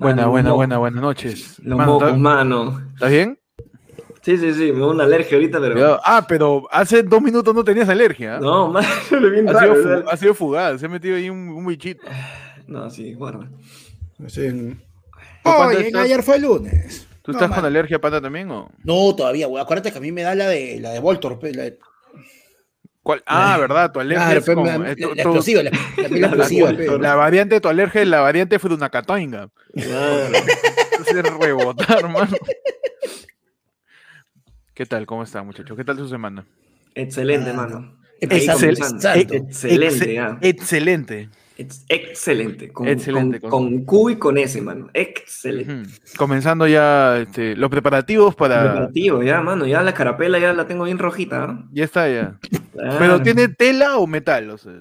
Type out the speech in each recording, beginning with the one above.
Buena, Mano, buena, buena, buenas noches. Los Mano, mocos, ¿estás- mano. ¿Estás bien? Sí, sí, sí, me da una alergia ahorita, pero. Cuidado. Ah, pero hace dos minutos no tenías alergia. No, mano, bien ha, raro. sido ha sido fugaz, se ha metido ahí un, un bichito. No, sí, guarda. Sí. ¿Tú, Panda, Oye, estás- ayer fue lunes. ¿Tú No, estás man. con alergia, panda, también? O? No, todavía, güey. Acuérdate que a mí me da la de la de Voltor, la de- ¿Cuál? Ah, ¿verdad? Tu alergia Claro, es como- la, tu- la explosiva, la, la, explosiva, la- variante de tu alergia es la variante frunacatoinga. Claro. Es rebotar, mano. ¿Qué tal? ¿Cómo está, muchachos? ¿Qué tal su semana? Excelente, Ah, mano. Empezando, Ahí Excel- comenzando. Exacto. Excelente. Excelente. Ex- excelente. Con, Excelente, Con, con- Q y con S, mano. Excelente. Comenzando ya este, los preparativos para... Preparativo, ya, mano. Ya la carapela ya la tengo bien rojita. ¿no? Ya está, ya. Claro. ¿Pero tiene tela o metal? O sea,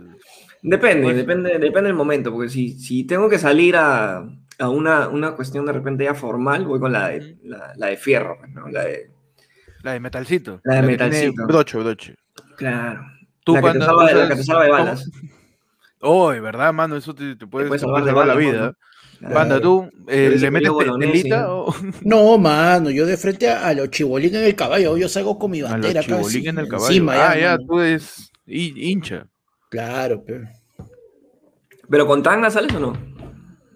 Depende, Pues- depende, depende del momento, porque si, si tengo que salir a, a una, una cuestión de repente ya formal, voy con la de, la, la de fierro, pues, ¿no? La de, la de metalcito. La de metalcito. Broche, broche. claro. Tú la, que te salva, de- la usas- que te salva de ¿cómo? Oh, verdad, mano, eso te, te salvar de la vida. mano. Banda, ¿tú eh, le metes telita ¿no? o No, mano, yo de frente a, a los chibolín en el caballo, yo salgo con mi a los bandera chibolín en el caballo? encima ah, ya, mano. tú eres hi- hincha. Claro, pe. ¿Pero con tanga sales o no?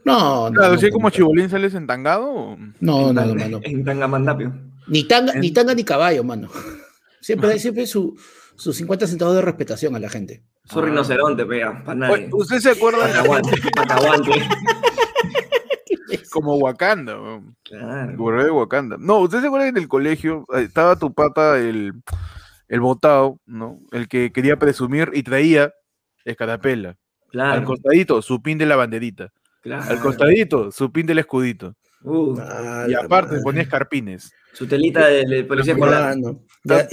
No, no. Claro, no, si como no, chibolín sales entangado. o- No, en no, no, mano. En tanga mandapio. Ni tanga, En- ni tanga ni caballo, mano. Siempre hay siempre su, sus 50 centavos de respetación a la gente. Su Ah. rinoceronte, pega, para nadie. Oye, ¿Usted se acuerda Pataguante, pataguante. como Wakanda? Claro. De Wakanda. No, ¿usted se acuerda que en el colegio eh, estaba tu pata, el, el botado, ¿no? El que quería presumir y traía escarapela. Al Claro. costadito, su pin de la banderita. claro. Al costadito, su pin del escudito. Uh, Ah, Y la aparte ponía escarpines. Su telita de, de policía escolar. Y,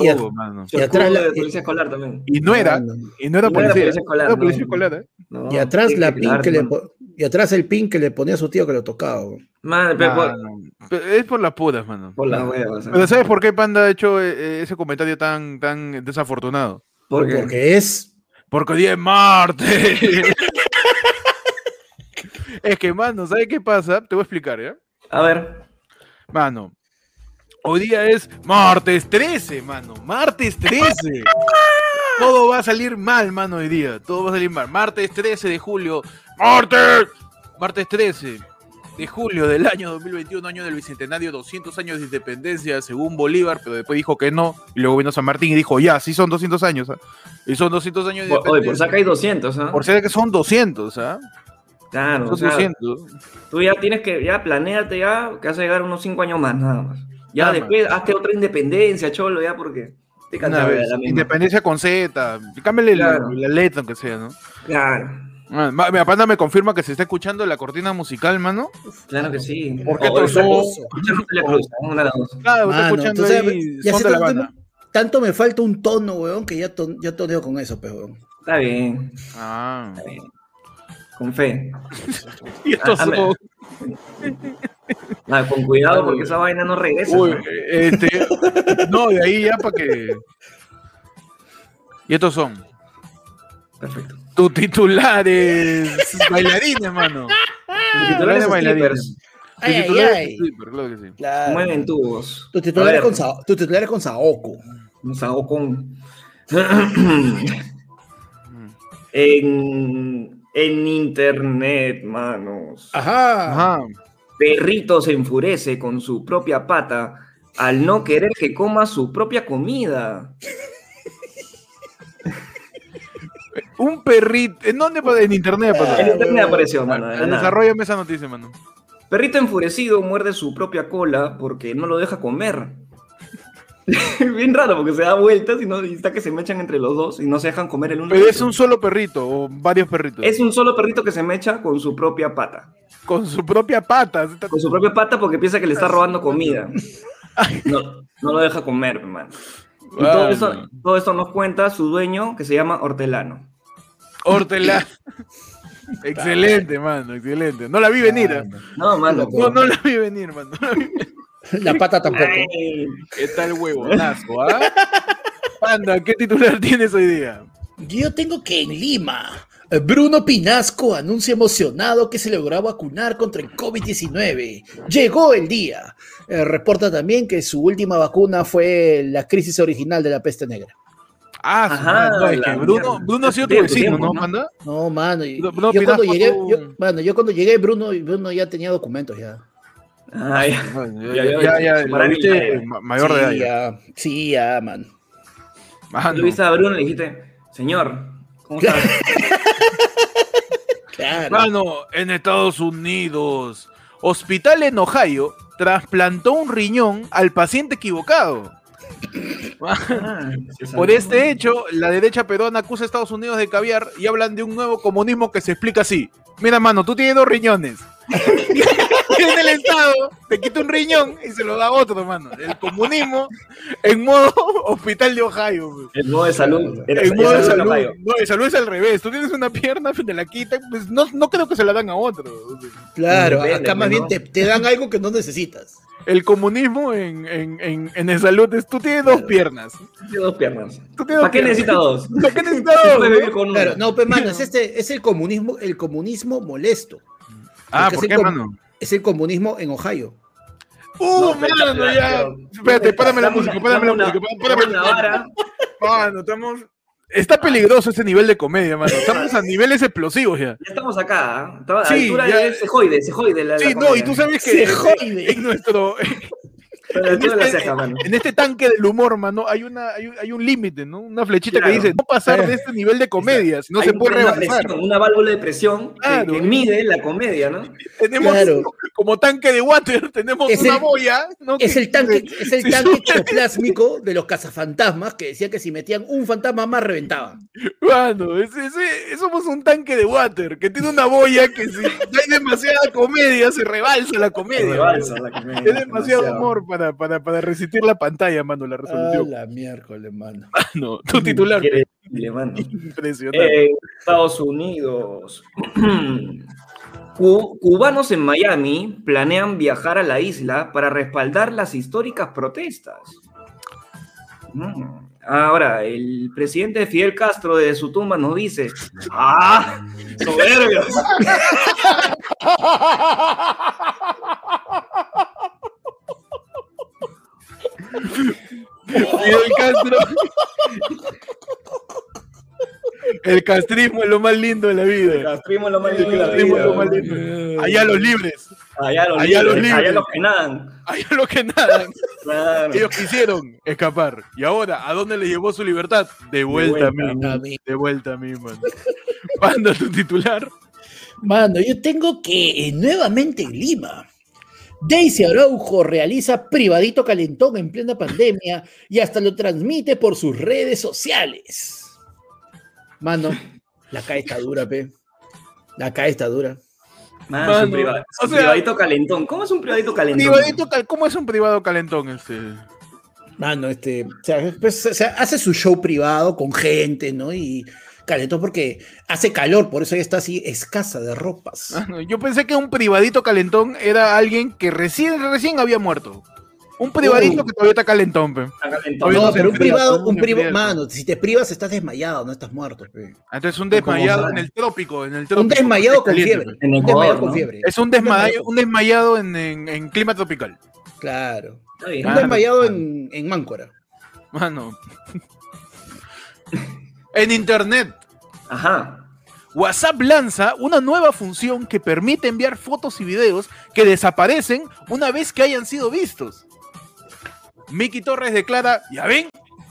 todo, mano. Y atrás la- de policía escolar también. Y no era, y no era policía. escolar, era no. policía escolar, ¿eh? Y atrás la pin que le y atrás el pin que le ponía a su tío que lo tocaba. Man, pero por, es por las puras, mano. por las huevas. ¿eh? Pero ¿sabes por qué Panda ha hecho eh, ese comentario tan, tan desafortunado? Porque, Porque es Porque hoy día es martes. es que, mano, ¿sabes qué pasa? Te voy a explicar, ¿ya? a ver, Mano, hoy día es martes 13, mano. Martes 13. Todo va a salir mal, mano, hoy día. Todo va a salir mal. Martes 13 de julio. ¡Martes! Martes 13 de julio del año 2021, año del bicentenario, 200 años de independencia, según Bolívar, pero después dijo que no. Y luego vino San Martín y dijo, ya, sí son 200 años. ¿ah? Y son 200 años de por, oye, por independencia. saca hay 200, ¿ah? Por ser que son 200, ¿ah? Claro, Son o sea, 200. tú ya tienes que, ya planéate ya, que vas a llegar unos 5 años más, nada más. Ya después, hazte otra independencia, cholo, ya, porque te de vez, la. Independencia con Z. Cámbiale la- Claro. la, letra, aunque sea, ¿no? Claro, Ah, Mi panda me confirma que se está escuchando la cortina musical, mano. claro que sí. ¿Por qué O- o todo está eso? escuchando Celia Cruz, ¿no? Una de las dos. Claro, está escuchando ahí ya son sé de la tanto, banda. tanto me falta un tono, weón, que ya, ton- ya toneo con eso, pero. Está bien, Ah. está bien. Con fe. Y estos Ah, ah, son- Ah, con cuidado porque esa vaina no regresa. Uy, ¿no? este, no, de ahí ya para que. Y estos son Perfecto. tus titulares bailarines, mano. Tus Titulares titulares bailarines. Tus titulares claro que sí. Claro. mueven tubos. Tu A titular, es ver, con Sa- tu titular es con Saoko. Un sago con. en, en internet, manos. Ajá. Ajá. Perrito se enfurece con su propia pata al no querer que coma su propia comida. Un perrito. ¿En dónde? En internet, En pata. internet apareció, mano. Desarrollame esa noticia, mano. Perrito enfurecido muerde su propia cola porque no lo deja comer. Bien raro porque se da vueltas y, no, y está que se mechan entre los dos y no se dejan comer el uno. Pero es un solo perrito o varios perritos. Es un solo perrito que se mecha con su propia pata. Con su propia pata. Con su propia pata porque piensa que le está robando comida. No, no lo deja comer, hermano. Y todo, eso, todo esto nos cuenta su dueño que se llama Hortelano. Hortelã. excelente, mano, excelente. No la vi venir. ¿eh? No, mano. No, no la vi venir, mano. No la vi- La pata tampoco. Ay, ¿Qué tal huevonazo, ah? Panda, ¿qué titular tienes hoy día? Yo tengo que en Lima Bruno Pinasco anuncia emocionado que se logró vacunar contra el COVID-19. Llegó el día. Eh, reporta también que su última vacuna fue la crisis original de la peste negra. Ah, Ajá, no, es que Bruno. Bruno ha sido tu vecino, ¿no, manda? No, mano. Bruno yo, cuando llegué, yo- mano, yo cuando llegué, Bruno, Bruno ya tenía documentos ya. Ah, ya. Ya, viste mayor de edad. sí, ya. man. Mano, Tú viste a Bruno y le dijiste, señor, ¿cómo estás? Claro. Mano, en Estados Unidos, hospital en Ohio trasplantó un riñón al paciente equivocado. Ah, Por este hecho, la derecha peruana acusa a Estados Unidos de caviar y hablan de un nuevo comunismo que se explica así. Mira, mano, tú tienes dos riñones. Viene el Estado, te quita un riñón y se lo da a otro, mano. El comunismo en modo hospital de Ohio. pues. El modo de salud. Era, En modo de salud. Ohio. No, de salud es al revés. Tú tienes una pierna, te la quitan, pues no, no creo que se la dan a otro. Claro, Depende, acá más pues, bien te, te dan algo que no necesitas. El comunismo en, en, en, en el salud es tú tienes dos piernas. Tiene dos piernas. Tú tienes dos ¿Para qué piernas. necesita dos? ¿Para qué necesitas Si dos, no? pero mano, es este, es el comunismo, el comunismo molesto. Ah, ¿por es qué, mano? Es el comunismo en Ohio. Uh, mano, ya. Espérate, párame la música, párame la música, párame la vara. Mano, estamos. Está peligroso ese nivel de comedia, mano. Estamos a niveles explosivos ya. Ya estamos acá. ¿ah? Estaba a Sí, la altura ya- de Sejoide, Sejoide. La, la Sí, no, y tú sabes que Se en nuestro. En este- ceja, mano. En este tanque del humor, mano, hay una hay un, hay un límite, ¿no? Una flechita Claro. que dice no pasar de este nivel de comedia, si no se puede una rebasar. presión, una válvula de presión que- Claro. que, mide la comedia, ¿no? Tenemos Claro. como tanque de water, tenemos Es una el- boya, ¿no? Es Que- el tanque, es el tanque ectoplásmico de los cazafantasmas que decía que si metían un fantasma más reventaban. Mano, ese, ese- somos un tanque de water que tiene una boya que si hay demasiada comedia se rebalsa la comedia. Rebalsa mano. la comedia, Es demasiado humor para, para, para resistir la pantalla, mano, la Ah, resolución. la miércoles, mano. No, tu titular. Mano. Impresionante. En Estados Unidos. Cu- Cubanos en Miami planean viajar a la isla para respaldar las históricas protestas. Mm. Ahora, el presidente Fidel Castro de su tumba nos dice, ¡ah! ¡Soberbio! Fidel Castro. El castrismo es lo más lindo de la vida. Castrismo es lo más El lindo de la castrismo es lo vida. más lindo. Allá los libres, Allá los Allá los libres, allá libres. los que nadan. allá los que nada. Claro. Ellos quisieron escapar. Y ahora, ¿a dónde les llevó su libertad? De vuelta, a vuelta mí. a mí. De vuelta a mí, man. Manda tu titular. Mano, yo tengo que eh, nuevamente en Lima. Daisy Araujo realiza privadito calentón en plena pandemia y hasta lo transmite por sus redes sociales. Mano, la cae está dura, pe. La cae está dura. Man, Mano, su priva- o su sea- privadito calentón. ¿Cómo es un privadito calentón? Privadito, cal- ¿cómo es un privado calentón este? Mano, este, o sea, pues, o sea, hace su show privado con gente, ¿no? Y calentón porque hace calor, por eso ella está así escasa de ropas. Ah, no, Yo pensé que un privadito calentón era alguien que recién, recién había muerto. Un privadito Uh. que todavía está calentón, pe. Está calentón. No, pero un privado, un privado, mano, si te privas estás desmayado, no estás muerto, pe. Entonces un ¿Cómo desmayado en el trópico, en el trópico. Un desmayado con fiebre. Es un desmayado, un desmayado en, en- en clima tropical. Claro. Está bien. Un desmayado en, en Máncora. Mano. en internet, Ajá. WhatsApp lanza una nueva función que permite enviar fotos y videos que desaparecen una vez que hayan sido vistos. Miki Torres declara, ya ven,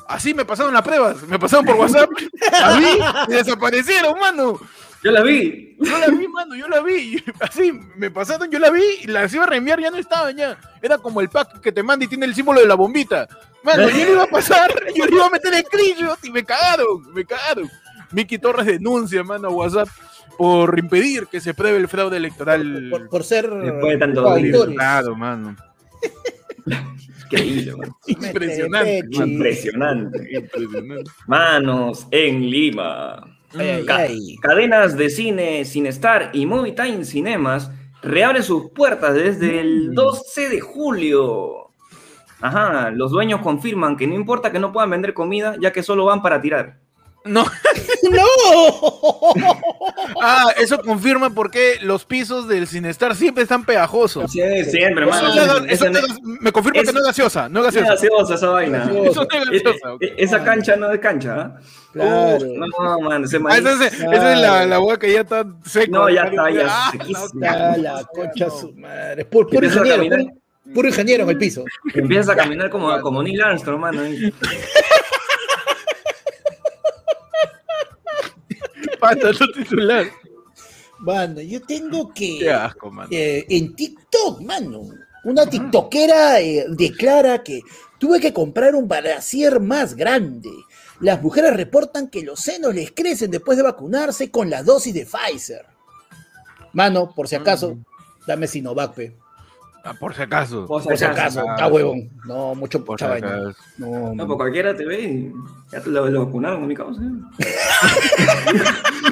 así me pasaron las pruebas, me pasaron por WhatsApp, vi y desaparecieron, mano. Yo la vi. Yo la vi, mano, yo la vi. Así, me pasaron, yo la vi y las iba a reenviar, ya no estaban ya. Era como el pack que te manda y tiene el símbolo de la bombita. Mano, yo le iba a pasar, yo le iba a meter el screenshot y me cagaron, me cagaron. Miki Torres denuncia, mano, a WhatsApp por impedir que se pruebe el fraude electoral. Por, por ser Después de tanto coautores. Claro, mano. Increíble. Impresionante. Impresionante. Impresionante. Manos en Lima. Ay, ay, Ca- ay. Cadenas de cine Cinestar y Movie Time Cinemas reabren sus puertas desde el Mm. 12 de julio. Ajá, los dueños confirman que no importa que no puedan vender comida, ya que solo van para tirar. No. ¡No! Ah, eso confirma por qué los pisos del Cinestar siempre están pegajosos. Sí, siempre, hermano. no- no- me confirma es- que no es gaseosa, no es Es gaseosa. gaseosa esa vaina. Eso no es Es- gaseosa. es- Esa cancha no es cancha, ¿ah? Claro. Uf, no, man, ese Ah, esa es, esa es la, la boca que ya está seca. No, ya está, ya Ah. Ya, la concha su madre. Empieza a ingeniero, puro, puro ingeniero en el piso. Empiezas a caminar como, como Neil Armstrong, mano. Pata, no titular. Mano, yo tengo que. Qué asco, man. eh, en TikTok, mano. Una tiktokera eh, declara que tuve que comprar un brasier más grande. Las mujeres reportan que los senos les crecen después de vacunarse con la dosis de Pfizer. Mano, por si acaso, dame Sinovac, pe. Ah, por si acaso. Por si Por si acaso. acaso, está huevón. No, mucho Por vaina. acaso. No, No, no. pues cualquiera te ve y ya te lo, lo vacunaron, mi causa.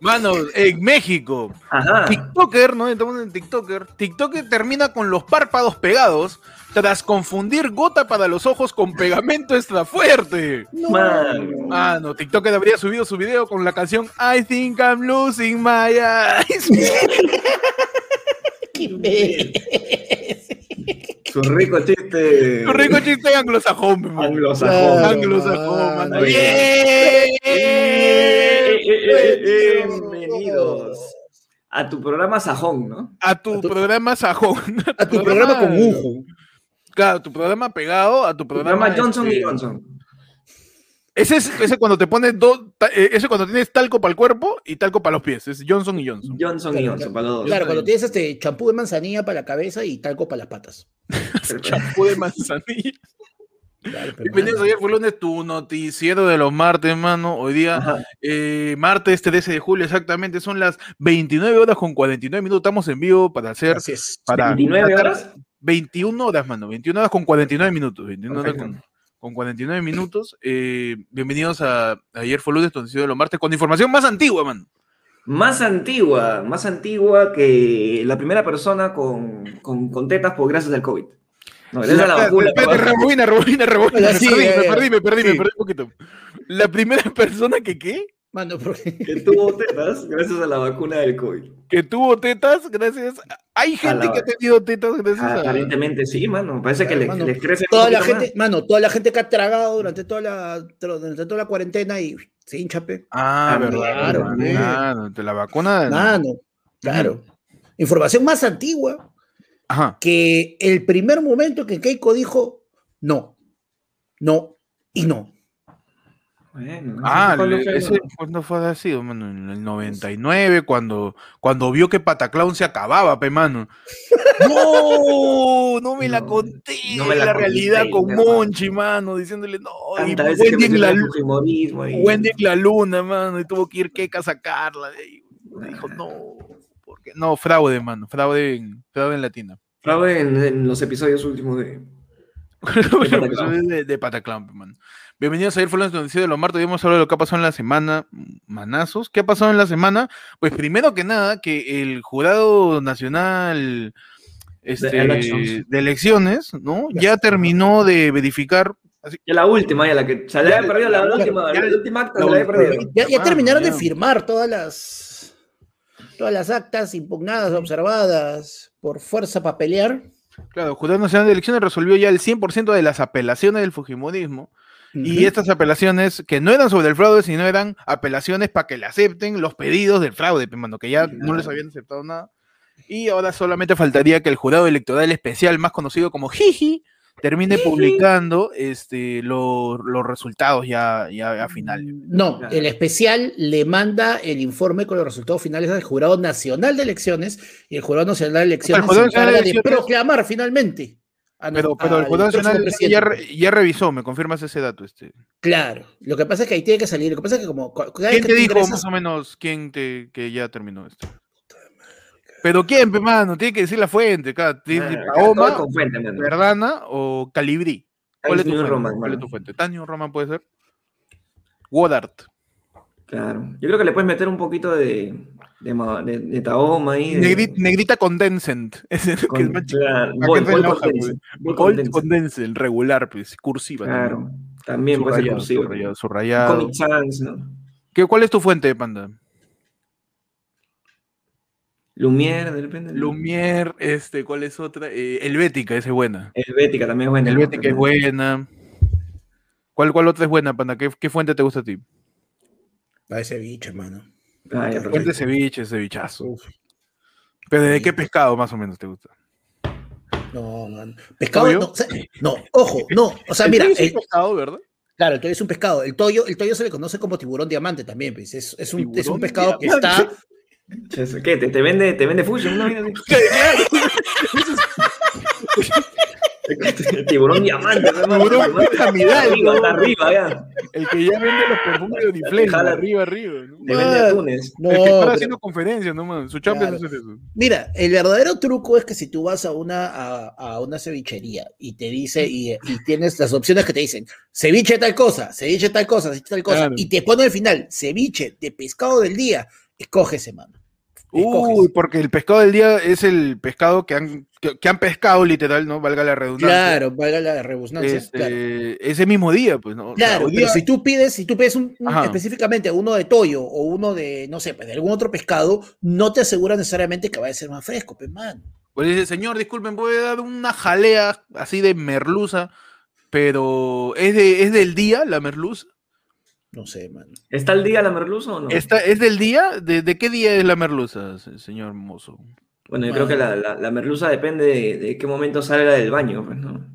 Mano, en México, Ajá. TikToker, ¿no? Estamos en TikToker. TikToker termina con los párpados pegados tras confundir gota para los ojos con pegamento extra fuerte. Man. Ah, no, TikToker habría subido su video con la canción I think I'm losing my eyes. Su rico chiste. Un rico chiste anglosajón, man. Anglosajón. Claro, Anglosajón, mano. mano. ¡Yeah! Eh, eh, eh, Bienvenidos a tu programa Sajón, ¿no? A tu A tu- programa sajón. A tu programa con Ujo. Claro, tu programa pegado a tu programa. Programa Johnson este, y Johnson. Ese es ese cuando te pones dos. eh, Ese cuando tienes talco para el cuerpo y talco para los pies. Es Johnson y Johnson. Johnson y Johnson, claro. para los dos. Claro, cuando tienes este champú de manzanilla para la cabeza y talco para las patas. Champú de manzanilla. Claro, Bienvenidos ayer fue lunes, tu noticiero de los martes, mano. Hoy día, eh, martes 13 de julio, exactamente, son las 29 horas con 49 minutos. Estamos en vivo para hacer. Así es. Para 29 horas. 21 horas, mano. 21 horas con 49 minutos. 21 horas con, con 49 minutos. Eh, bienvenidos a Ayer fue lunes, noticiero de los martes, con información más antigua, mano. Más antigua, más antigua que la primera persona con, con, con tetas por gracias al COVID. No, gracias a la vacuna. Espérate, rebobina, rebobina, rebobina. Me perdí, me perdí, me perdí, me Sí. perdí un poquito. La primera persona que, ¿qué? Mano, porque- Que tuvo tetas gracias a la vacuna del COVID. Que tuvo tetas gracias. Hay gente la- que ha tenido tetas gracias a. Aparentemente sí, mano. Parece que le- Mano, les crece toda la gente, mano, toda la gente que ha tragado durante toda la, durante toda la cuarentena y se hincha, pe. Ah, Ah, verdad. claro, verdad, claro, de la vacuna. Mano, claro. Información más antigua Ajá. que el primer momento que Keiko dijo no, no y no. Bueno, Ah, ¿cuándo le- fue? ese, ¿cuándo fue así, mano? En el 99, cuando, cuando vio que Pataclown se acababa, pe, mano. No, no me la No, conté. no me la la conté, realidad con hermano. Monchi, mano, diciéndole, no, y Wendy en, la, y- la luna, mano, y tuvo que ir Keka a sacarla. de. Me dijo, no, porque no, fraude, mano, fraude en, fraude en latina. Fraude en, en los episodios últimos de. Pataclown. de, de Pataclown, mano. Bienvenidos a ayer fue la noticia de los martes. Hoy Vamos a hablar de lo que ha pasado en la semana. Manazos. ¿Qué ha pasado en la semana? Pues primero que nada, que el jurado nacional este, de, elecciones, ¿no? Ya terminó de verificar. así- Ya la última, ya la que. Se le Ya, había perdido la, última. ya, la última acta la se la había perdido. Ya, ya Ah, terminaron de firmar todas las todas las actas impugnadas, observadas por fuerza para pelear. Claro, el jurado nacional de elecciones resolvió ya el 100% de las apelaciones del Fujimorismo. Y estas apelaciones, que no eran sobre el fraude, sino eran apelaciones para que le acepten los pedidos del fraude, mano, que ya no les habían aceptado nada. Y ahora solamente faltaría que el jurado electoral especial, más conocido como Jiji, termine publicando este, lo- los resultados ya, ya a final. No, el especial le manda el informe con los resultados finales al Jurado Nacional de Elecciones y el Jurado Nacional de Elecciones se de encarga de Elecciones- proclamar finalmente. A Pero, el próximo nacional ya, re- ya revisó, me confirmas ese dato. Este. Claro, lo que pasa es que ahí tiene que salir. Lo que pasa es que como ¿Quién que te dijo ingresas- más o menos quién te, que ya terminó esto? Pero quién, mano, tiene que decir la fuente, acá, Ah, mano. Verdana o Calibrí. ¿Cuál es tu fuente? Roman, ¿Cuál es tu fuente? ¿Tanio Roman puede ser? Woodard. Claro. Yo creo que le puedes meter un poquito de, de, ma- de, de Tahoma ahí. de- Negri- negrita condensent. Es que con- es más chico. claro, regular, pues, cursiva. Claro, también puede ser Subrayado, cursivo. subrayado, subrayado. Comic Sans, ¿no? ¿Qué, ¿Cuál es tu fuente, Panda? Lumière, de repente. Lumière, este, ¿cuál es otra? Eh, Helvética, esa es buena. Helvética también es buena. Helvética es buena. ¿Cuál, ¿Cuál otra es buena, Panda? ¿Qué, qué fuente te gusta a ti? A ese bicho, hermano. Ah, ya, Fuente Fuente perfecto. ceviche, cevichazo. Uf, ¿Pero de qué pescado más o menos te gusta? no, mano. Pescado, no, o sea, no, ojo, no. O sea, El mira, es un el- pescado, ¿verdad? claro, el toyo es un pescado. El toyo, el toyo se le conoce como tiburón diamante también, pues. Es, es un, es un pescado que está. ¿Qué? ¿Te, te vende, te vende Fusion? ¿Una vaina así? Tiburón diamante. Tiburón piramidal, arriba, ¿no? está arriba, ya. El que ya vende los perfumes de Oriflame, Jala. arriba, arriba. ¿no? Te vende atunes. No, el que pero- haciendo conferencias, no man. Su chamba Claro. es eso. Mira, el verdadero truco es que si tú vas a una, a, a una cevichería y te dice, y, y tienes las opciones que te dicen, ceviche tal cosa, ceviche tal cosa, ceviche tal cosa, Claro. y te pone al final, ceviche de pescado del día, escoge ese mano. Uy, porque el pescado del día es el pescado que han, que, que han pescado, literal, ¿no? Valga la redundancia. Claro, valga la rebusnancia. Este, claro. Ese mismo día, pues, ¿no? O sea, Claro, pero día- si tú pides, si tú pides un, un- Ajá. específicamente uno de toyo o uno de, no sé, pues, de algún otro pescado, no te asegura necesariamente que vaya a ser más fresco, pues, man. Pues dice, señor, disculpen, voy a dar una jalea así de merluza, pero ¿es, de, ¿es del día la merluza? No sé, man. ¿Está al día la merluza o no? ¿Está, ¿Es del día? ¿De, de qué día es la merluza, se- señor mozo? Bueno, yo creo que la, la, la merluza depende de, de qué momento salga del baño, pues, ¿no?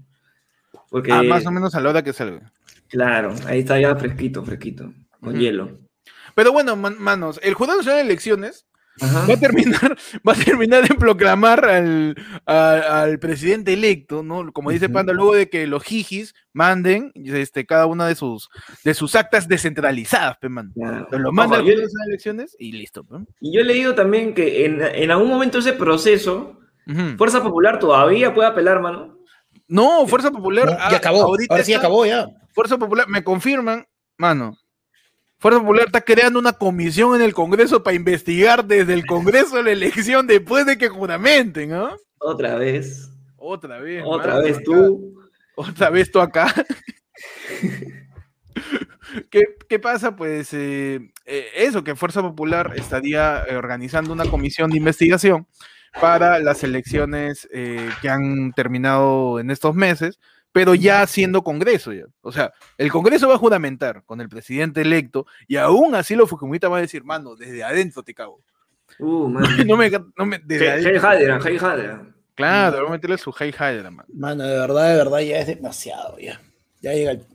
Porque, Ah, más o menos a la hora que salga. claro, ahí está ya fresquito, fresquito, con hielo. Pero bueno, man- manos, el Jurado Nacional de Elecciones Ajá. va a terminar, va a terminar de proclamar al, a- al presidente electo, ¿no? Como dice. Panda, luego de que los jijis manden este, cada una de sus, de sus actas descentralizadas, pe, man. Claro. Entonces, Lo manda al Ojo, yo- Jurado Nacional de Elecciones y listo, pe. Y yo he leído también que en, en algún momento ese proceso. Fuerza Popular todavía puede apelar, mano. No, Fuerza Popular. No, ah, ya acabó, ahorita ahora sí acabó ya. Fuerza Popular, me confirman, mano. Fuerza Popular está creando una comisión en el Congreso para investigar desde el Congreso la elección después de que juramenten, ¿no? Otra vez. Otra vez. Otra mano, vez acá. tú. Otra vez tú acá. ¿Qué, qué pasa? Pues eh, eh, eso, que Fuerza Popular estaría eh, organizando una comisión de investigación para las elecciones eh, que han terminado en estos meses, pero ya siendo Congreso ya. O sea, el Congreso va a juramentar con el presidente electo y aún así los Fujimorita van a decir, mano, desde adentro te cago. Uh, man. no me, no me- desde Hey adentro. Hadera, hey Hadera. Claro, voy a meterle su hey Hydra, man. Mano, de verdad, de verdad, ya es demasiado, ya. Ya llega el...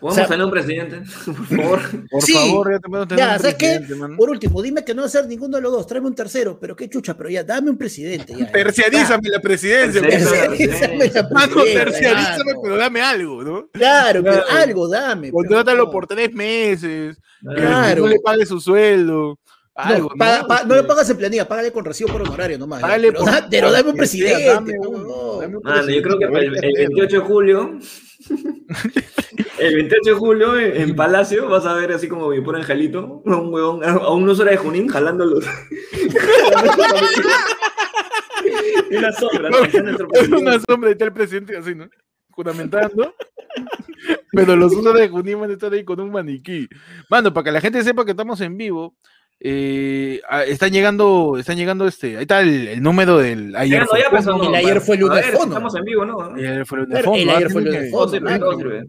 ¿Podemos O sea- tener un presidente? Por favor. Por Sí. favor, ya te puedo tener Ya, un ¿sabes qué? presidente. Por último, dime que no va a ser ninguno de los dos, tráeme un tercero, pero qué chucha, pero ya, dame un presidente. Ya, Terciarízame la presidencia. Terciarízame la presidenta, terciarízame, pero dame algo, ¿no? Claro, pero algo, dame. Contrátalo no. por tres meses, que Claro. no le pague su sueldo. Algo, No, paga- ¿no? pa- no le pagas en planilla, págale con recibo por honorario nomás. Págale pero, por- da- pero dame un presidente. dame no, un- no. dame un Mano, yo creo que presidente, a el, el hacemos. 28 de julio, el 28 de julio en, en Palacio vas a ver así como mi por angelito, a un huevón, a, un usuario de Junín jalando los. y una sombra, ¿no? Es una sombra y está el presidente así, ¿no? Juramentando. Pero los usos de Junín van a estar ahí con un maniquí. Mano, para que la gente sepa que estamos en vivo, eh, ah, están llegando, están llegando este, ahí está el, el número del ayer. Ya, no, ya pasó, El no, ayer para- fue el lunes. Estamos en vivo, ¿no? Ayer fue el fondo, el ah, ayer fue el lunes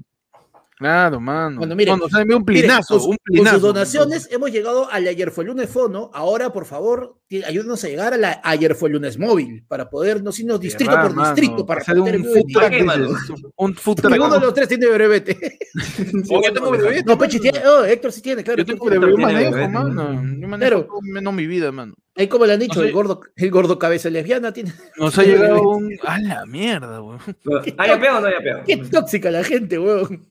Claro, mano. Bueno, miren, No, nos han enviado un Miren, plinazo, con, su- un con plinazo. sus donaciones hemos llegado al ayer fue el lunes fono. Ahora, por favor, ayúdenos a llegar a la ayer fue el lunes móvil para poder no irnos distrito Verdad, por mano, distrito para hacer un food dices, un food truck. Ninguno de los tres tiene brevete. Oh, yo tengo brevete, No, Pechi tiene. Oh, Héctor sí tiene, claro. Yo tengo brevete, yo manejo, mano. Yo manejo menos mi vida, mano. Ahí como le han dicho, el gordo, el gordo cabeza lesbiana tiene. Nos ha llegado un. ¡A la mierda, weón! ¿Ah, ya pego o no ya pego? Qué tóxica la gente, weón.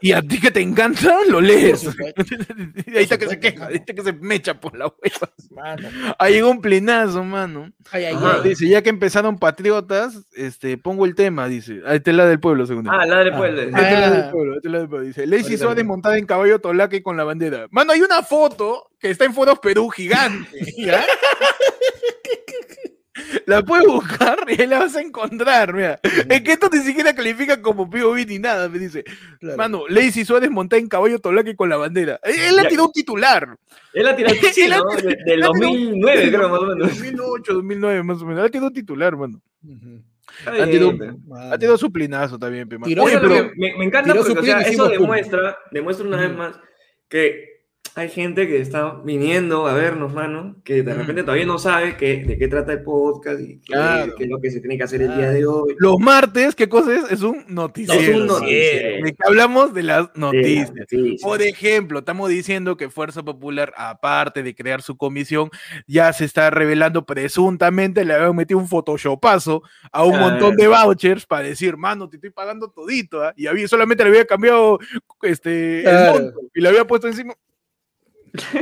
Y a ti que te encanta, lo lees. Y ahí está que se queja, ahí está que se mecha por la hueva. Mano. Ahí llegó un plinazo, mano. Ay, ay, Ajá, ay. Dice, ya que empezaron patriotas, este, pongo el tema, dice. Ahí te la del pueblo, segundo. Ah, la del Ah. pueblo. Ah, es la del Ah. pueblo, la del pueblo. Dice, Lacey Suárez montada en caballo tolaca y con la bandera. Mano, hay una foto que está en Foros Perú gigante. ¿ya? La puedes buscar y ahí la vas a encontrar, mira. Es que esto ni siquiera califica como POV ni nada, me dice. Claro. Mano, Lacey Suárez montada en caballo tolaca y con la bandera. Él él le Ya. tiró un titular. Él la tiró Él tirado- De- Del él ha tirado- 2009, creo, más o menos. 2008, 2009, más o menos. Ha tirado un titular, mano. Ha un- pe. Ha tirado su plinazo también, pe, mano. Tiró Oye, Eso es lo pero... que me, me encanta tiró porque o sea, eso demuestra, demuestra una vez más que hay gente que está viniendo a vernos, mano, que de repente todavía no sabe que, de qué trata el podcast y qué, Claro. qué es lo que se tiene que hacer el día de hoy. Los martes, ¿qué cosa es? Es un No, noticiero. es un noticiero. De que hablamos de las noticias. Por ejemplo, estamos diciendo que Fuerza Popular, aparte de crear su comisión, ya se está revelando presuntamente, le habían metido un photoshopazo a un montón de vouchers para decir, mano, te estoy pagando todito, ¿ah?". y había, solamente le había cambiado este, el monto y le había puesto encima.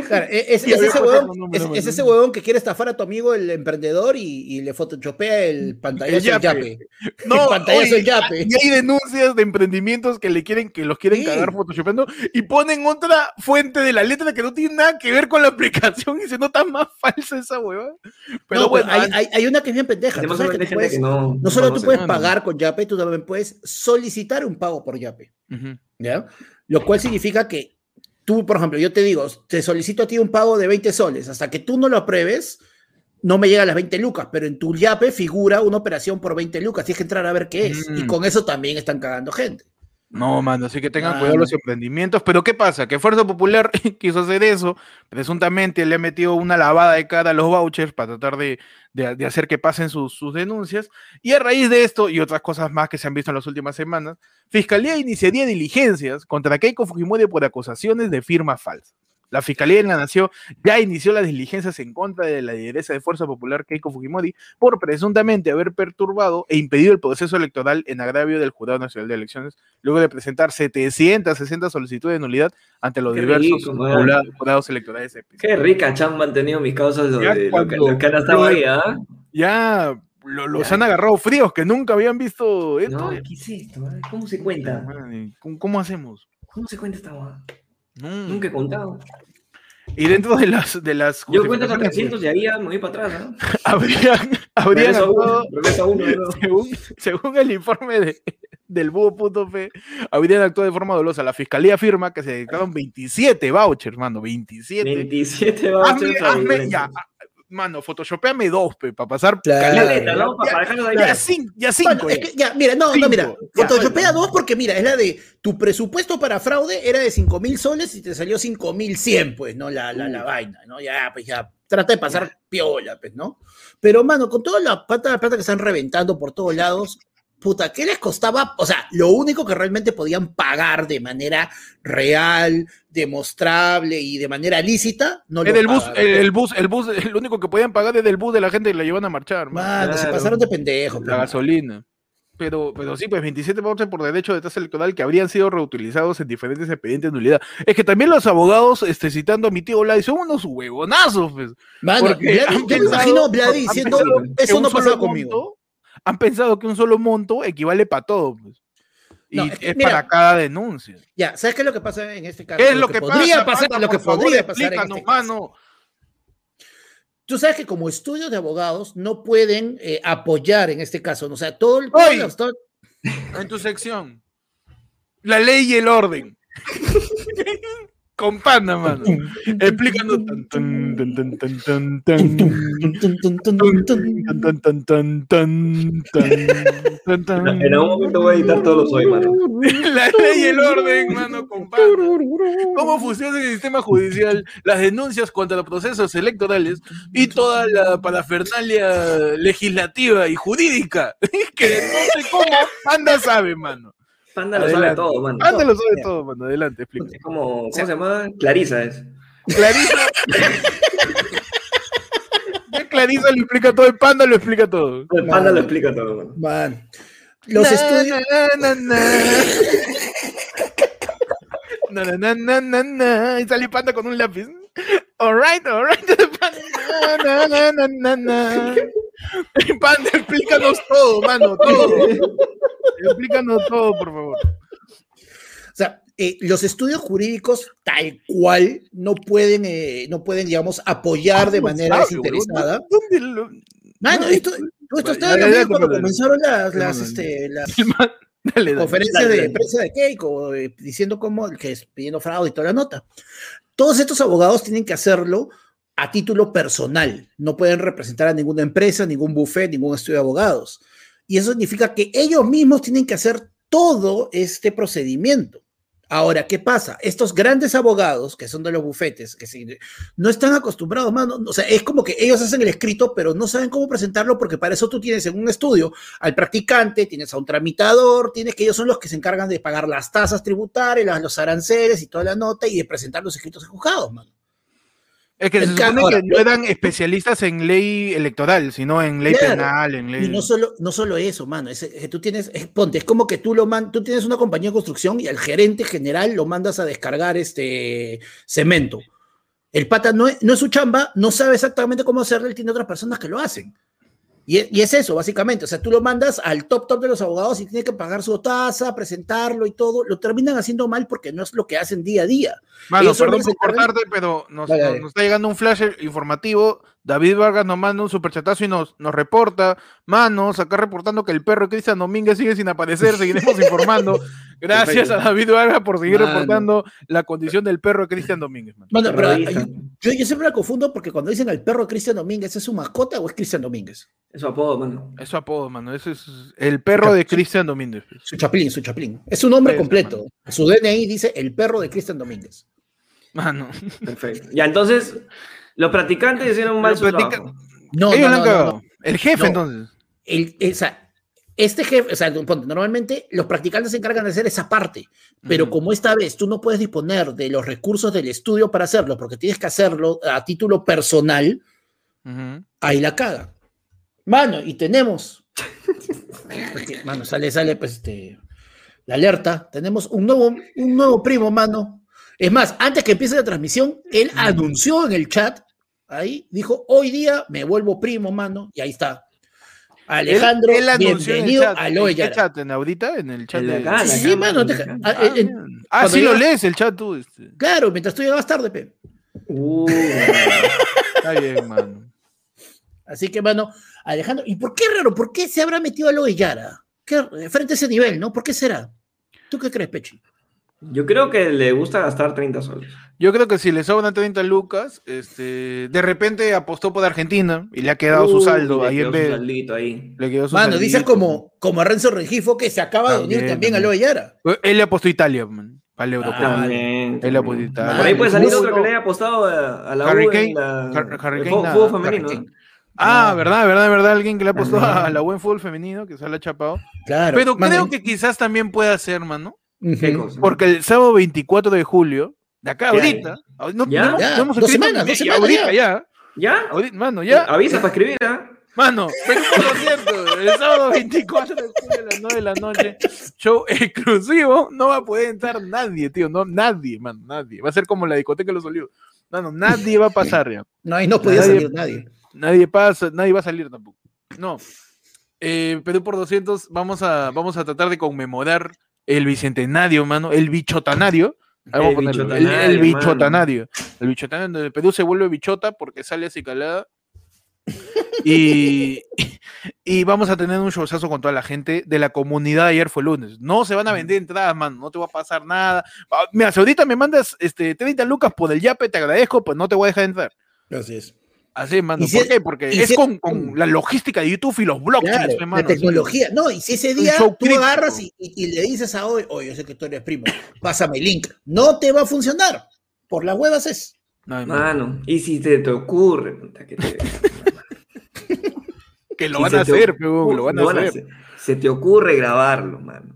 Claro, e- es, ese huevón, con número, es, es mano. ese huevón que quiere estafar a tu amigo el emprendedor y, y le photoshopea el pantallazo El del yape. yape. No, el pantallazo oye, yape. Y hay denuncias de emprendimientos que le quieren, que los quieren Sí. cagar photoshopeando y ponen otra fuente de la letra que no tiene nada que ver con la aplicación y se nota más falsa esa hueva. Pero no, bueno, pero hay, an- hay, hay una que es bien pendeja. Tú Además, sabes que hay tú gente puedes- que no, no solo tú conoce. puedes no, no. pagar con Yape, tú también puedes solicitar un pago por Yape. ¿ya? Lo cual significa que tú, por ejemplo, yo te digo, te solicito a ti un pago de 20 soles, hasta que tú no lo apruebes, no me llegan las 20 lucas, pero en tu Yape figura una operación por 20 lucas, tienes que entrar a ver qué es, y Mm. con eso también están cagando gente. No, mano, así que tengan cuidado los emprendimientos. Pero ¿qué pasa? Que Fuerza Popular quiso hacer eso. Presuntamente le ha metido una lavada de cara a los vouchers para tratar de, de- de hacer que pasen sus, sus denuncias. Y a raíz de esto y otras cosas más que se han visto en las últimas semanas, Fiscalía iniciaría diligencias contra Keiko Fujimori por acusaciones de firma falsa. La Fiscalía de la Nación ya inició las diligencias en contra de la lideresa de Fuerza Popular Keiko Fujimori por presuntamente haber perturbado e impedido el proceso electoral en agravio del Jurado Nacional de Elecciones, luego de presentar 760 solicitudes de nulidad ante los Qué diversos rico, jurados electorales. Qué rica chamba han tenido mis causas de, lo que, lo que han estado ahí, ¿ah? Ya lo- los han agarrado fríos que nunca habían visto esto. No, ¿qué es esto? ah? ¿Cómo se cuenta? Madre, ¿Cómo, cómo hacemos? ¿Cómo se cuenta esta No. Nunca he contado. Y dentro de las de las Yo cuento hasta justificaciones, 300 y ahí ya me voy para atrás, ¿ah? habrían, habrían actuado- uno, uno, ¿no? según, según el informe de, del búho.p, habrían actuado de forma dolosa. La fiscalía afirma que se dictaron 27 vouchers, mano, 27. 27 Hazme, vouchers hazme, fraudulentos. ya, mano, photoshopeame dos, pe, para pasar Claro. caleta, Caleta, ¿no? ya, Para ahí. ya cin- ya cinco. Bueno, es ya. que ya, mira, no, no, mira, Cinco, ya. Photoshopea dos porque mira, es la de tu presupuesto para fraude era de 5 mil soles y te salió 5 mil 100, pues, ¿no? La, la, la vaina, ¿no? Ya, pues ya, trata de pasar piola, pues, ¿no? Pero, mano, con toda la plata, la plata que están reventando por todos lados, puta, ¿qué les costaba? O sea, lo único que realmente podían pagar de manera real, demostrable y de manera lícita, no lo Es del bus, el, el bus, el bus, el único que podían pagar es del bus de la gente que la llevan a marchar, mano. Mano, se Claro. pasaron de pendejos. la gasolina. Pero, pero sí, pues 27 vouchers por derecho de tasa electoral que habrían sido reutilizados en diferentes expedientes de nulidad. Es que también los abogados, este, citando a mi tío Vladi, son unos huevonazos, pues. Mano, Vladi- yo me imagino Vladi diciendo, eso no pasaba conmigo. Han pensado que un solo monto equivale para todo, pues. Y No, es, es que, mira, para cada denuncia. Ya, ¿sabes qué es lo que pasa en este caso? ¿Qué es lo que podría pasa? pasar? Panda, lo que favor, podría pasar en este mano. Tú sabes que como estudios de abogados no pueden eh, apoyar en este caso, ¿no? o sea, todo el... En tu sección. La ley y el orden. Con panda, mano. Tan. En algún momento voy a editar todos los hoy, mano. La ley y el orden, mano, con panda. ¿Cómo funciona el sistema judicial, las denuncias contra los procesos electorales y toda la parafernalia legislativa y jurídica? que no sé cómo, Panda sabe, mano. Panda lo sabe todo, mano. Panda lo sabe todo, mano. Adelante, explica. Es como, ¿cómo se llama? Clarisa es. Clarisa. Ya Clarisa lo explica todo, el Panda lo explica todo. El panda lo explica todo, mano. Man. Los Na, estudios... na, na, na. Y sale panda con un lápiz. Alright, alright, panda. Na, na, na, na, na. Panda, explícanos todo, mano, todo. Explícanos todo, por favor. O sea, eh, los estudios jurídicos tal cual no pueden, eh, no pueden, digamos, apoyar de ¿Cómo manera sabe, desinteresada. ¿Dónde lo- Mano, No, esto, esto estaba también cuando comenzaron las, las, este, las Dale, dale. conferencias dale, de prensa de Keiko, eh, diciendo cómo, que es pidiendo fraude y toda la nota. Todos estos abogados tienen que hacerlo a título personal. No pueden representar a ninguna empresa, ningún buffet, ningún estudio de abogados. Y eso significa que ellos mismos tienen que hacer todo este procedimiento. Ahora, ¿qué pasa? Estos grandes abogados, que son de los bufetes, que sí, no están acostumbrados, mano. O sea, es como que ellos hacen el escrito, pero no saben cómo presentarlo, porque para eso tú tienes en un estudio al practicante, tienes a un tramitador, tienes que ellos son los que se encargan de pagar las tasas tributarias, los aranceles y toda la nota y de presentar los escritos en juzgados, mano. Es que se supone que no eran especialistas en ley electoral, sino en ley Claro. penal, en ley. Y no solo, no solo eso, mano, es, que tú tienes, es- ponte, es como que tú lo man, tú tienes una compañía de construcción y al gerente general lo mandas a descargar este cemento. El pata no es, no es su chamba, no sabe exactamente cómo hacerlo, él tiene otras personas que lo hacen. Y, y es eso, básicamente. O sea, tú lo mandas al top top de los abogados y tiene que pagar su tasa, presentarlo y todo. Lo terminan haciendo mal porque no es lo que hacen día a día. Son perdón por cortarte, pero nos está llegando un flash informativo. David Vargas nos manda un superchatazo y nos, nos reporta. Manos, acá reportando que el perro de Cristian Domínguez sigue sin aparecer. Seguiremos informando. Gracias a David Vargas por seguir Mano. reportando la condición del perro de Cristian Domínguez. mano. Mano, pero yo, yo siempre me confundo porque cuando dicen al perro Cristian Domínguez, ¿es su mascota o es Cristian Domínguez? Eso apodo, mano. Eso apodo, mano. Ese es el perro de Cristian Domínguez. Su chaplín, su chaplín. Es su nombre Eso, completo. Su DNI dice el perro de Cristian Domínguez. Mano. Perfecto. Ya, entonces, los practicantes hicieron mal Los su practica- trabajo. No, Ellos no. El jefe, No. entonces. El- o sea, este jefe, o sea, normalmente los practicantes se encargan de hacer esa parte, pero Ujú. como esta vez tú no puedes disponer de los recursos del estudio para hacerlo, porque tienes que hacerlo a título personal, ahí la caga. Mano, y tenemos. Mano, sale, sale, pues, este, la alerta. Tenemos un nuevo, un nuevo primo, mano. Es más, antes que empiece la transmisión, él anunció en el chat, ahí, dijo, hoy día me vuelvo primo, mano, y ahí está. Alejandro, Él- él bienvenido chat. a ¿En Loe qué Yara. chat? ¿En ahorita? ¿En el chat de acá, Sí, sí, mano, ah, Ah, cuando sí lo lees el chat tú. este. Claro, mientras tú llegabas tarde, pe. Uh, Está bien, mano. Así que, mano, Alejandro, ¿y por qué raro? ¿Por qué se habrá metido a Loe Yara? ¿Qué- frente a ese nivel, ¿no? ¿Por qué será? ¿Tú qué crees, Pechi? Yo creo que le gusta gastar 30 soles. Yo creo que si le sobran 30 lucas, este, de repente apostó por Argentina y le ha quedado su Uh, saldo le ahí quedó en su vez. saldito ahí. Le quedó su Mano, saldito. dices como, como a Renzo Rengifo que se acaba de unir También, también a también. Loe Yara. Él le apostó a Italia, man, para el Eurocopa. Ah, También, Él la también. posita- Por ahí puede salir otro que le haya apostado a, a la Harry U Kane, en la, Har- Harry el Kane nada, fútbol femenino. Harry. Kane. Ah, verdad, verdad, verdad. Alguien que le apostó Ajá. a la buen fútbol femenino, que se le ha chapado. Claro. Pero mano, creo que quizás también pueda ser, mano. Ujú. ¿Qué cosa? Porque el sábado 24 de julio, de acá ¿Qué ahorita, no, ¿Ya? no hemos- Ya, no hemos dos semanas, dos semanas ahorita ya. ¿Ya? ahorita, mano, ya. Avisa para escribir, ¿ah? Mano, por cierto, el sábado 24 de julio a las 9 de la noche, show exclusivo, no va a poder entrar nadie, tío, no, nadie, mano, nadie. Va a ser como la discoteca de los olivos. Mano, nadie va a pasar ya. No, ahí no podía Nadie- salir nadie. Nadie pasa, nadie va a salir tampoco. No. Eh, Perú por 200, vamos a, vamos a tratar de conmemorar el bicentenario, mano, el bichotanario. El ponerlo, el, el bichotanario, bichotanario. El bichotanario, donde Perú se vuelve bichota porque sale acicalada. Y, y vamos a tener un showzazo con toda la gente de la comunidad. Ayer fue lunes. No se van a vender entradas, mano. No te va a pasar nada. Ah, Mira, si ahorita me mandas este, 30 lucas por el yape, te agradezco, pues no te voy a dejar entrar. Así es. Así, mano. Y si ¿Por es- qué? Porque es si con, con la logística de YouTube y los blockchains, Claro, pe, la tecnología. No, y si ese día tú crítico. agarras y, y- y le dices a hoy, oye, yo sé que tú eres primo, pásame el link. No te va a funcionar. Por las huevas es. No, mano, y si te, te ocurre, que, te, que lo si van te hacer, weón, lo van a hacer. Se te ocurre grabarlo, mano.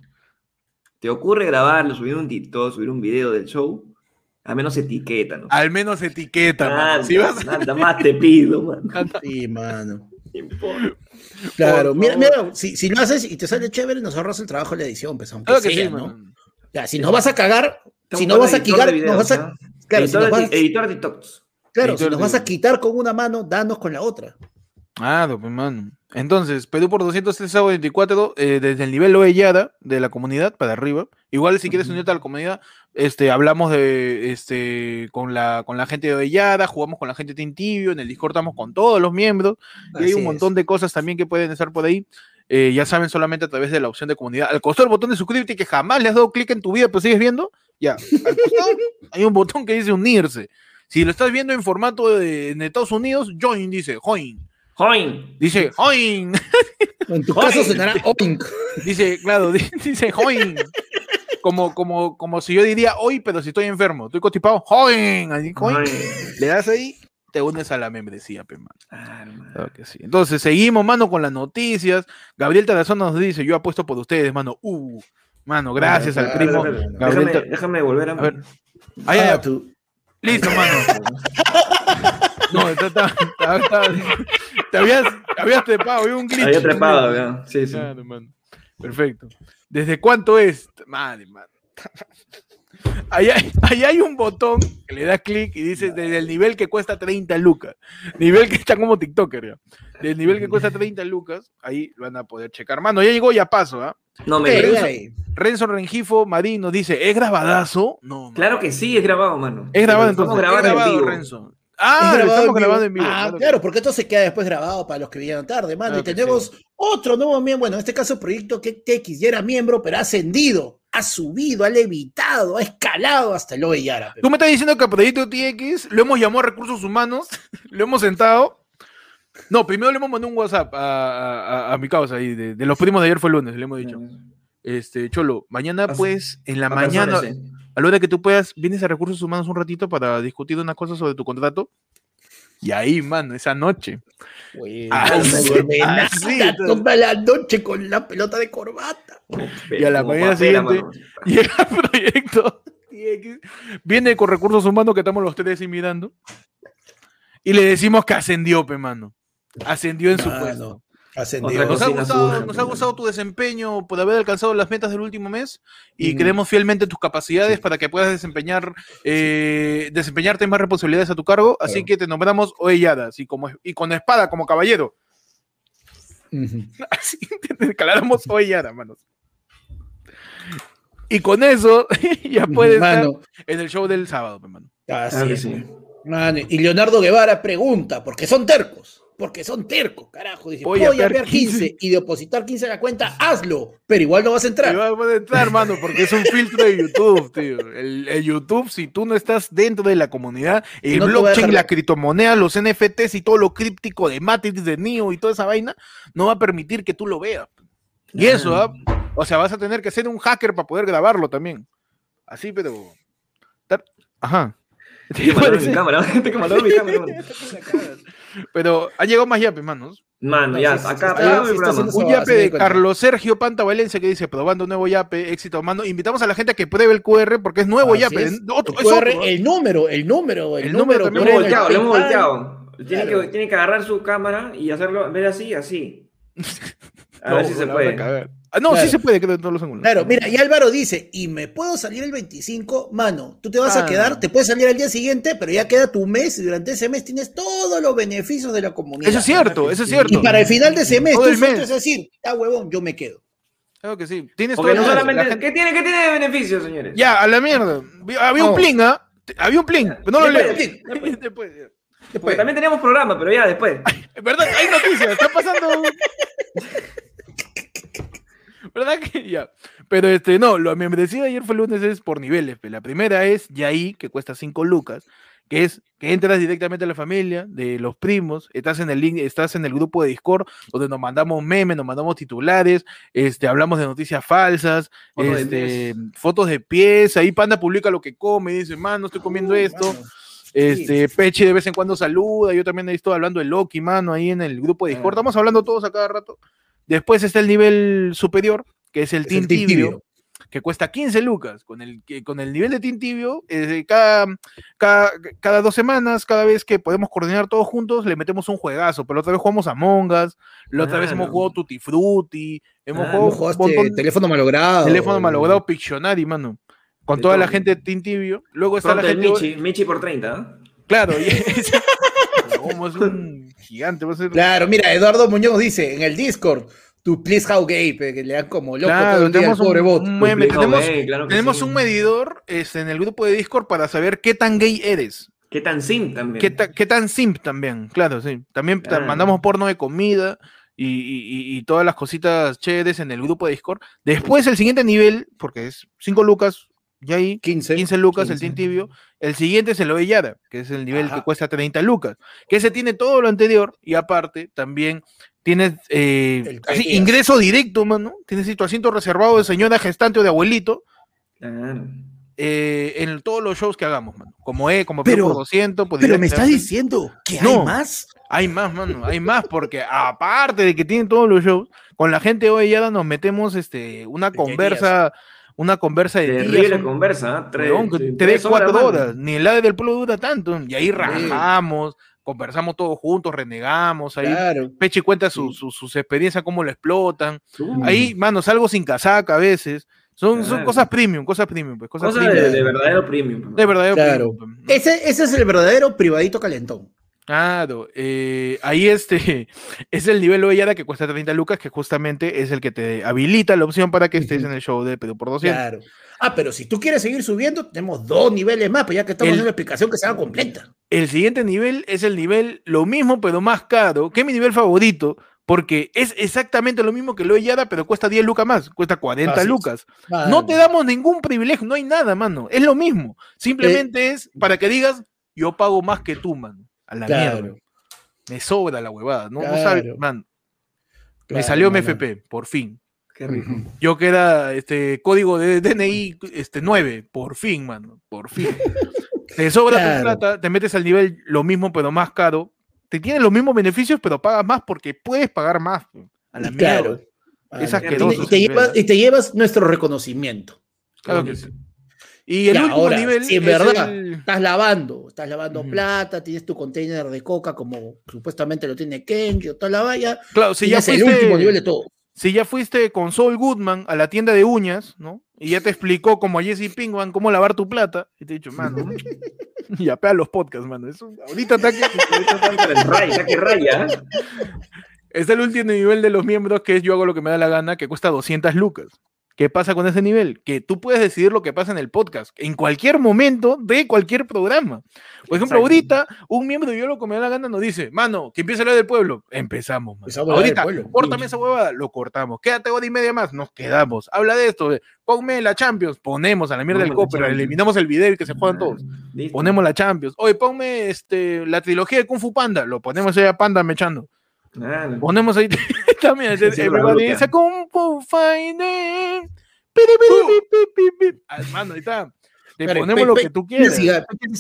Te ocurre grabarlo, subir un TikTok, subir un video del show, a menos etiqueta, ¿no? Al menos etiqueta, mano. Nada, Si vas nada más te pido, mano. Sí, mano. Claro, mira, mira, si, si lo haces y te sale chévere, nos ahorras el trabajo de la edición, pues, aunque Claro que sea, sí, ¿no? mano. Ya, si nos vas a cagar, Si no vas a quitar, nos vas a- ¿ah? claro, si editor, nos de, vas- editor de TikToks. claro, Editor si nos de- vas a quitar con una mano, danos con la otra. Claro, pues, mano. Entonces, Perú por 203 a 24, eh, desde el nivel Oellada de la comunidad para arriba. Igual si quieres unirte a la comunidad, este, hablamos de, este, con la, con la gente de Oellada, jugamos con la gente de Team Tibio, en el Discord estamos con todos los miembros, y hay un es. montón de cosas también que pueden estar por ahí. Eh, ya saben, solamente a través de la opción de comunidad. Al costado del botón de suscribirte que jamás le has dado clic en tu vida, pero sigues viendo, ya. Al costado hay un botón que dice unirse. Si lo estás viendo en formato de, en Estados Unidos, join dice, join. ¡Join! Dice, join. En tu Oink. caso sonará oink. Dice, claro, di- dice join. Como, como, como si yo diría hoy, pero si estoy enfermo, estoy constipado. Join. Le das ahí, te unes a la membresía, pe, mano. Ah, hermano. Claro que sí. Entonces, seguimos, mano, con las noticias. Gabriel Tarazona nos dice, yo apuesto por ustedes, mano. Uh, mano, gracias al primo. Gabriel Déjame, déjame volver a. A ver. Ay, Ah, tú. listo, mano. No, está- te habías, habías trepado, había un glitch. Había trepado, ya. Sí, sí. Claro, mano. Perfecto. ¿Desde cuánto es? Madre, mano. Ahí hay, ahí hay un botón que le das clic y dice desde el nivel que cuesta 30 lucas. Nivel que está como TikToker ya. Del nivel que cuesta 30 lucas, ahí van a poder checar. Mano, ya llegó, ya paso, ¿ah? No me Ey, Renzo-. Renzo Rengifo Marín nos dice, ¿es grabadazo? No. Claro que sí, es grabado, mano. Es grabado entonces. Estamos en grabado, vivo. Renzo. Ah, Es lo estamos grabando en vivo. Ah, claro que claro, porque esto se queda después grabado para los que vinieron tarde, mano. Claro y tenemos otro nuevo miembro, bueno, en este caso Proyecto que TX ya era miembro, pero ha ascendido, ha subido, ha levitado, ha escalado hasta el Yara. Tú me estás diciendo que a Proyecto TX lo hemos llamado a recursos humanos, lo hemos sentado. No, primero le hemos mandado un WhatsApp a, a- a- a mi causa ahí, de, de los primos de ayer fue el lunes, le hemos dicho. Este, Cholo, mañana pues, en la mañana, a la hora que tú puedas, vienes a recursos humanos un ratito para discutir unas cosas sobre tu contrato. Y ahí, mano, esa noche. Güey, Ah, no sí, duerme ah, nada sí, toda la noche con la pelota de corbata. Y a la mañana siguiente- mano. Llega el proyecto viene con recursos humanos que estamos los tres ahí mirando. Y le decimos que ascendió, pe, mano. Ascendió en su puesto. Ascendido. Nos ha, gustado, surge, nos ha pe, gustado tu desempeño por haber alcanzado las metas del último mes y Mm. creemos fielmente tus capacidades Sí. para que puedas desempeñar eh, desempeñarte más responsabilidades a tu cargo. Así Claro. que te nombramos Oellada, así como y con espada como caballero. Ujú. Así te declaramos Oellada, manos. Y con eso ya puedes estar en el show del sábado, pe, mano. así que es. sí. Mano, y Leonardo Guevara pregunta, porque son tercos, porque son tercos, carajo. Dice, Voy voy a a ver ver 15 15. y depositar 15 a la cuenta, hazlo, pero igual no vas a entrar. va a poder entrar, mano, porque es un filtro de YouTube, tío. El, el YouTube, si tú no estás dentro de la comunidad, el No te a blockchain, dejar- la criptomoneda, los NFTs y todo lo críptico de Matrix, de Neo y toda esa vaina, no va a permitir que tú lo veas. Y eso, ¿ah? o sea, vas a tener que ser un hacker para poder grabarlo también. Así, pero. Ajá. Mandar mi cámara, gente que mandó mi cámara. Pero ha llegado más yapes, manos. Mano, No, ya, sí, sí, acá sí, acá sí está Un yape de. Carlos Sergio Panta Valencia que dice, probando nuevo yape, éxito, mano. Invitamos a la gente a que pruebe el QR porque es nuevo Así yape. es. es otro- El es QR, otro, ¿ah? el número, el número, el, El número número. Lo volteado, lo hemos volteado. Tiene, Claro. que, tiene que agarrar su cámara y hacerlo, de así, así. A No, ver si se la van a puede. Ah, no, Claro. sí se puede, creo, en todos los ángulos. Claro, mira, y Álvaro dice, ¿y me puedo salir el 25? Mano, tú te vas Ah. a quedar, te puedes salir al día siguiente, pero ya queda tu mes y durante ese mes tienes todos los beneficios de la comunidad. Eso es cierto, eso es cierto. Y para el final de ese mes, Todo tú el sueltas decir, ah, huevón, yo me quedo. Claro que sí. Tienes todo no el- solamente. la gente- ¿Qué tiene, qué tiene de beneficio, señores? Ya, a la mierda. Había un pling, ¿ah? Había un pling, pero no lo leo. después, Después, ya. Porque también teníamos programa, pero ya después. En verdad, hay noticias, está pasando. ¿Verdad que ya? Pero este, no, lo membresía de ayer fue el lunes es por niveles. pe. La primera es Yaí, que cuesta 5 lucas, que es que entras directamente a la familia, de los primos, estás en el link, estás en el grupo de Discord, donde nos mandamos memes, nos mandamos titulares, este, hablamos de noticias falsas, Fotos de este, fotos de pies, ahí Panda publica lo que come, dice, mano, estoy comiendo esto. Mano, Este, Peche de vez en cuando saluda, yo también he estado hablando de Loki, mano, ahí en el grupo de Discord. Ah. Estamos hablando todos a cada rato. Después está el nivel superior, que es el Es Team Tibio, Tibio. que cuesta 15 lucas. Con el, que- con el nivel de Team Tibio, eh, cada, cada, cada dos semanas, cada vez que podemos coordinar todos juntos, le metemos un juegazo. Pero la otra vez jugamos Among Us, la otra vez hemos Claro. jugado Tutti Frutti, hemos Ah, jugado ¿Cómo un jugaste montón- teléfono malogrado? teléfono malogrado Pictionary, mano. con toda la gente de Team Tibio. Luego está Pronto la gente. Michi, Michi por 30, ¿ah? Claro, y ese- como es un gigante, va a ser. Claro, mira, Eduardo Muñoz dice en el Discord, tu please how gay, que le dan como loco Claro, todo el día al tenemos un- pobre bot. un meme, Complicado, tenemos, claro que tenemos sí. un medidor este, en el grupo de Discord para saber qué tan gay eres. ¿Qué tan sim también? ¿Qué, ta- qué tan simp también? Claro, sí. También mandamos porno de comida y, y- y- y todas las cositas chéveres en el grupo de Discord. Después, el siguiente nivel, porque es 5 lucas, ya ahí 15. 15 lucas el 15. Team Tibio. El siguiente es el Ovellada, que es el nivel que cuesta 30 lucas. Que ese tiene todo lo anterior y aparte también tienes eh, así, ingreso directo, mano. Tienes tu asiento reservado de señora gestante o de abuelito eh, en todos los shows que hagamos, mano. Como E, como Pero- Pero, por 200. por Pero me estás diciendo que hay más. Hay más, mano, hay más, porque aparte de que tienen todos los shows, con la gente hoy ya nos metemos este, una conversa, una conversa de Terrible conversa, ¿ah? Tres, tres tres, cuatro mano. horas, ni el AVE del pueblo dura tanto, y ahí rajamos, conversamos todos juntos, renegamos, ahí Claro. Pechi cuenta su- su- sus experiencias, cómo lo explotan, Uh, ahí, mano, salgo sin casaca a veces, son, son Claro. cosas premium, cosas premium, pues, cosas Cosa premium. de, de verdadero premium. De verdadero Claro. premium, pues. Ese, ese es el verdadero privadito calentón. Claro, eh, ahí este es el nivel Ovellada que cuesta 30 lucas, que justamente es el que te habilita la opción para que estés en el show de Perú por 200. Claro. Ah, pero si tú quieres seguir subiendo, tenemos dos niveles más, pues ya que estamos El- en una explicación que sea completa. El siguiente nivel es el nivel lo mismo, pero más caro, que es mi nivel favorito, porque es exactamente lo mismo que el Ovellada, pero cuesta 10 lucas más, cuesta 40 Así es. lucas. No te damos ningún privilegio, no hay nada, mano. Es lo mismo. Simplemente es para que digas, yo pago más que tú, mano. A la Claro. mierda. Me sobra la huevada. No, no Claro. sabe, man. Me salió mi mano. FP, por fin. Qué rico. Yo que era este código de DNI este 9, por fin, mano, por fin. Te sobra Claro. tu plata, te metes al nivel lo mismo pero más caro. Te tienes los mismos beneficios pero pagas más porque puedes pagar más. A la Claro. mierda. Es no. asqueroso Y te, llevas, y te llevas nuestro reconocimiento. Claro que sí. Y el Y último ahora, nivel si en es verdad el- estás lavando, estás lavando plata, tienes tu container de coca como supuestamente lo tiene Kenji o toda la valla, Claro, si ya, es el fuiste, último nivel de todo. si ya fuiste con Saul Goodman a la tienda de uñas, ¿no? Y ya te explicó como a Jesse Pinkman cómo lavar tu plata, y te he dicho, mano, y apea los podcasts, mano. Eso, ahorita está que Ahorita está el raya, raya. ¿eh? Está el último nivel de los miembros, que es yo hago lo que me da la gana, que cuesta 200 lucas. ¿Qué pasa con ese nivel? Que tú puedes decidir lo que pasa en el podcast, en cualquier momento de cualquier programa. Por ejemplo, ahorita un miembro de yo lo que me da la gana nos dice, mano, que empiece a hablar del pueblo. Empezamos, mano. Empezamos Ahorita, córtame esa huevada, lo cortamos. Quédate hora y media más, nos quedamos. Habla de esto, ponme la Champions, ponemos a la mierda del copper, eliminamos el video y que se juegan todos. Listo. Ponemos la Champions. Oye, ponme este, la trilogía de Kung Fu Panda, lo ponemos ahí a Panda mechando. Ponemos ahí también. Sí, everybody is a Kung Fu fighter. Piri, piri, pi, pi, pi, pi. Ah, Mano, ahí está. Te ponemos pe- lo pe- que tú quieras.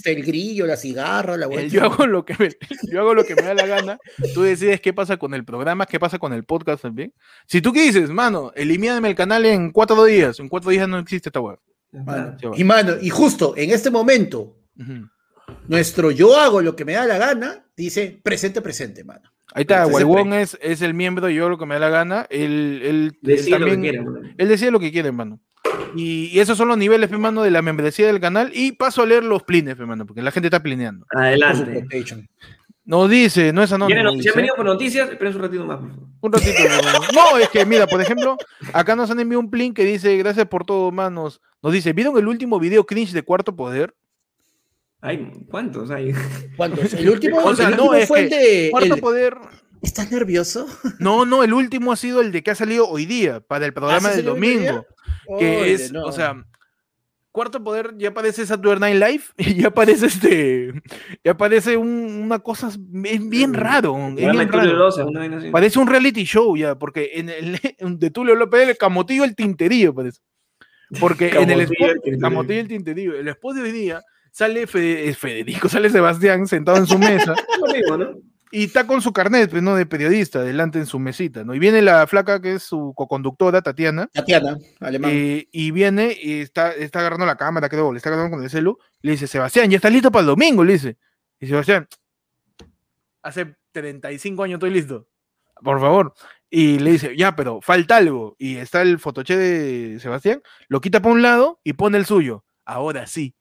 el grillo, la cigarra, la Eh, vuelta. Yo hago, lo que me, yo hago lo que me da la gana. Tú decides qué pasa con el programa, qué pasa con el podcast también. Si tú qué dices, mano, elimíname el canal en cuatro días. En cuatro días no existe esta web. Mano, y mano, y justo en este momento, nuestro yo hago lo que me da la gana, dice presente, presente, mano. Ahí está, pre- es, es el miembro y yo lo que me da la gana. Él, él, él Decir lo que también- bro. Él decide lo que quiere, hermano. Y, y esos son los niveles, pe, mano, de la membresía del canal. Y paso a leer los plines, pe, mano, porque la gente está plineando. Adelante. Nos dice, no es ¿Vienen anónimo. noticias? dice, ¿Han venido por noticias? Esperen un ratito más, por favor. un ratito. no, es que, mira, por ejemplo, acá nos han enviado un plin que dice, gracias por todo, manos. Nos dice, ¿vieron el último video cringe de Cuarto Poder? Ay, ¿cuántos hay? ¿Cuántos? El último, O sea, el no, último es fue el de. Cuarto el- Poder... ¿Estás nervioso? No, no, el último ha sido el de que ha salido hoy día, para el programa ¿sí del domingo. que Oye, es, no. o sea, Cuarto Poder ya aparece Saturday Night Live y ya aparece este, ya aparece un- una cosa, es bien raro, es Programa bien raro. Loza, una. Parece un reality show ya, porque en el de Tulio López el camotillo el tinterillo parece. Porque en el spot, el tinterillo. camotillo el tinterillo, el spot de hoy día sale eh, Federico, sale Sebastián sentado en su mesa y está con su carnet, pues, ¿no? De periodista, delante en su mesita, ¿no? Y viene la flaca que es su coconductora, Tatiana, Tatiana, alemán. eh, y viene y está, está agarrando la cámara, creo, le está agarrando con el celu. Le dice, Sebastián, ya estás listo para el domingo, le dice. Y Sebastián, hace 35 años estoy listo. Por favor. Y le dice, ya, pero falta algo. Y está el fotoche de Sebastián, lo quita para un lado y pone el suyo. ahora sí.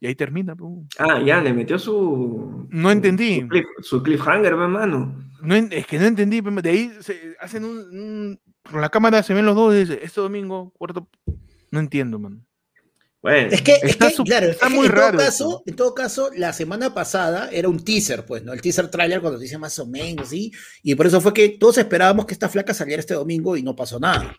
Y ahí termina. pues. Ah, ya, le metió su. No entendí. Su, cliff- su cliffhanger, hermano. No es que no entendí. De ahí se hacen un, un- Con la cámara se ven los dos y dice, este domingo, cuarto... No entiendo, man. Bueno, Es que, es Está que, sup- claro, está es que muy en, raro todo caso, en todo caso, la semana pasada era un teaser, pues, ¿no? El teaser trailer cuando dice más o menos, ¿sí? Y por eso fue que todos esperábamos que esta flaca saliera este domingo y no pasó nada.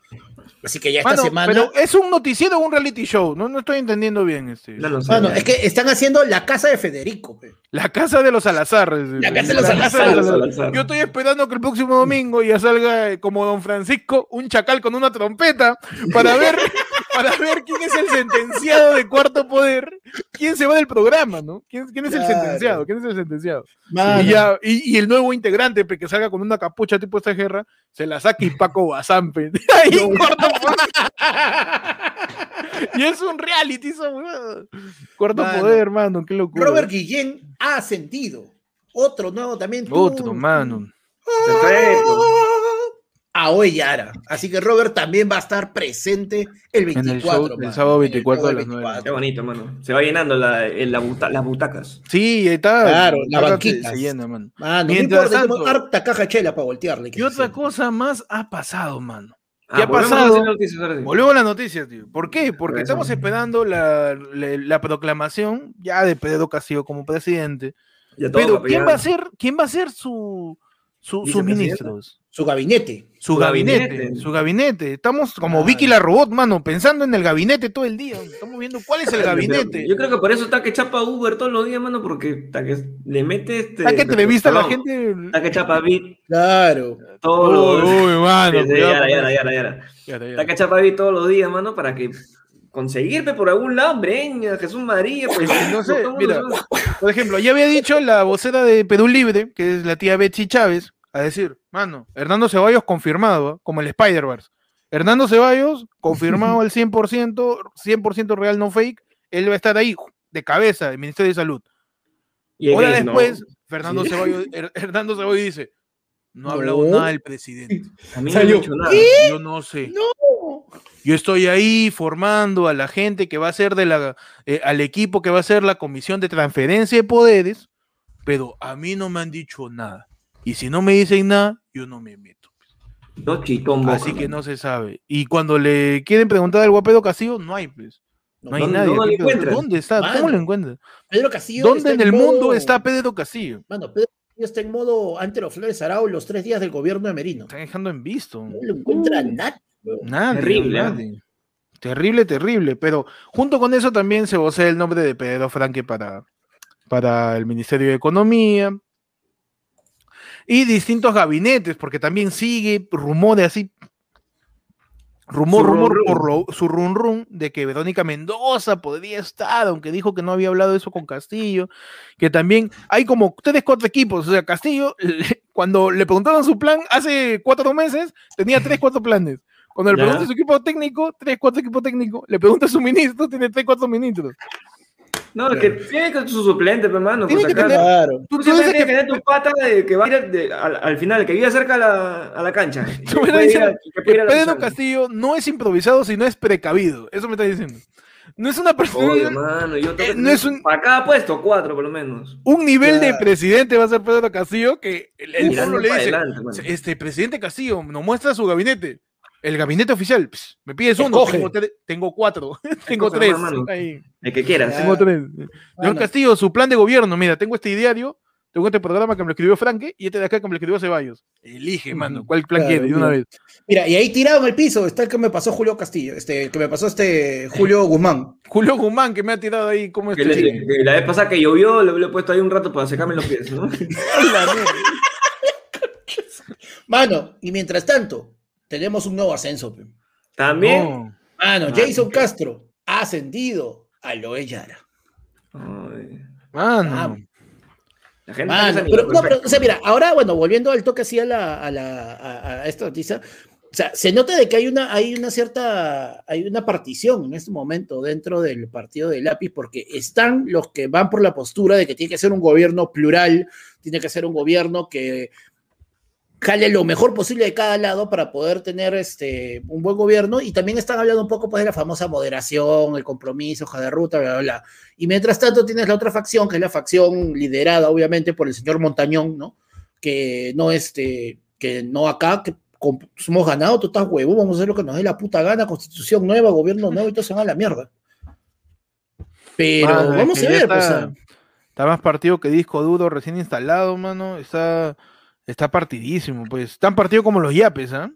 Así que ya esta Mano, semana. Pero es un noticiero o un reality show. No, no estoy entendiendo bien. Este. no lo sé. Mano, es que están haciendo la casa de Federico, pe. La casa de los Salazar. La casa de los. Salazar. Yo estoy esperando que el próximo domingo ya salga eh, como Don Francisco, un chacal con una trompeta, para ver, para ver quién es el sentenciado de cuarto poder, quién se va del programa, ¿no? ¿Quién, quién es el sentenciado? ¿Quién es el sentenciado? Y, ya, y, y el nuevo integrante, pe, que salga con una capucha tipo esta guerra, se la saca y Paco Bazampe. Ahí cuarto poder. Y es un reality, huevada. Cuarto Mano. poder, hermano, qué locura. Robert Guillén ha ascendido. Otro nuevo también. tú- Otro, mano. Perfecto. A hoy Yara. Así que Robert también va a estar presente el el 24. show del mano. sábado En el 24 show a del las nueve. 24. Qué bonito, mano. Se va llenando la, el- la buta- las butacas. Sí, ahí está. Claro, la banquita. Se llena, mano. Mano, no Mientras importa, tanto- harta caja de chela para voltearle. que ¿Qué se otra cosa más ha pasado, mano? Ah, ¿Qué ha volvemos pasado? a hacer noticias ahora sí. Volvemos a las noticias, tío. ¿Por qué? Porque Por eso. estamos esperando la, la- la proclamación ya de Pedro Castillo como presidente. Pero ¿quién va a ser, quién va a ser su, su- sus ministros? Su gabinete. Su, Su gabinete, gabinete. su gabinete. Estamos como. Vicky la robot, mano, pensando en el gabinete todo el día. Estamos viendo cuál es el gabinete. Yo creo que por eso está que chapa Uber todos los días, mano, porque está que le mete este. ¿A qué entrevista a la gente? Está que chapa Bit Claro. todos los Uy, uy, mano. Eso. yara, yara. Yara, yara. Está que chapa Bit todos los días, mano, para que conseguirte por algún lado, Breña, Jesús María, pues, no sé, mira. Por ejemplo, ya había dicho la vocera de Perú Libre, que es la tía Betsy Chávez, a decir, mano, Hernando Ceballos confirmado, ¿ah? como el Spider-Verse. Hernando Ceballos, confirmado al 100%, 100% real, no fake, él va a estar ahí, de cabeza, del Ministerio de Salud. Y Hora el- no. después, Fernando Sí. Ceballos, Her- Hernando Ceballos dice, no ha No. hablado nada el presidente. A mí no me ha dicho nada. Yo no sé. No. Yo estoy ahí formando a la gente que va a ser de la, eh, al equipo que va a ser la comisión de transferencia de poderes, pero a mí no me han dicho nada. Y si no me dicen nada, yo no me meto. No, chitón, boca, Así que no se sabe. Y cuando le quieren preguntar al guapedo Castillo, no hay, pues. No hay ¿Dónde- nadie. dónde lo ¿Qué- encuentras? ¿Dónde está? ¿Cómo lo encuentras? Pedro Castillo. ¿Dónde está en el modo- mundo está Pedro Castillo? Mano, Pedro Castillo está en modo Antero Flores Arau los tres días del gobierno de Merino. Está dejando en visto. No lo encuentra nadie. Nadie, Terrible, ¿eh? nadie. Terrible, terrible. Pero junto con eso también se vocea el nombre de Pedro Franque para, para el Ministerio de Economía. Y distintos gabinetes, porque también sigue rumores así. Rumor, Su rumor, run run. por lo- su run run de que Verónica Mendoza podría estar, aunque dijo que no había hablado eso con Castillo. Que también hay como tres, cuatro equipos. O sea, Castillo, cuando le preguntaron su plan hace cuatro meses, tenía tres, cuatro planes. Cuando le Ya. pregunta a su equipo técnico, tres, cuatro equipos técnicos, le pregunta a su ministro, tiene tres, cuatro ministros. No, es que tiene que ser su suplente, hermano. Tiene Por si que tener- Claro. Tú, Tú tienes que, que tener tu pata de que va a ir de- al, al final, que vive cerca a la, a la cancha. Tú me diciendo que Pedro. Castillo no es improvisado, sino es precavido. Eso me está diciendo. No es una persona. Oye, hermano, yo Eh, no es un- Para cada puesto, cuatro por lo menos. un nivel de Claro. presidente va a ser Pedro Castillo que el, pueblo le dice, adelante, mano. este presidente Castillo nos muestra su gabinete. El gabinete oficial, pss, me pides uno, tengo, tengo cuatro, tengo Escoge, tres. ahí, El que quieras. Tengo tres. Señor Bueno. Castillo, su plan de gobierno, mira, tengo este ideario, tengo este programa que me lo escribió Franque y este de acá que me lo escribió Ceballos. Elige, mano, ¿cuál plan Claro, quieres? De una vez. Mira, y ahí tirado en el piso está el que me pasó Julio Castillo, este, el que me pasó este Julio Guzmán. Julio Guzmán, que me ha tirado ahí, ¿cómo este? le- que la vez pasada que llovió, le, le he puesto ahí un rato para secarme los pies, ¿no? Mano, y mientras tanto, tenemos un nuevo ascenso. pe. También. No. Mano, Ah, Jason. Castro ha ascendido a Loe Yara. Ay, Mano. Ah, la gente Mano, pero, no, pero, perfecto. o sea, mira, ahora, bueno, volviendo al toque así a, la, a, la, a, a esta noticia, o sea, se nota de que hay una, hay una cierta, hay una partición en este momento dentro del partido de lápiz, porque están los que van por la postura de que tiene que ser un gobierno plural, tiene que ser un gobierno que jale lo mejor posible de cada lado para poder tener este, un buen gobierno y también están hablando un poco pues, de la famosa moderación, el compromiso, hoja de ruta, bla, bla, bla. Y mientras tanto tienes la otra facción, que es la facción liderada obviamente por el señor Montañón, ¿no? Que no este, que no acá, que hemos ganado, tú estás huevo, vamos a hacer lo que nos dé la puta gana, constitución nueva, gobierno nuevo y todo se va a la mierda. Pero vamos a ver, pues, está, ah, está más partido que disco duro recién instalado, mano. Está, está partidísimo, pues. Tan partido como los yapes, ¿ah?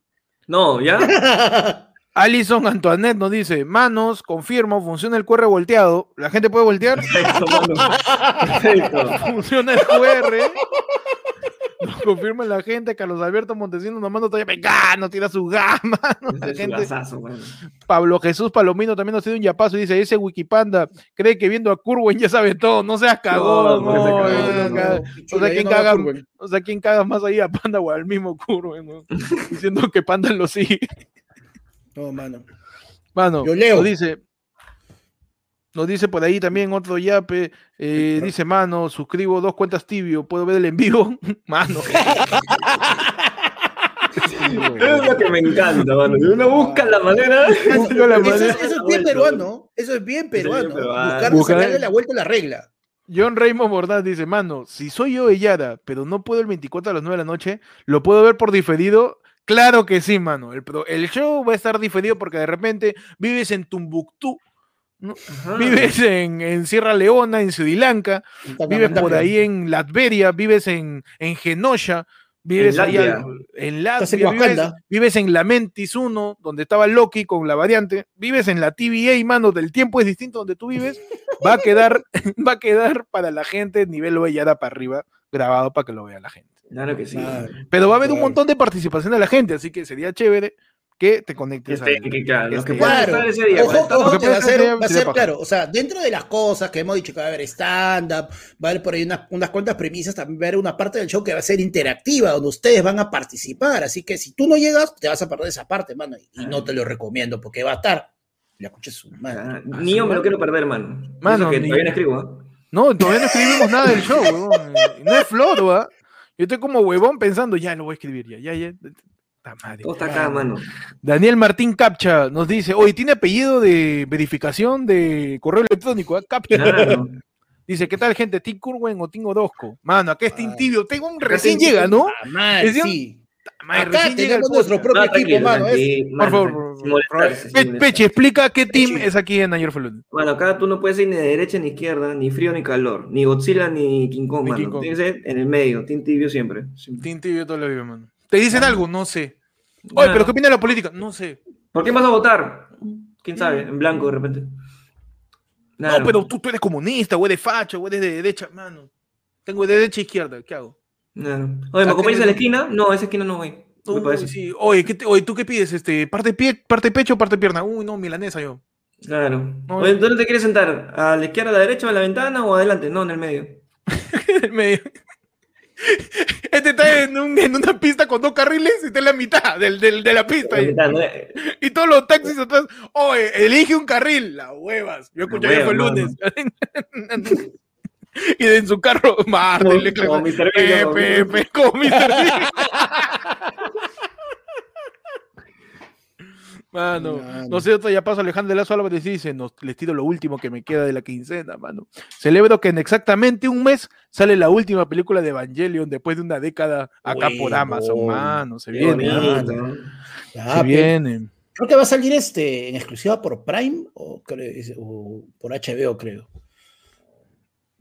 No, ¿ya? Alison Antoinette nos dice, manos, confirmo, funciona el QR volteado. ¿La gente puede voltear? Perfecto. Perfecto. funciona el QR. Nos confirma la gente, Carlos Alberto Montesinos nos manda todavía vegano, tira su gama. La es gente, gasazo. Pablo Jesús Palomino también nos tiene un yapazo y dice, ese Wikipanda cree que viendo a Curwen ya sabe todo, no seas cagón. No, se o sea, ¿quién caga, Curwen. o sea, ¿quién caga más ahí a Panda o al mismo Curwen? Diciendo que Panda lo sigue. No, mano. Mano, Yo leo. nos dice, nos dice por ahí también otro yape, eh, dice, mano, suscribo dos cuentas tibio, ¿puedo ver el en vivo? Mano. Es lo que me encanta, mano. Si uno busca la manera. La Eso, manera. es- eso es bien peruano. Eso es bien peruano. peruano. Buscar la vuelta a la regla. John Raymond Bordaz dice, mano, si soy yo Yara, pero no puedo el 24 a las 9 de la noche, ¿lo puedo ver por diferido? Claro que sí, mano. El, el show va a estar diferido porque de repente vives en Tumbuctú, vives en, en Sierra Leona, en Sri Lanka, vives por ahí en Latveria, vives en, en Genosha, vives En Latvia. al- en Latvia, vives, vives en Lamentis 1, donde estaba Loki con la variante, vives en la TVA, mano, del tiempo es distinto donde tú vives, va a quedar, va a quedar para la gente nivel Oellada para arriba, grabado para que lo vea la gente. Claro que sí. Claro. Pero va a haber un montón de participación de la gente, así que sería chévere que te Que conectes a estén, que, claro, los que puedan Claro. estar ese día. Ojo, conectados. ojo que que va a ser, va a claro, o sea, dentro de las cosas que hemos dicho que va a haber stand-up, va a haber por ahí unas, unas cuantas premisas, también va a haber una parte del show que va a ser interactiva, donde ustedes van a participar, así que si tú no llegas, te vas a perder esa parte, mano, y, y no te lo recomiendo, porque va a estar, la escuché su madre. Ah, Ni yo me lo quiero perder, mano. Mano, que ni- todavía no escribo. ¿ah? No, todavía no escribimos nada del show, huevón. No es flor, ¿va? Yo estoy como huevón pensando, ya lo voy a escribir, ya, ya, ya. Madre. Todo está acá, mano. Daniel Martín Capcha nos dice, oye, ¿tiene apellido de verificación de correo electrónico? ah? Capcha. Claro. Dice, ¿qué tal, gente? ¿Tim Curwen o Tim Orozco? Mano, acá es Tim. Tibio. Tengo un recién llega, ¿no? Ah, sí. Acá recién llega el tenemos nuestro propio No, equipo, mano. es- tranquilo, Por favor, Pe-. Peche, explica qué team Peche. es aquí en Ayer Felun. Bueno, acá tú no puedes ir ni de derecha ni izquierda, ni frío ni calor, ni Godzilla ni King Kong, Ni mano. King Kong. Tiene que ser en el medio, Team Tibio siempre. siempre. Team Tibio toda la vida, mano. ¿Te dicen algo? No sé. Oye. ¿pero qué opina la política? No sé. ¿Por qué vas a votar? ¿Quién sabe? En blanco de repente. No, pero tú, tú eres comunista, o eres facho, o eres de derecha, mano. Tengo de derecha e izquierda, ¿qué hago? Claro. Oye, ¿me acompañas ¿qué a la esquina? No, a esa esquina no voy. Uy, sí. Oye, ¿qué te- oye, ¿tú qué pides? Este, ¿Parte, pie, ¿Parte pecho o parte pierna? Uy, no, milanesa yo. Claro. Oye. ¿dónde te quieres sentar? ¿A la izquierda, a la derecha, en la ventana o adelante? No, en el medio. en el medio. Este está en, un- en una pista con dos carriles y está en la mitad del, del- de la pista. La Y, todos los taxis atrás. Oye, elige un carril. Las huevas. Yo escuché fue el lunes. y en su carro, Marte, Como- le como Mr. Bean, como Pepe, como Mr. Bean. Mano, Mano. no sé, otro ya paso Alejandro Lazo Álvarez dice, nos, les tiro lo último que me queda de la quincena, mano. Celebro que en exactamente un mes sale la última película de Evangelion después de una década acá por Huevón. Amazon, mano. Se viene, bonito. mano, Ya, se pe- viene. Creo que va a salir este en exclusiva por Prime o, o por HBO, creo.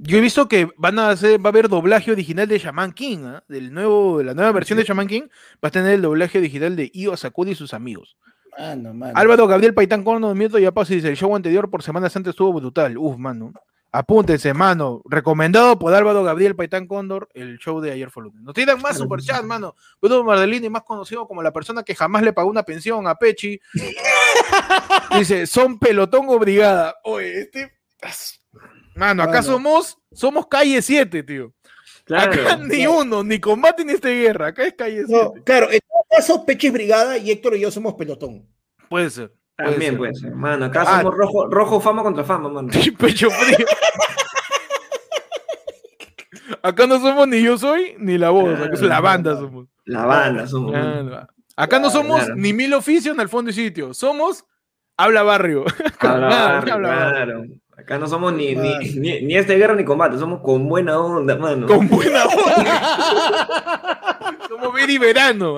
Yo he visto que van a hacer, va a haber doblaje original de Shaman King, ¿ah? del nuevo, de la nueva versión de Shaman King, va a tener el doblaje original de Io Asakura y sus amigos. Mano, mano. Álvaro Gabriel Paitán Corno, Mieto y dice, el show anterior por Semana Santa estuvo brutal. Uf, mano. Apúntense, mano. Recomendado por Álvaro Gabriel Paitán Cóndor, el show de ayer fue lunes. Nos tiran más superchat, mano. Bruno Mardelini, más conocido como la persona que jamás le pagó una pensión a Pechi. dice, son pelotón o brigada. Oye, este... Mano, acá somos, somos calle 7, tío. Claro. Acá ni uno, ni combate ni este guerra. Acá es calle 7. No, claro, en todo caso, Peche es brigada y Héctor y yo somos pelotón. Puede ser. puede También ser. puede ser. Mano, acá Ah. somos rojo, rojo fama contra fama, mano. Pecho frío. Acá no somos ni yo soy ni la voz, acá es la banda somos. La banda somos. Claro. Acá no somos claro. ni mil oficios en el fondo y sitio. Somos habla barrio. Habla Claro, barrio, habla barrio. Acá no somos ni, ni, ni, ni este guerra ni combate, somos con buena onda, mano. Con buena onda. somos ver y verano.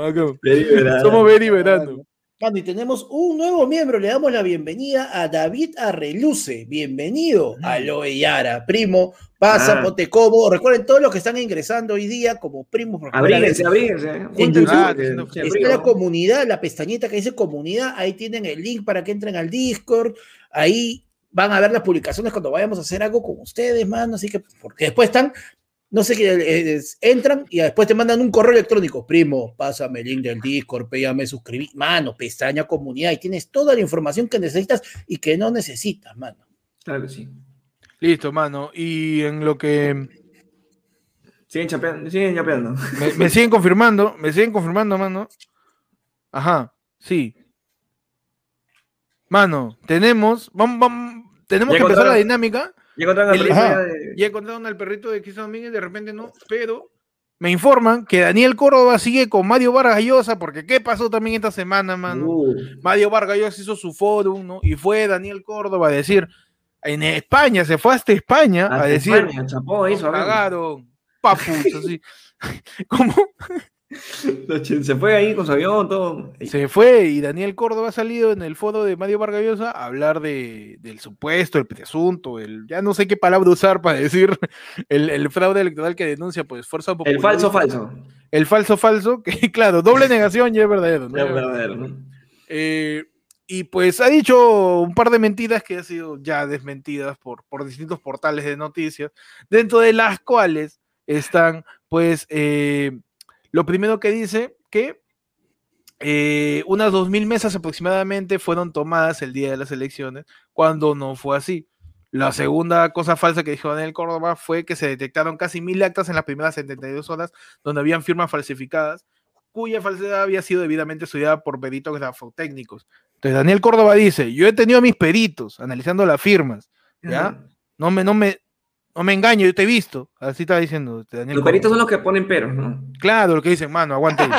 Somos ver y verano. Mano, y tenemos un nuevo miembro. Le damos la bienvenida a David Arreluce. Bienvenido a Loe Yara. Primo, pasa, Ah. ponte cómodo. Recuerden todos los que están ingresando hoy día como primos. Abríguense, abríguense. En YouTube porque está la comunidad, la pestañita que dice comunidad, ahí tienen el link para que entren al Discord, ahí van a ver las publicaciones cuando vayamos a hacer algo con ustedes, mano, así que, porque después están, no sé qué, eh, entran y después te mandan un correo electrónico, primo, pásame el link del Discord, ya me suscribí, mano, pestaña comunidad, y tienes toda la información que necesitas y que no necesitas, mano. Claro que sí. Listo, mano. Y en lo que Siguen chapeando, siguen chapeando. me, me siguen confirmando, me siguen confirmando, mano. Ajá, sí. Mano, tenemos, vamos, vamos, tenemos Ya que empezar la dinámica. Ya encontraron El- de- Ya encontraron al perrito de Cristian Domínguez, de repente no, pero me informan que Daniel Córdoba sigue con Mario Vargas Llosa, porque ¿qué pasó también esta semana, mano? Uh, Mario Vargas Llosa hizo su foro, ¿no? Y fue Daniel Córdoba a decir, en España, se fue hasta España a hasta decir, España, chapó, a cagaron, papus, así. ¿Cómo? Se fue ahí con su avión, todo. Se fue y Daniel Córdoba ha salido en el foro de Mario Vargas Llosa a hablar de, del supuesto, el presunto, el ya no sé qué palabra usar para decir el, el fraude electoral que denuncia pues Fuerza El Popular. falso falso. El falso falso, que claro, doble negación ya es verdadero. ¿no? Es verdadero, ¿no? Eh, y pues ha dicho un par de mentiras que han sido ya desmentidas por, por distintos portales de noticias, dentro de las cuales están, pues, eh, lo primero que dice que eh, unas 2.000 mesas aproximadamente fueron tomadas el día de las elecciones, cuando no fue así. La segunda cosa falsa que dijo Daniel Córdoba fue que se detectaron casi mil actas en las primeras 72 horas donde habían firmas falsificadas, cuya falsedad había sido debidamente estudiada por peritos grafotécnicos. Entonces Daniel Córdoba dice, yo he tenido a mis peritos analizando las firmas, ¿ya? No me, no me, no me engaño, yo te he visto. Así está diciendo Daniel Los peritos son los que ponen peros, ¿no? Claro, lo que dicen, mano, aguante. es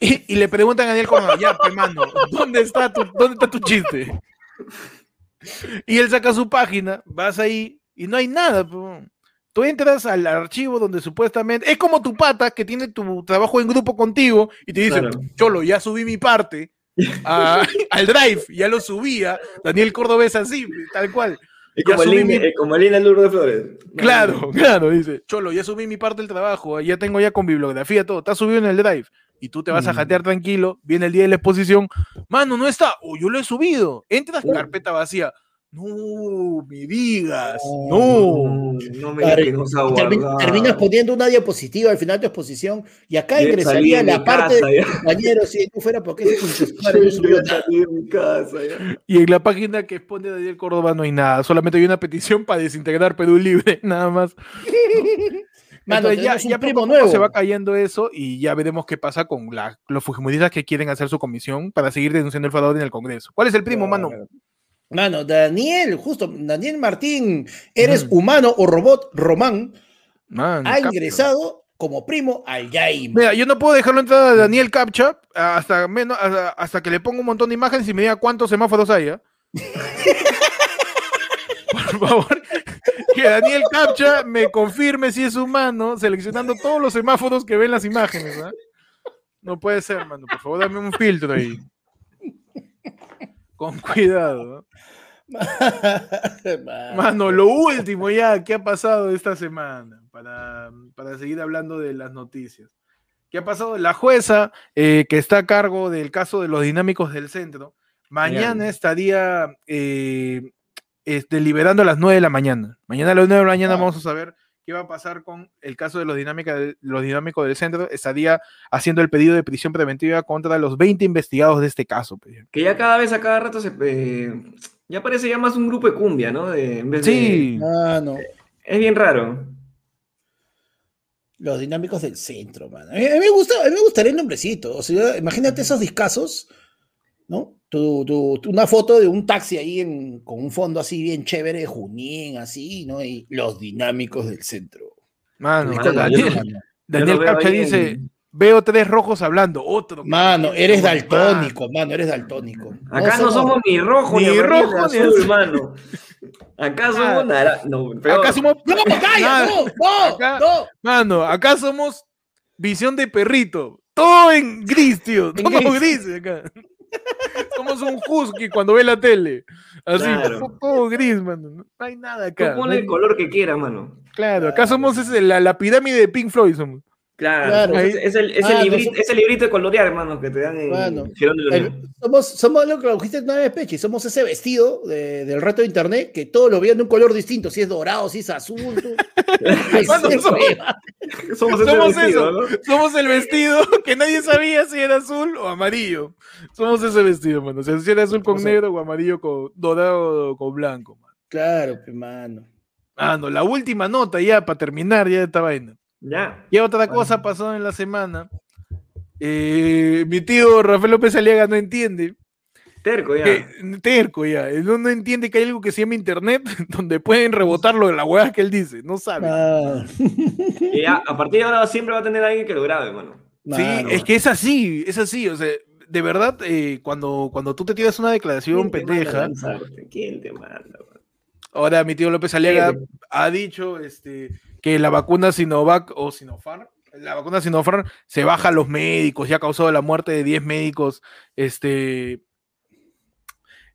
y, y le preguntan a Daniel Córdoba, ya, pues, mano, ¿dónde está, tu, ¿dónde está tu chiste? Y él saca su página, vas ahí y no hay nada. Tú entras al archivo donde supuestamente es como tu pata que tiene tu trabajo en grupo contigo y te dice, Claro. Cholo, ya subí mi parte a- al drive, ya lo subía. Daniel Córdoba es así, tal cual. Ya como el, mi- eh, como de flores. Claro, claro, dice, Cholo, ya subí mi parte del trabajo, ya tengo ya con bibliografía, todo, está subido en el drive. Y tú te vas a jatear tranquilo, viene el día de la exposición, mano, no está, o yo lo he subido, entras, Uh. carpeta vacía. No, me digas, No, no. Me digas terminas poniendo una diapositiva al final de tu exposición y acá Yo ingresaría la parte casa, de ya. compañero, si no fuera porque. Y en la página que expone Daniel Córdoba no hay nada, solamente hay una petición para desintegrar Perú Libre, nada más. Mano, Entonces, ya, ya primo poco nuevo. se va cayendo eso y ya veremos qué pasa con la- los fujimoristas que quieren hacer su comisión para seguir denunciando el fraude en el Congreso. ¿Cuál es el primo, mano? Mano, Daniel, justo, Daniel Martín, ¿eres humano o robot? Román ha ingresado como primo al Yaim. Mira, yo no puedo dejarlo entrar a Daniel Captcha hasta, menos, hasta, hasta que le ponga un montón de imágenes y me diga cuántos semáforos hay. ¿ah? Por favor, que Daniel Captcha me confirme si es humano, seleccionando todos los semáforos que ven las imágenes. ¿ah? No puede ser, mano. Por favor, dame un filtro ahí. Con cuidado. Mano, lo último ya, ¿qué ha pasado esta semana? Para, para seguir hablando de las noticias. ¿Qué ha pasado? La jueza eh, que está a cargo del caso de los dinámicos del centro, mañana Bien. estaría eh, este, deliberando a las 9 de la mañana. Mañana a las 9 de la mañana Ah. vamos a saber qué va a pasar con el caso de los, dinámica, los dinámicos del centro. Estaría haciendo el pedido de prisión preventiva contra los 20 investigados de este caso. pe. Que ya cada vez a cada rato se. eh, ya parece ya más un grupo de cumbia, ¿no? De, en vez de- Sí, Mano, es bien raro. los dinámicos del centro, mano. A mí, a mí me gusta, a mí me gustaría el nombrecito. O sea, imagínate esos discasos, ¿no? Tu, tu- tu- una foto de un taxi ahí en- con un fondo así bien chévere de Junín, así, ¿no? Y los dinámicos del centro. mano, Mano, Daniel. Daniel dice, en- veo tres rojos hablando. Otro. Mano, eres somos daltónico, mano, eres daltónico. Acá no somos ni rojo ni, Ni rojo, ni azul, azul. mano. Acá Ah. somos nara... No, peor. Acá somos. ¡No, calla! Nada. ¡No! ¡No! Acá- ¡No! Mano, acá somos visión de perrito. Todo en gris, tío. En Todo gris. gris acá. Somos un husky cuando ve la tele. Así, Claro. todo, todo gris, mano. No hay nada Tú acá. ponle hay- el color que quieras, mano. Claro, acá somos ese- la, la pirámide de Pink Floyd. Somos. Claro, Claro. es, es el, es, Ah, el librito, nosotros- es el librito de colorear, hermano, que te dan en Bueno, Girón de la El- somos, somos lo que lo dijiste una vez, Pechi, somos ese vestido de- del reto de internet que todos lo veían de un color distinto, si es dorado, si es azul. tú. Sí, somos- hueva. Somos ese Somos vestido, eso. ¿no? Somos el vestido que nadie sabía si era azul o amarillo. Somos ese vestido, mano. O sea, si era azul con O sea- negro o amarillo con dorado o con blanco, mano. Claro, pe, mano. Ah, no, la última nota ya para terminar ya esta vaina. Ya. ¿Qué otra cosa pasó en la semana? Eh, mi tío Rafael López Aliaga no entiende. Terco, ya. que- terco ya. Él no, no entiende que hay algo que se llama internet donde pueden rebotar lo de la hueá que él dice. No sabe. Ah, Y ya, a partir de ahora siempre va a tener alguien que lo grabe, mano. Sí, es que es así, es así. O sea, de verdad, eh, cuando, cuando tú te tiras una declaración ¿Quién te pendeja, lanzarte? ¿Quién te manda? mano? ahora mi tío López Aliaga ha dicho este, que la vacuna Sinovac o Sinopharm, la vacuna Sinopharm se baja a los médicos y ha causado la muerte de 10 médicos, este,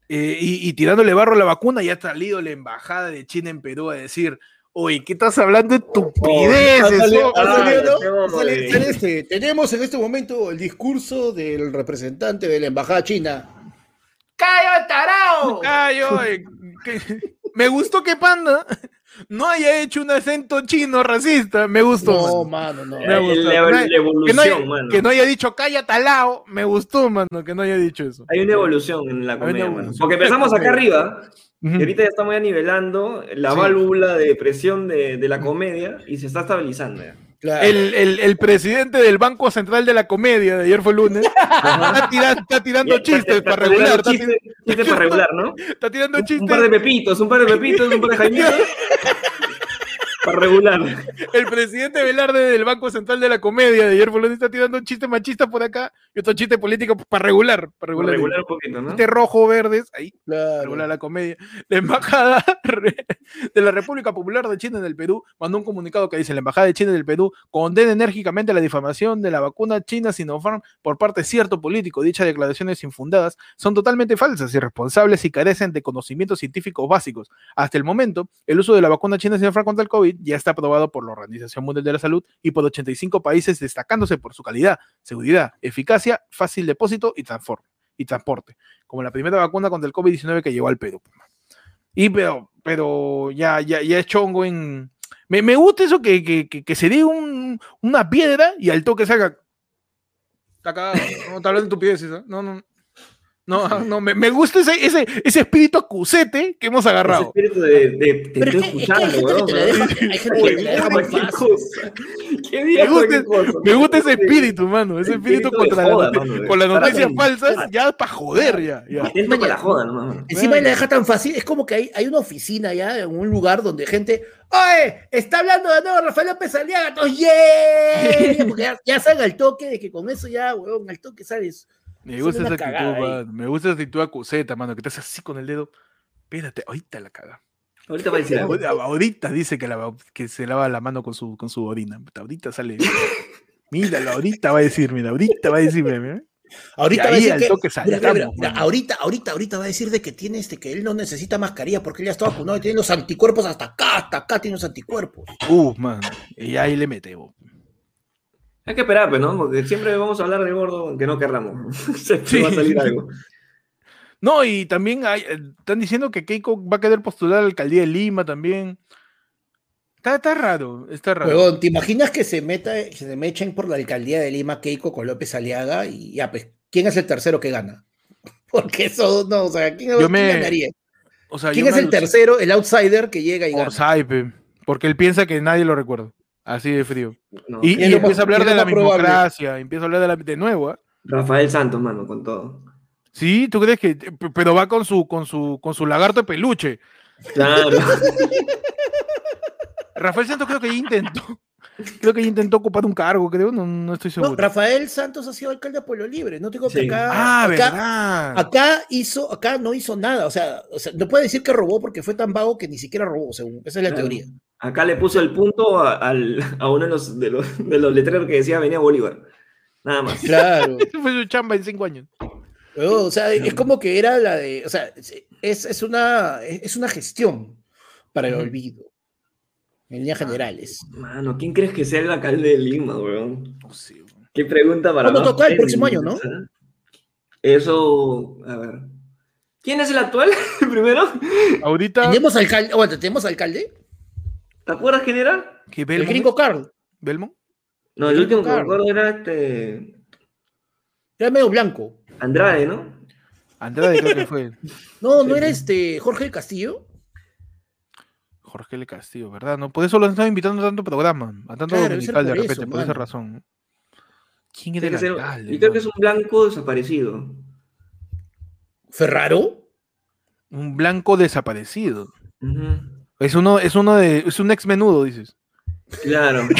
eh, y, y tirándole barro a la vacuna, ya ha salido la embajada de China en Perú a decir, oye, ¿qué estás hablando de estupideces? Ha salido- oh?" ha salido, ¿no? qué bombo Sale- de- sale este. Tenemos en este momento el discurso del representante de la embajada china. ¡Callo, tarao! ¡Callo! eh, que- Me gustó que Panda no haya hecho un acento chino racista. Me gustó. No, mano. mano, no. Me ha La, la- Que no la hay- que, no evolución, haya, mano. que no haya dicho calla talao. Me gustó, mano, que no haya dicho eso. Hay una evolución en la comedia, mano. evolución. Porque empezamos acá arriba y ahorita ya estamos ya nivelando la Sí. válvula de presión de, de la comedia y se está estabilizando ya. Claro. El, el- el presidente del Banco Central de la Comedia de ayer fue lunes. está, tira- está tirando chistes está- para regular. Está, tirando Chistes chistes para regular, ¿no? está tirando Un, un chistes. par de pepitos, un par de pepitos, un par de jaimitos. para regular. El presidente Velarde del Banco Central de la Comedia de ayer fue lunes. Está tirando un chiste machista por acá y otro chiste político para regular. Para Para regular. regular un poquito, ¿no? Chiste rojo, verdes. Ahí. Claro. regula la comedia. La embajada de la República Popular de China en el Perú mandó un comunicado que dice: La embajada de China en el Perú condena enérgicamente la difamación de la vacuna china Sinopharm por parte de cierto político. Dichas declaraciones infundadas son totalmente falsas, irresponsables y carecen de conocimientos científicos básicos. Hasta el momento, el uso de la vacuna china Sinopharm contra el COVID ya está aprobado por la Organización Mundial de la Salud y por 85 países, destacándose por su calidad, seguridad, eficacia, fácil depósito y, y transporte como la primera vacuna contra el COVID-19 que llegó al Perú. Y pero, pero ya, ya, ya es chongo en. Me, me gusta eso que, que, que, se dé un- una piedra y al toque salga. Está cagado. No está hablando de estupideces, ¿ah? No, no. No, no, me, me gusta ese, ese, ese espíritu acusete que hemos Ese agarrado. espíritu de, de te Pero estoy es que, es que hay escuchando, gente que weón. te la deja, hay gente que Oye, te la deja muy cualquier fácil. cosa. ¿Qué día Me gusta, ese espíritu, mano. Ese El espíritu espíritu de contra la joda, noti- mano, de con las noticias falsas, ya para joder, ya. ya. Con la joda, hermano. Encima y la deja tan fácil, es como que hay, hay una oficina ya en un lugar donde gente, oye, está hablando de nuevo Rafael López Aliaga, todos, ¡yeah! Porque ya, ya salga al toque de que con eso ya, weón, al toque sales. Me gusta esa actitud, cagada ahí. mano. Me gusta esa actitud acuseta, mano, que te hace así con el dedo. Espérate, ahorita la caga. Ahorita va a decir algo. Ahorita, ahorita dice que, la- que se lava la mano con su, con su orina. Ahorita sale. Míralo, ahorita va a decir, mira, ahorita va a decir, mira, mira. Ahorita Y va a ahí decir que, toque mira, mira, mira, saltamos, mira, mano. ahorita, ahorita, ahorita va a decir de que tiene este, que él no necesita mascarilla porque él ya está vacunado y tiene los anticuerpos hasta acá, hasta acá tiene los anticuerpos. Uh, man. Y ahí le metemos. Hay que esperar, pues, ¿no? Porque siempre vamos a hablar de gordo aunque no querramos. Siempre Sí. va a salir algo. No, y también hay, eh, están diciendo que Keiko va a querer postular a la alcaldía de Lima también. Está, está raro, está raro. Huevón, ¿te imaginas que se meta, que se me echen por la alcaldía de Lima Keiko con López Aliaga y ya, pues, ¿quién es el tercero que gana? Porque eso, no, o sea, ¿quién, Yo quién me- ganaría? O sea, ¿Quién yo es el tercero, el outsider que llega y Por gana? Saipe, porque él piensa que nadie lo recuerda. Así de frío. No. Y, ¿Quién y empieza a hablar de la democracia, empieza a hablar de la de nuevo, ¿ah? Rafael Santos, mano, con todo. Sí, ¿tú crees que? Pero va con su, con su, con su lagarto de peluche. Claro. Rafael Santos creo que ya intentó, Creo que ella intentó ocupar un cargo, creo, no, no estoy seguro. No, Rafael Santos ha sido alcalde de Pueblo Libre. No tengo que Sí. acá. ah, acá, verdad. acá hizo, acá no hizo nada. O sea, o sea, no puede decir que robó porque fue tan vago que ni siquiera robó, según. Esa es la Claro. teoría. Acá le puso el punto a, al- a uno de los, de, los, de los letreros que decía Avenida Bolívar. Nada más. Claro. Esa fue su chamba en cinco años. O sea, es como que era la de. O sea, es, es una, es una gestión para el olvido. En líneas generales. Mano, ¿quién crees que sea el alcalde de Lima, weón? No sé, weón. Qué pregunta para ¿Cuándo toca? El próximo año, ¿no? Eso, a ver. ¿Quién es el actual primero? Ahorita, ¿Tenemos alcalde? Bueno, ¿tenemos alcalde? ¿Te acuerdas quién era? ¿qué El gringo Carl. ¿Belmont? No, el último que me acuerdo era este. Era medio blanco. Andrade, ¿no? Andrade creo que fue. No, Sí, no era este Jorge del Castillo. Jorge L. Castillo, ¿verdad? No, por eso lo han estado invitando a tanto programa, a tanto Claro, dominical de repente, eso, por esa razón. ¿Quién era el ser- alcalde? yo creo que es un blanco desaparecido. Ferraro. un blanco desaparecido. Ujú. Es uno, es uno de, es un ex menudo, dices. Claro.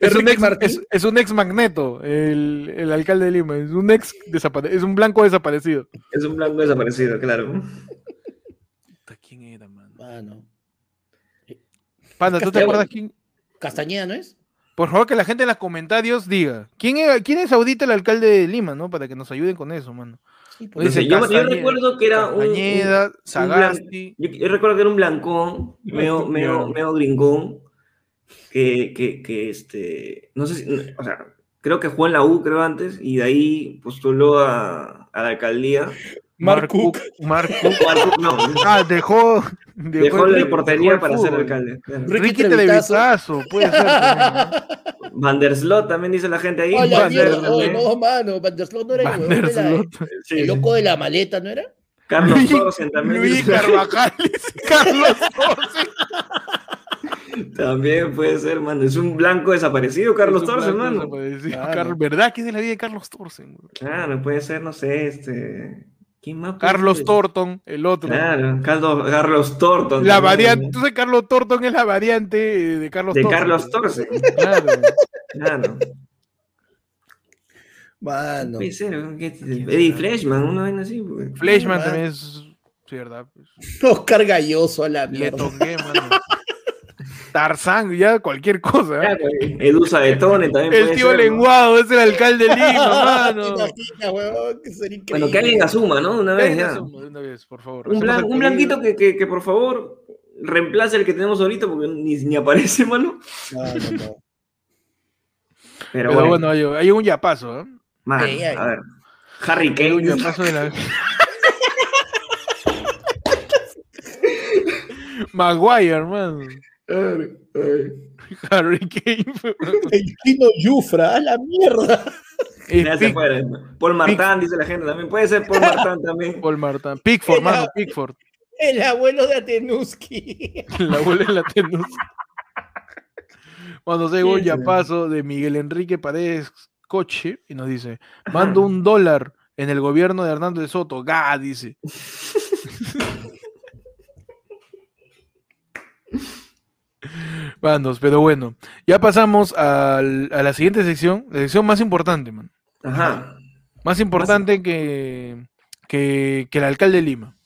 Es, es un ex, es, es un ex magneto, el, el alcalde de Lima. Es un ex desapare- es un blanco desaparecido. Es un blanco desaparecido, claro. ¿Quién era, mano? Mano. Panda, ¿tú te acuerdas quién? Castañeda, ¿no es? Por favor, que la gente en los comentarios diga. ¿Quién, era- quién es ahorita el alcalde de Lima, no? Para que nos ayuden con eso, mano. Pues, dice yo, yo recuerdo que era un. un- Castañeda, Sagasti. Yo, yo recuerdo que era un blancón, medio, medio, medio gringón, que, que, que este, no sé si, o sea, creo que jugó en la U, creo antes, y de ahí postuló a, a la alcaldía. Mark Cook. Mark Cook. No, Ah, dejó. dejó la el- portería para ser alcalde. Ricky. Trevitazo, puede ser. también, ¿no? Van der Slot también dice la gente ahí. ¡Oh, la Van der mierda! Oh, no, mano. Van der Sloot no era el Van huevón El loco de la maleta, ¿no era? Carlos Luis- Thorsen también. Luis dice- Carvajales. Carlos Thorsen. También puede ser, mano. Es un blanco desaparecido, Carlos blanco mano. Claro. Carlos- ¿Verdad que es de la vida de Carlos Thorsen? güey? Claro, puede ser, no sé, este. ¿Quién más? Carlos? Thornton, el otro. Claro, Carlos, Carlos Thornton. La variante, entonces Carlos Thornton es la variante de Carlos De Thorsen. Carlos Thorsen. Claro. Claro. Mano. Puede ser, ¿no? ¿Qué- ¿Quién Eddie? Fleshman, una vaina así. pues. Fleshman también es. Sí, ¿verdad? Oscar Galloso a la Le mierda. toqué, mano. Tarzán, ya cualquier cosa. ¿eh? Claro, Edusa de Tone también El puede tío ser, ¿no? lenguado es el alcalde de Lima, ¿Te mano. Que Bueno, que alguien asuma, ¿no? Una vez ya. suma de una vez, por favor. Un, blan- blanquito que, que, que, por favor reemplace el que tenemos ahorita porque ni, ni aparece, mano. No, no, no. Pero, Pero bueno, bueno, hay, hay un yapazo, ¿eh? a ver. Harry Hay un Kane. yapazo de la. Maguire, hermano. Harry Kane. El Kino Yufra, a la mierda. Ya Pick- fue. Paul Martán, dice la gente también. Puede ser Paul Martán también. Paul Martin. Pickford, mano, Pickford. El abuelo de Atenuski. La abuela de la tenus. Cuando se un ¿Quién será? yapazo de Miguel Enrique Paredes Coche y nos dice: Mando un dólar en el gobierno de Hernando de Soto. Ga, dice. Bandos, pero bueno. Ya pasamos al- a la siguiente sección, la sección más importante, man. Ajá. Más importante que, que, que el alcalde de Lima.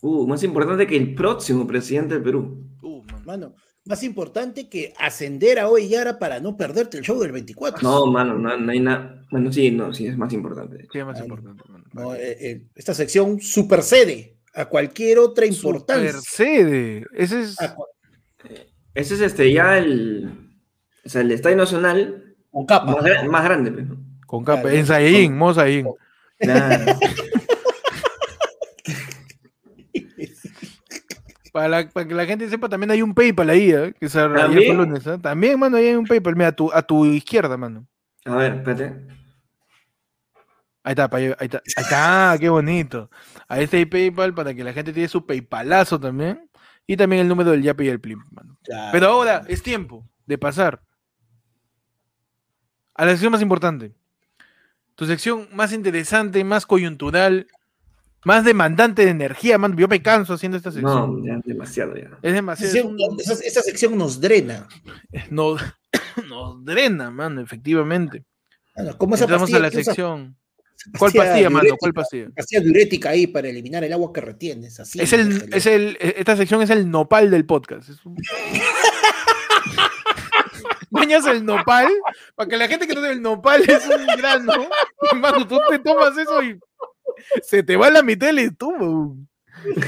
Uh, más importante que el próximo presidente del Perú. Uh, man. Mano, más importante que ascender a hoy Yara para no perderte el show del 24. No, mano, no, no hay nada. Bueno, sí, no, sí, es más importante. Sí, es más Ay, importante. man. No, eh, eh, esta sección supersede a cualquier otra importancia. Supersede. Ese es. A cua- Ese es este ya el. O sea, el Estadio Nacional Con capa. más, gra- más grande, pues, ¿no? Con capa. Claro. En Saiyajin, Mo Saiyajin. Claro. Para, la- para que la gente sepa, también hay un PayPal ahí, ¿eh? que se ¿También? fue lunes, ¿eh? También, mano, ahí hay un PayPal. Mira, a tu, a tu izquierda, mano. A ver, espérate. Ahí está, ahí está. Ahí está, qué bonito. Ahí está el PayPal para que la gente tiene su PayPalazo también. Y también el número del Yape y el Plim, mano. Claro. Pero ahora es tiempo de pasar a la sección más importante. Tu sección más interesante, más coyuntural, más demandante de energía, mano. Yo me canso haciendo esta sección. No, ya demasiado ya. Es demasiado. es un- esa, esa sección nos drena. nos, nos drena, mano, efectivamente. Bueno, esa Entramos a la sección. ¿Cuál pastilla mano? ¿Cuál pastilla? pastilla diurética ahí para eliminar el agua que retienes. Así, Es el, es el, e- esta sección es el nopal del podcast. Es un- Bañas el nopal, para que la gente que no sabe el nopal es un grano. Mano, tú te tomas eso y se te va la mitad del estómago.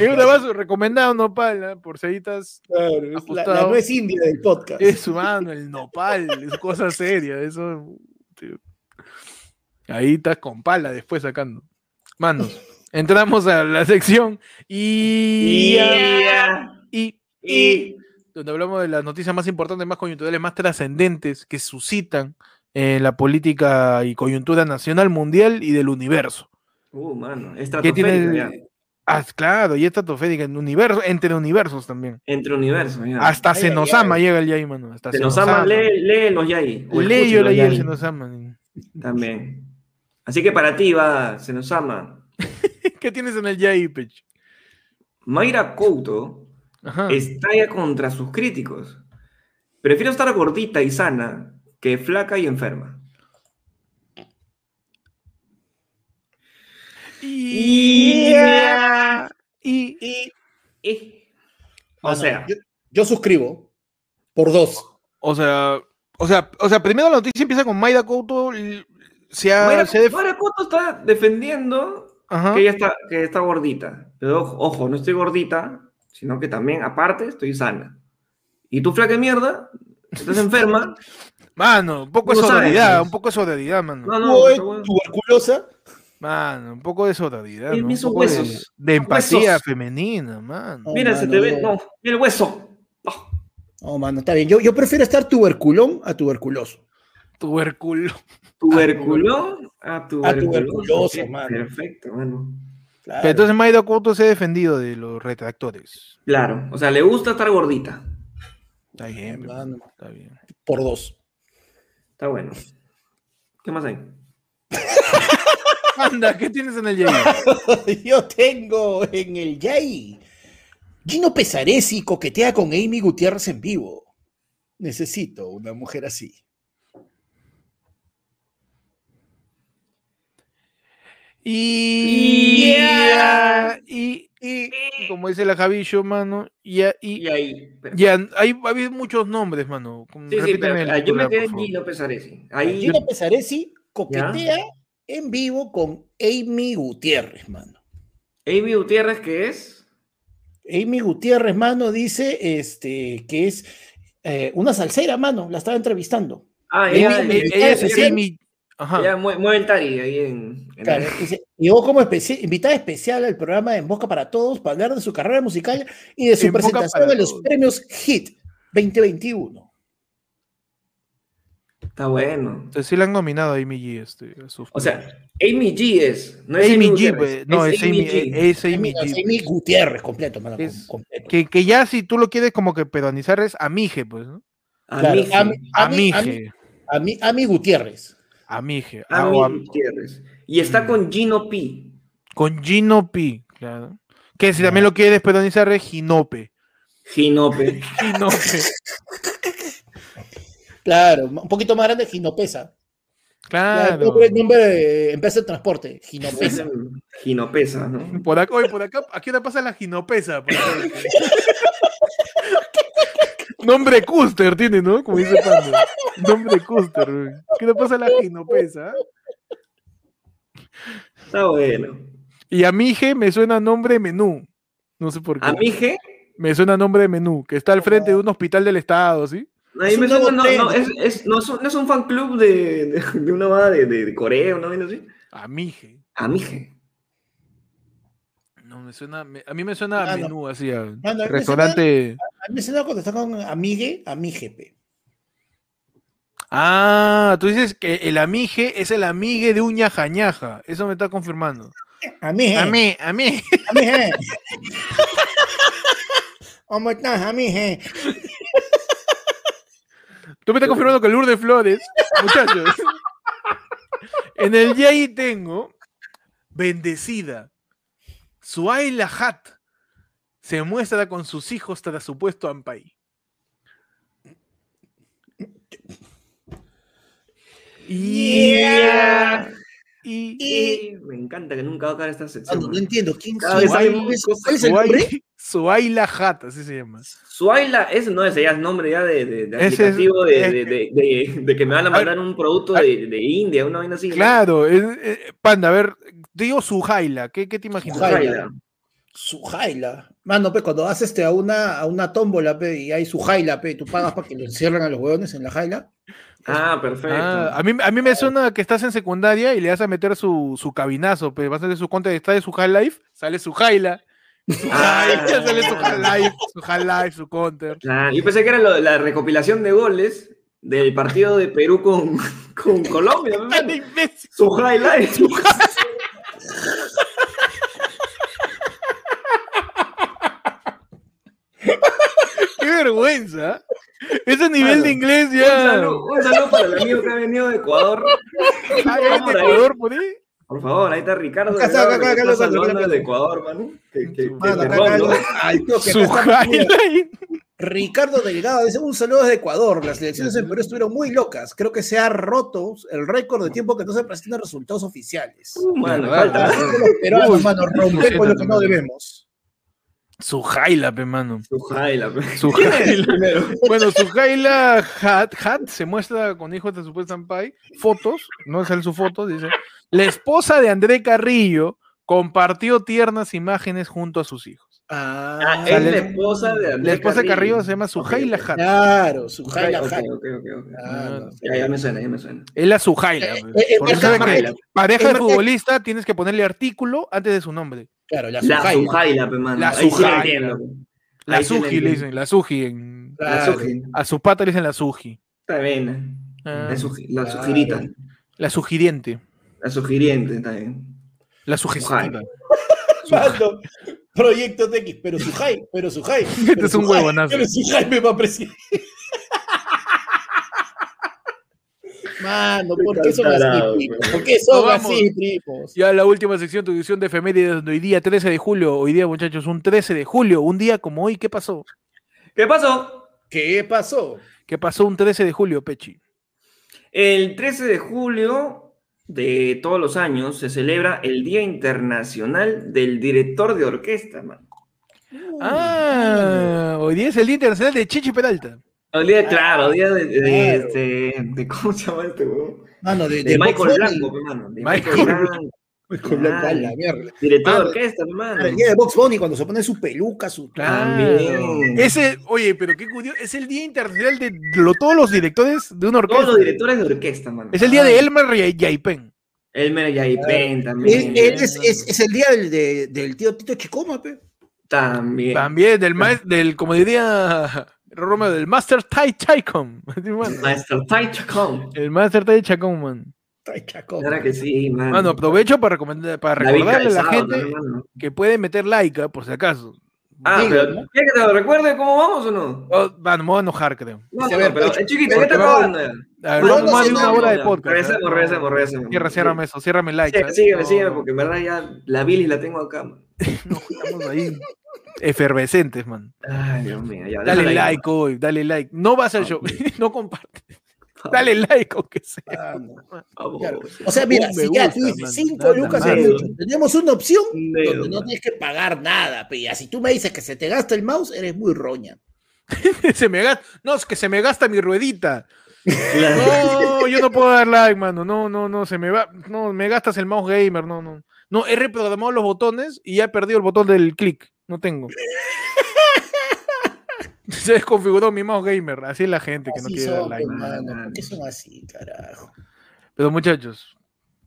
Es una vaso recomendado nopal, ¿ah? por seditas. Claro, es la, la nuez india del podcast. Es mano, el nopal, es cosa seria. Eso. tío. Ahí estás con pala después sacando. Manos, entramos a la sección y. y, Y donde hablamos de las noticias más importantes, más coyunturales, más trascendentes que suscitan en la política y coyuntura nacional, mundial y del universo. Uh, mano, ¿Qué tiene? ya. Ah, claro, y estratosférica, en universo, entre universos también. Entre universos, ya. Hasta ay, Senosama ay. llega el Yai, mano. Hasta Se nos ama, lee, léelos ya ahí. o Lee yo escúchelos leí ya el ahí, Senosama. También. Así que para ti va, se nos ama. ¿Qué tienes en el Pech? Mayra Couto Ajá. estalla contra sus críticos. Prefiero estar gordita y sana que flaca y enferma. Y, y, Y, y- o Mano, sea, yo, yo suscribo por dos. o sea, o sea, o sea, primero la noticia empieza con Maida Couto. Se ha, Mayra, se def- está defendiendo Ajá. que ella está, que está gordita. Pero ojo, ojo, no estoy gordita, sino que también, aparte, estoy sana. Y tú, flaca mierda, estás enferma. Mano, un poco de Tú sororidad, pues. un poco de sororidad, mano. No, no, está bueno. tuberculosa. Mano, un poco de. Mira ¿no? Un poco de- huesos, De, empatía huesos. femenina, mano. No, Mira, se mano, te ve. no. No, mira el hueso. Oh, No, mano, está bien. Yo, yo prefiero estar tuberculón a tuberculoso. Tuberculo. Tuberculón a tuberculoso. tuberculoso, Ok, mano. Perfecto, mano. Claro. Pero entonces Maida Couto se ha defendido de los retractores. Claro, o sea, le gusta estar gordita. Está bien, Mano. está bien. por dos. Está bueno. ¿Qué más hay? Anda, ¿qué tienes en el Yay? Yo tengo en el Yay. Gino Pesaresi coquetea con Amy Gutiérrez en vivo. Necesito una mujer así. Y, Yeah. y, y, como dice la Javillo, mano, y, y, Y ahí. ya, hay, ha habido muchos nombres, mano. Sí, sí, pero el yo me quedé en. Gino Pesaresi. Ahí. Gino Pesaresi coquetea en vivo con Amy Gutiérrez, mano. Amy Gutiérrez, ¿qué es? Amy Gutiérrez, mano, dice este, que es eh, una salsera, mano. La estaba entrevistando. Ah, Amy- ella, Amy- ella, ella es ella- Amy. Ajá. mue- mueve el tari ahí en. en Claro, la- dice, llegó como especi- invitada especial al programa En Boca para Todos para hablar de su carrera musical y de su En presentación en los Todos. premios HIT 2021. Está bueno. Entonces sí le han nominado a Amy G. Este, a sus O sea, Amy G es. No es Amy G, pues, no, es Amy, G. es Amy Amy, G. Amy Gutiérrez, completo, mano, Es- com- completo. Que, que ya si tú lo quieres como que peronizar es Amige, pues, ¿no? Claro, Amy- Amige. Amy, Amy Gutiérrez. Amige. Ah, Amy o am- Gutiérrez. Y está Mm. con Gino P. con Gino P, claro. Que si también lo quieres peronizar es Ginope. Ginope. Ginope. Claro, un poquito más grande, Ginopesa. Claro. nombre, nombre de empresa de transporte, Ginopesa. Ginopesa, ¿no? Por acá, oye, por acá, aquí ahora pasa la ginopesa. por acá. Nombre Custer tiene, ¿no? Como dice Pando. Nombre Custer. güey. ¿Qué le pasa a la ginopesa? Está bueno. Y a Mije me suena nombre menú. No sé por qué. A mi G. Me suena nombre de menú, que está al frente de un hospital del estado, ¿sí? Ahí Es me un suena, nuevo no, no, es, es- no, es un, no es un fan club de, de, de una banda de, de, Corea, una vaina así. A Mije. A mi G. No, me suena, me- a mí me suena a no. menú, así, a restaurante. A mí me suena cuando está con Amigue, Amigepe. Ah, tú dices que el amige es el amigue de un ñaja ñaja. Eso me está confirmando. Amige. A mí, a mí. Amige. ¿Cómo estás, Amige? Tú me estás confirmando que Lourdes Flores, muchachos. en el Yay tengo bendecida. Suaila Hat se muestra con sus hijos tras supuesto Ampay. Yeah. Y Y me encanta que nunca va a acabar esta Ah, sección. no, no entiendo. ¿Quién es- cosas. ¿Cuál es el nombre? Suai- Suaila Hat, así se llama. Suaila, ese no, ese ya es nombre ya de, de, de Ese es- aplicativo de, es- de, de, de- de que me van a mandar un producto de, de India, una vaina así. Claro, es- eh, Panda, a ver, digo Sujaila, ¿qué, qué te imaginas? Sujaila. Su jaila. Mano, pe, cuando vas este, a, una, a una tómbola, pe, y hay su jaila, pe, tú pagas para que lo encierren a los huevones en la jaila. Ah, perfecto. Ah, a, mí, a mí me suena que estás en secundaria y le vas a meter su, su cabinazo, pero vas a hacer su cuenta de está de su High Life, sale su Jaila. Su Ah. Sale su High Life, su High Life, su counter. Ah, yo pensé que era lo- la recopilación de goles del partido de Perú con, con Colombia. ¿no? ¡Qué imbécil! Su highlight. vergüenza! Ese nivel Claro. de inglés Un ya. saludo, un saludo para el amigo que ha venido de Ecuador. Ah, de. Ecuador por ahí. Por favor, ahí está Ricardo. Acá acá, acá, está acá, acá, saludando acá. desde Ecuador, mano. Que, que. Ricardo Delgado dice un saludo desde Ecuador. Las elecciones en Perú estuvieron muy locas. Creo que se ha roto el récord de tiempo que no se presentan resultados oficiales. Uh, mano, falta. Uy, mano, romper con lo que no debemos. Su Jaila, pe, mano. Su Jaila. Bueno, su Jaila Hat, Hat se muestra con hijos de supuesta Ampay, fotos, no sale su foto, dice, la esposa de André Carrillo compartió tiernas imágenes junto a sus hijos. Ah, Ah, es la esposa de Andrés La esposa de Carrillo se llama Sujaila ok. Hat. claro, su jaila, Ok, ok, ok, ok. Ah, no. Ya, ya me suena, ya me suena. Es la Sujaila. Eh, eh, Por eso que pareja es de marca- futbolista tienes que ponerle artículo antes de su nombre. Claro, la La sujaila. La Ahí sí la Sujaila. entiendo. La Suji le dicen, la Suji. en-. A su pata le dicen la Suji. Está bien. Ah, La, sugi- la claro. sugirita. la sugiriente. La sugiriente, está bien. La sugestiva. Mano, Proyecto TX, pero su jaila, pero su jaila. Este es un huevonazo. Pero su jaime va a presidente. Mano, ¿por qué son así. ¿Por qué son así, primos? Ya la última sección, tu edición de efemérides de hoy día, 13 de julio. Hoy día, muchachos, un 13 de julio, un día como hoy. ¿Qué pasó? ¿Qué pasó? ¿Qué pasó? ¿Qué pasó un 13 de julio, Pechi? El 13 de julio de todos los años se celebra el Día Internacional del Director de Orquesta, man. Ah, hoy día es el Día Internacional de Chichi Peralta. El día, claro, el día de, de, Claro. este, de- ¿cómo se llama este weón? Mano, de, De, Michael Blanco, Bunny. pe, mano. De Michael Blanco. Michael Blanco, a la mierda. Director de orquesta, hermano. El día de Box Bunny, cuando se pone su peluca, su... También. Ese, oye, pero qué curioso, es el Día Internacional de lo- todos los directores de una orquesta. Todos los directores de orquesta, mano. Es el día de Elmer Yaipen. Elmer Yaipen Es, también. es, es- es el día del, de- del tío Tito Chicoma, pe. También. También del maestro, del, como diría Romeo, del Master Tai Chacon. Maestro Tai Chacón. El Master Tai Chacon, man. Claro que sí, man. Mano, aprovecho para, recomendar, para David recordarle a la gente que puede meter like, ah, por si acaso. Ah, pero ¿no? ¿quieres que te lo recuerde cómo vamos o no? Oh, bueno, me voy a enojar, creo. No, Sí, no, pero eh, chiquita, ¿qué porque te vamos- acabando ya? A ver, vamos más sí, de una hora de ya. podcast. Regresemos, regresemos, regresemos. Cierra, ciérrame eso, ciérrame like. Sígueme, ¿ah? sígueme, sígueme, porque en verdad ya la bilis la tengo acá. man. no, estamos ahí efervescentes, man. Ay, Dios mío, ya. Dale like hoy, dale like. No vas al Ah, show, no comparte. man. Dale like aunque sea. Ah. Claro. O sea, mira, me si ya tú dices mano. 5 Nada lucas es mucho, tenemos una opción donde no man. tienes que pagar nada. Ya, si tú me dices que se te gasta el mouse, eres muy roña. se me gasta, no, es que se me gasta mi ruedita. Claro. No, yo no puedo dar like, mano. No, no, no, se me va. No, me gastas el mouse gamer, no, no. No, he reprogramado los botones y ya he perdido el botón del clic. No tengo. Se desconfiguró mi mouse gamer. Así es la gente que no quiere dar like. mano. ¿Por qué son así, carajo? Pero muchachos,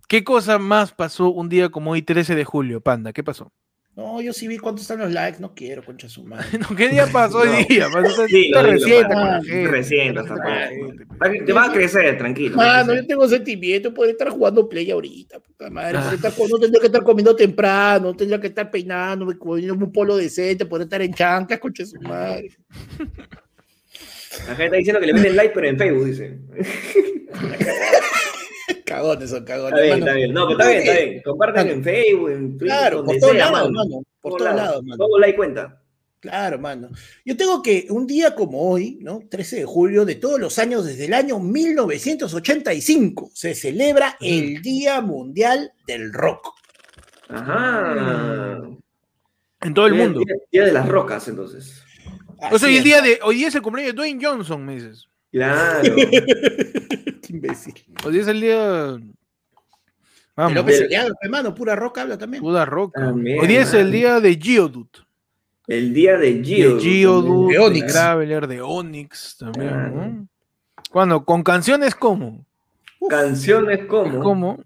¿qué cosa más pasó un día como hoy, 13 de julio, Panda? ¿Qué pasó? No, yo sí vi cuántos están los likes, no quiero, concha su madre. No, ¿Qué día pasó hoy No. día? Está- Sí, está pe. Va- Te va a crecer, tranquilo. Mano, yo tengo sentimiento por estar jugando play ahorita, puta madre. Ah. estar- no tendría que estar comiendo temprano, no tendría que estar peinando, poniéndome un polo decente, por estar en chanclas, concha su madre. La gente está diciendo que le meten like, pero en Facebook, dice. Cagones son cagones. Está bien, mano. está bien. No, pero está bien, está bien. Compartan en Facebook, en Twitter, Claro, donde por todos lados, mano. mano. Por todos lados, mano. Todo like cuenta. Claro, mano. Yo tengo que un día como hoy, ¿no? 13 de julio de todos los años, desde el año 1985, se celebra el Día Mundial del Rock. Ajá. En todo el Día- mundo. Día, día de las rocas, entonces. O sea, el día de, hoy día es el cumpleaños de Dwayne Johnson, me dices. Claro. Qué imbécil. Hoy es el día. Vamos, López del- Aliaga, hermano, pura rock habla también. puta roca. También, Hoy día es el día de Geodude. El día de De Gio. Geodude, De de Onyx. Graveler, de Onyx también. Claro. ¿no? Cuando, con canciones como. Canciones como. como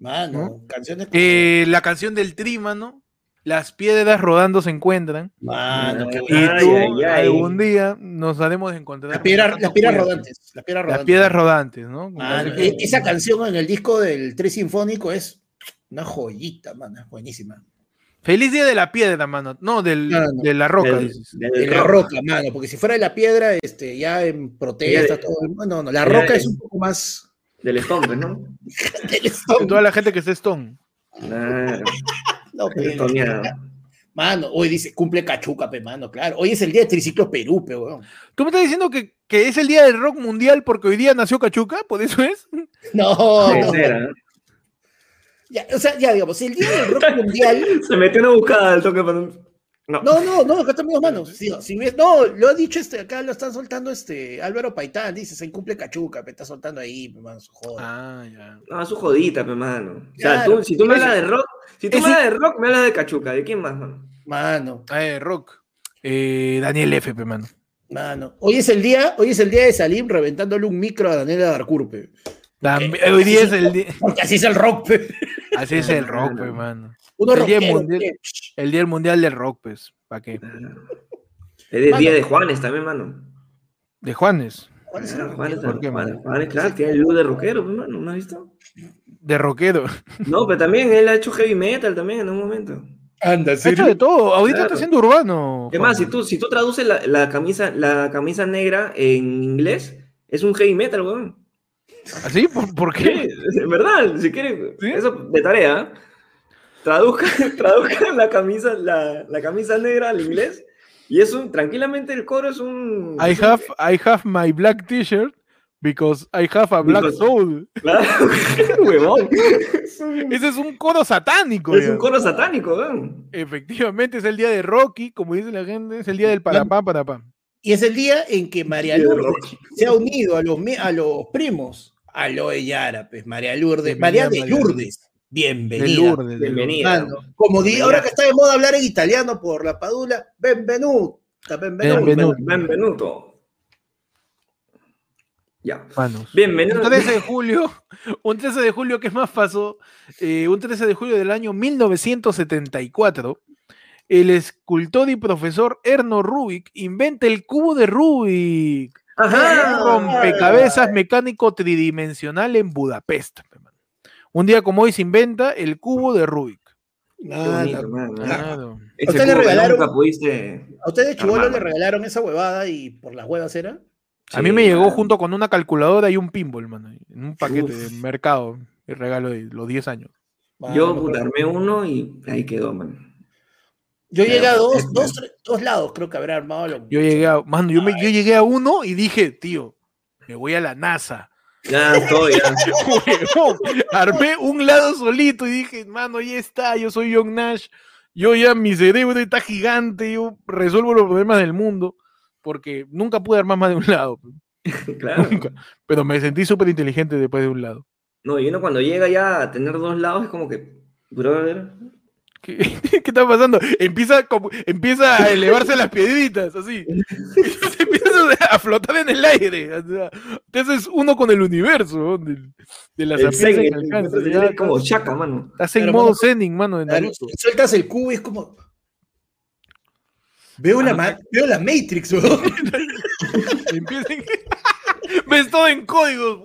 Mano, ¿No? canciones como- eh, la canción del Trímano. Las piedras rodando se encuentran. Mano, Y tú, ay, ay. algún día, nos haremos de encontrar. Las piedras, las piedras rodantes. Las piedras Las rodantes. piedras rodantes, ¿no? Mano, Así que- esa canción en el disco del Tres Sinfónico es una joyita, mano, es buenísima. Feliz día de la piedra, mano. No, del, No, no. de la roca, Del- dices. del De la roca, mano, porque si fuera de la piedra, este, ya en protesta, todo. No, no, la roca es- es un poco más. Del Stomp, ¿no? del De estómago. toda la gente que está Stone. Claro. No, pero-. Mano, hoy dice, cumple cachuca, pe, mano, claro. Hoy es el día de Triciclo Perú, pe, weón. ¿Tú me estás diciendo que, que es el día del rock mundial porque hoy día nació Cachuca? ¿Por eso es? No, no, ya, o sea, ya digamos, el día del rock mundial. Se metió una buscada al toque para No. No, no, no, acá están mis manos. Sí, si ves- no, lo ha dicho este, acá lo están soltando este Álvaro Paitán, dice, se cumple cachuca, pe, está soltando ahí, pe, mano, su joda. Ah, ya. No, su jodita, pe, mano. O sea, Claro. tú, si tú me hablas de rock, si tú me hablas de rock, me hablas de Cachuca. ¿De quién más, mano? Mano, Ah, eh, rock. Eh, Daniel F, pe, mano. mano. Hoy es el día, hoy es el día de Salim reventándole un micro a Daniela Darcourt, pe. También- hoy día es el día. Porque así es el rock, pe. Así es el rock, Mano. pe, mano. Uno El día rockero, mundial. pe. El día mundial del rock, pues. ¿Para qué? Es el Mano. día de Juanes también, mano. De Juanes. ¿Cuál es el Ah, rock? Juanes, ¿Por qué, Juanes, mano? Juanes, claro, tiene el de rockero, pe, mano. ¿No has visto? De rockero. No, pero también él ha hecho heavy metal también en un momento. Anda, Ha hecho de todo. Ahorita Claro. está haciendo urbano. Es más, si tú, si tú traduces la, la camisa, la camisa negra en inglés, es un heavy metal, weón. ¿Así? ¿Por, por Sí, qué? es verdad, si quieres, ¿Sí? eso de tarea. Traduzca, traduzca la camisa, la, la camisa negra al inglés. Y es un, tranquilamente el coro es un. I es un- have, I have my black t-shirt because I have a black Because- soul. Claro, huevón. Ese es un coro satánico. es ya. un coro satánico, weón. Efectivamente, es el día de Rocky, como dice la gente, es el día del parapá, parapá. Y es el día en que María de Lourdes se ha unido a los, a los primos. A Yara, pues, María Lourdes. María de María. Lourdes. Bienvenida. Lourdes. de Bienvenida. Mano, como Bienvenida. ahora que está de moda hablar en italiano por la padula, benvenuta, benvenuta. Benvenuto. Benvenuto. Ya. Manos. Bienvenido. Un 13 de julio, un 13 de julio, ¿qué más pasó? Eh, un 13 de julio del año 1974, el escultor y profesor Erno Rubik inventa el cubo de Rubik. Ajá. rompecabezas mecánico tridimensional en Budapest. Un día como hoy se inventa el cubo de Rubik. Nada. Claro. Ese usted le regalaron-. ¿A usted de le regalaron esa huevada y por las huevas era? A mí me llegó junto con una calculadora y un pinball, mano, en un paquete Uf. de mercado, el regalo de los 10 años. Yo Mano, puta, armé uno y ahí quedó, man. Yo llegué a dos, dos, tres- dos lados, creo que habrá armado lo Yo llegué a, mano, yo, me- yo llegué a uno y dije, tío, me voy a la NASA. Ya estoy, ya. Huevón, Armé un lado solito y dije, mano, ya está, yo soy John Nash, yo ya mi cerebro está gigante, yo resuelvo los problemas del mundo, porque nunca pude armar más de un lado, claro. nunca. Pero me sentí súper inteligente después de un lado. No, y uno cuando llega ya a tener dos lados es como que. brother, ¿Qué, qué está pasando? Empieza, como- empieza a elevarse las piedritas, así. Se empieza a flotar en el aire. o sea, te haces uno con el universo, ¿no? de, de la que alcanza. el- ya es como chaca, mano. Estás en modo Zenin, mano, de Naruto. sueltas el cubo y es como. Veo, la, ma- veo la Matrix, weón. Empieza en- Ves todo en códigos,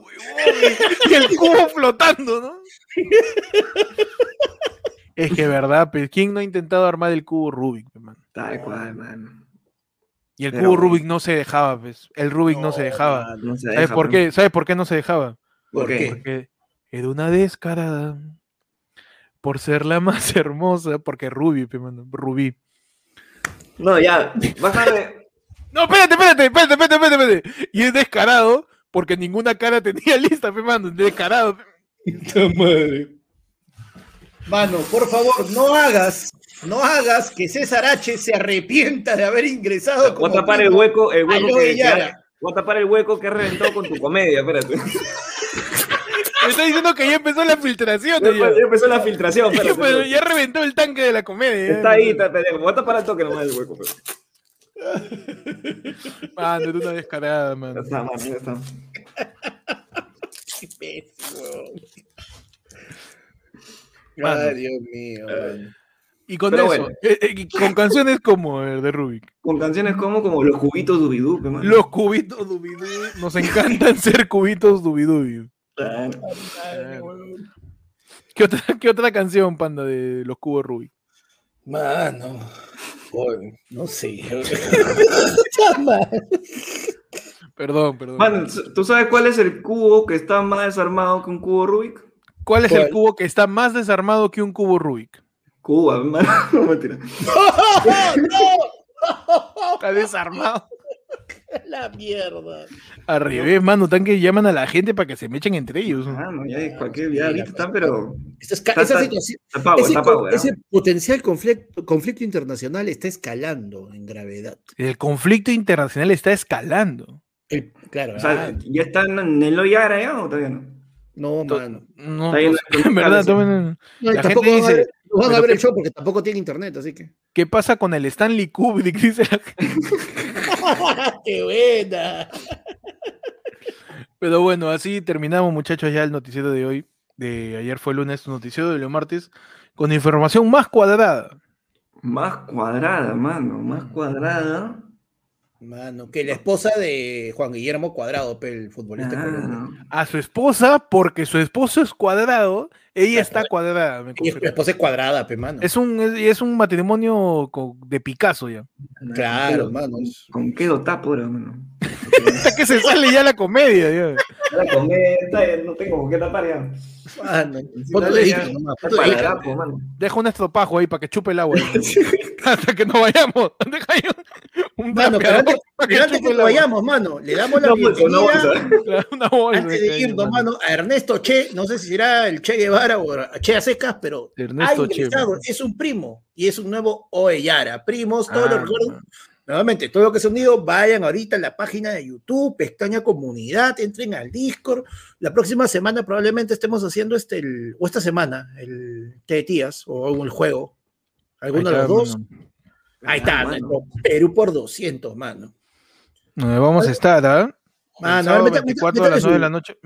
y el cubo flotando, ¿no? Es que verdad, pues, ¿quién no ha intentado armar el cubo Rubik, mano? Tal cual, mano. Y el Pero cubo. Rubik no se dejaba, pues. El Rubik no, se dejaba. No se ¿Sabes por man. qué? ¿Sabes por qué no se dejaba? ¿Por ¿Por qué? Porque era una descarada. por ser la más hermosa, porque Ruby, pe, mano, Rubí. No, ya, bájame. No, espérate, espérate, espérate, espérate, espérate, espérate. Y es descarado porque ninguna cara tenía lista, pe, mano, descarado. pe. Madre. Mano, por favor, no hagas, no hagas que César H se arrepienta de haber ingresado. Voy a tapar el hueco, el hueco que, ha- voy a tapar el hueco que has reventado con tu comedia, espérate. Me está diciendo que ya empezó la filtración. Ya, Ya, ya empezó la filtración, espérate. Pero espérate. ya reventó el tanque de la comedia. ya. Está ahí, está pendejo. Voy a tapar el toque nomás el hueco. Pero. Mano, era una descarada, Ya mano. está, man, ya está. Mano. Ay, Dios mío. Y con Pero eso, bueno. eh, eh, con canciones como el de Rubik. Con canciones como, como los cubitos dubidú. Los cubitos dubidú. Nos encantan ser cubitos dubidú. Claro. ¿Qué otra, ¿Qué otra canción, panda, de los cubos Rubik? Mano. Oye, no sé. Perdón, perdón. Man, ¿tú sabes cuál es el cubo que está más desarmado que un cubo Rubik? ¿Cuál es el cubo que está más desarmado que un cubo Rubik? Cuba, man. No, mentira. Está desarmado. La mierda. Al revés, mano, tan que llaman a la gente para que se me echen entre ellos. ¿no? Ah, no, ya cualquier ya ahorita está, pero. Esa, es Está- situación- Está ese, ese potencial conflicto, conflicto internacional está escalando en gravedad. El conflicto internacional está escalando. El- claro, O sea, ah, ¿ya están en el Oyara ya o todavía no? No, mano. No, pues, en verdad, tomen- No, La gente van a ver, dice, no van a pero ver el show porque tampoco tiene internet, así que. ¿qué pasa con el Stanley Kubrick? Dice la gente. ¡Qué buena! Pero bueno, así terminamos, muchachos, ya el noticiero de hoy. De ayer fue lunes, noticiero de los martes, con información más cuadrada. Más cuadrada, mano, más cuadrada. Mano, que la esposa de Juan Guillermo Cuadrado, el futbolista colombiano. Ah, A su esposa, porque su esposo es cuadrado, ella está cuadrada. me Y confirma. esposa es cuadrada, pe, mano. Es un, es, es un matrimonio de Picasso ya. Claro, ¿con qué- mano. ¿Con qué tapo ahora, mano? Hasta que se sale ya la comedia. ya. La cometa, ya no tengo con qué tapar ya. Mano. Deja un estropajo ahí para que chupe el agua. Hasta que no vayamos. Deja ahí un, un Mano, pero antes, para pero antes que agua. vayamos, mano, le damos la No, pues, una bienvenida antes de irnos, mano, a Ernesto Che, no sé si será el Che Guevara o a Che a secas, pero Ernesto ha Che, ingresado, mano. es un primo y es un nuevo Oeyara. Primos, todos Ah, los. Nuevamente, todo lo que se ha unido, vayan ahorita a la página de YouTube, pestaña comunidad, entren al Discord. La próxima semana probablemente estemos haciendo este, el- o esta semana, el té de tías o el juego. Alguno de los dos. mano. Ahí está, Ah, Perú por 200, mano. Donde vamos a estar, ¿ah? El Mano, meta- 24 meta- a las métale 9 de la noche.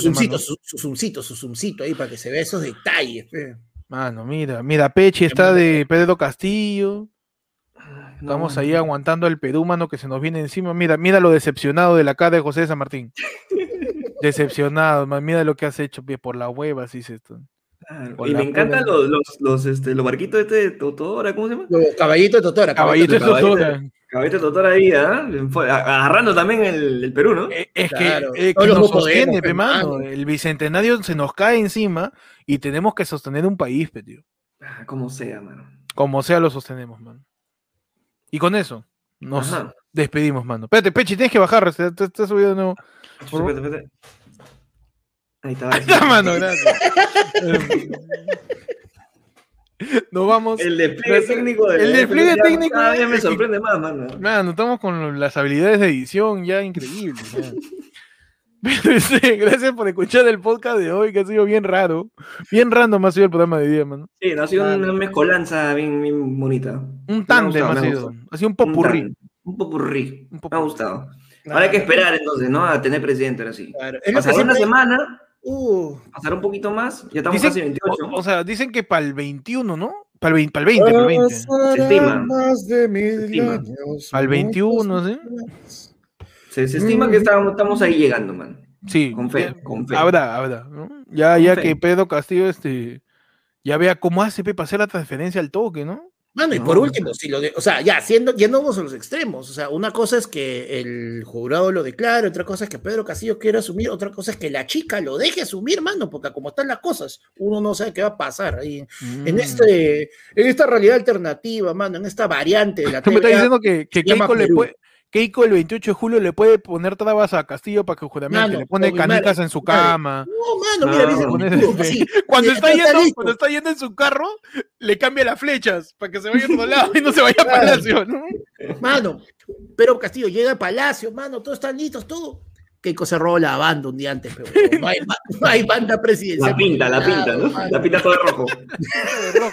Su mano. su, su zoomcito, su zoomcito ahí para que se vea esos detalles. Mano, mira, mira, Pechi está de Pedro Castillo. Estamos ahí aguantando al Perú, mano, que se nos viene encima. Mira, mira lo decepcionado de la cara de José de San Martín. Decepcionado, man. Mira lo que has hecho, pie, por la hueva, así se esto. Claro, Y me encantan los, los, los, este, los barquitos este de Totora, ¿cómo se llama? Los Caballito de Totora. Caballito de. Totora. Caballito de Totora ahí, ¿ah? Agarrando también el, el Perú, ¿no? Eh, Es Claro, que, eh, que los nos sostiene, pe, mano. El bicentenario se nos cae encima y tenemos que sostener un país, pe, tío. Ah, como sea, mano. Como sea, lo sostenemos, mano. Y con eso, nos Ajá. despedimos, mano. Espérate, Pechi, tienes que bajar, te, te- te has subido de nuevo. Espérate, espérate. Ahí está. Ahí está, mano, gracias. Nos vamos. El despliegue técnico de El despliegue ya técnico Cada me sorprende más, mano. Mano, estamos con las habilidades de edición ya increíbles. Pero, este, gracias por escuchar el podcast de hoy, que ha sido bien raro. Bien random ha sido el programa de día, mano. Sí, no, ha sido una mezcolanza bien, bien bonita. Un tándem ha sido. Ha sido un Un popurrí. tan- Un popurrí. Un Me ha popurrí. gustado. Ahora hay que esperar entonces, ¿no? A tener presidente ahora sí. Claro, Pasará una siempre- semana, Uh, pasará un poquito más, ya estamos Dicen- casi 28. o, o sea, dicen que para el 21, ¿no? Para el 20, para el 20, para el 20. Se estima. Más de mil Se estima. años, Al 21, ¿sí? Se, se estima que estamos, estamos ahí llegando, man. Sí. Con fe, ya- con fe. Habrá, habrá. ¿no? Ya, Con ya fe. que Pedro Castillo este, ya vea cómo hace para hacer la transferencia al toque, ¿no? Mano, y No. por último, si lo de, o sea, ya, siendo, yéndonos a los extremos, o sea, una cosa es que el jurado lo declare, otra cosa es que Pedro Castillo quiera asumir, otra cosa es que la chica lo deje asumir, mano, porque como están las cosas, uno no sabe qué va a pasar ahí. En, Mm. este, en esta realidad alternativa, mano, en esta variante de la Tú me estás diciendo que, que Keiko, le puede, Keiko el 28 de julio le puede poner trabas a Castillo para que juramente, Mano, le pone madre, canicas en su cama. No, mano, mira, No, dice, tú, Cuando está, yendo, listo. cuando está yendo en su carro, le cambia las flechas para que se vaya a otro lado y no se vaya a. Palacio, ¿no? Mano, pero Castillo llega a Palacio, mano, todos están listos, todo. Keiko se robó la banda un día antes, pero no hay, ba- no hay banda presidencial. La pinta, la pinta, ¿no? Mano, La pinta todo de rojo. De rojo.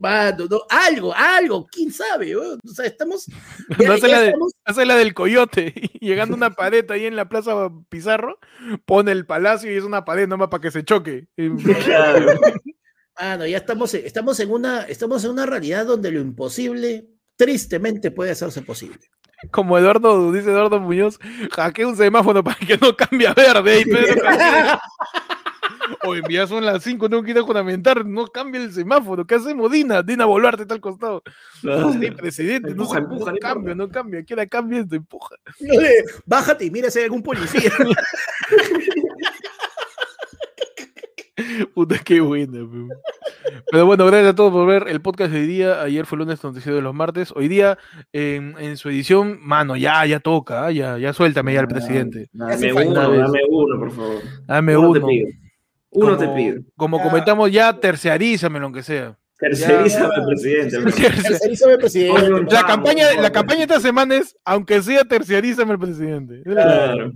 Mano, no, algo, algo, quién sabe, weón? o sea, estamos, No ya- hace ya la, de, estamos- hace la del coyote, llegando a una pared ahí en la plaza Pizarro, pone el palacio y es una pared nomás para que se choque. Mano, ya estamos, estamos en una, estamos en una realidad donde lo imposible, tristemente, puede hacerse posible. Como Eduardo, dice Eduardo Muñoz, hackea un semáforo para que no cambie a verde. Y Pedro Oye, ya son las 5, tengo que ir a juramentar, no cambia el semáforo. ¿Qué hacemos, Dina? Dina Boluarte está al costado. Sí, presidente, no, Empuja, se, empuja, no no cambia, no cambia. Quiera cambia, esto empuja. No le- Bájate y mira si hay algún policía. Puta, qué buena. pe. Pero bueno, gracias a todos por ver el podcast de hoy día. Ayer fue lunes noticiero de los martes. Hoy día, en, en su edición, mano, ya, ya toca, ¿ah? ya, ya suéltame ya al presidente. Dame uno, dame uno, por favor. Dame uno, uno. te pido. Te Como- pido. Como Ya. comentamos ya, terciarízame lo que sea. Tercerízame, Ya. presidente. Tercerízame, presidente. La Vamos, campaña, la campaña de esta semana es, aunque sea, terciarízame el presidente. Claro.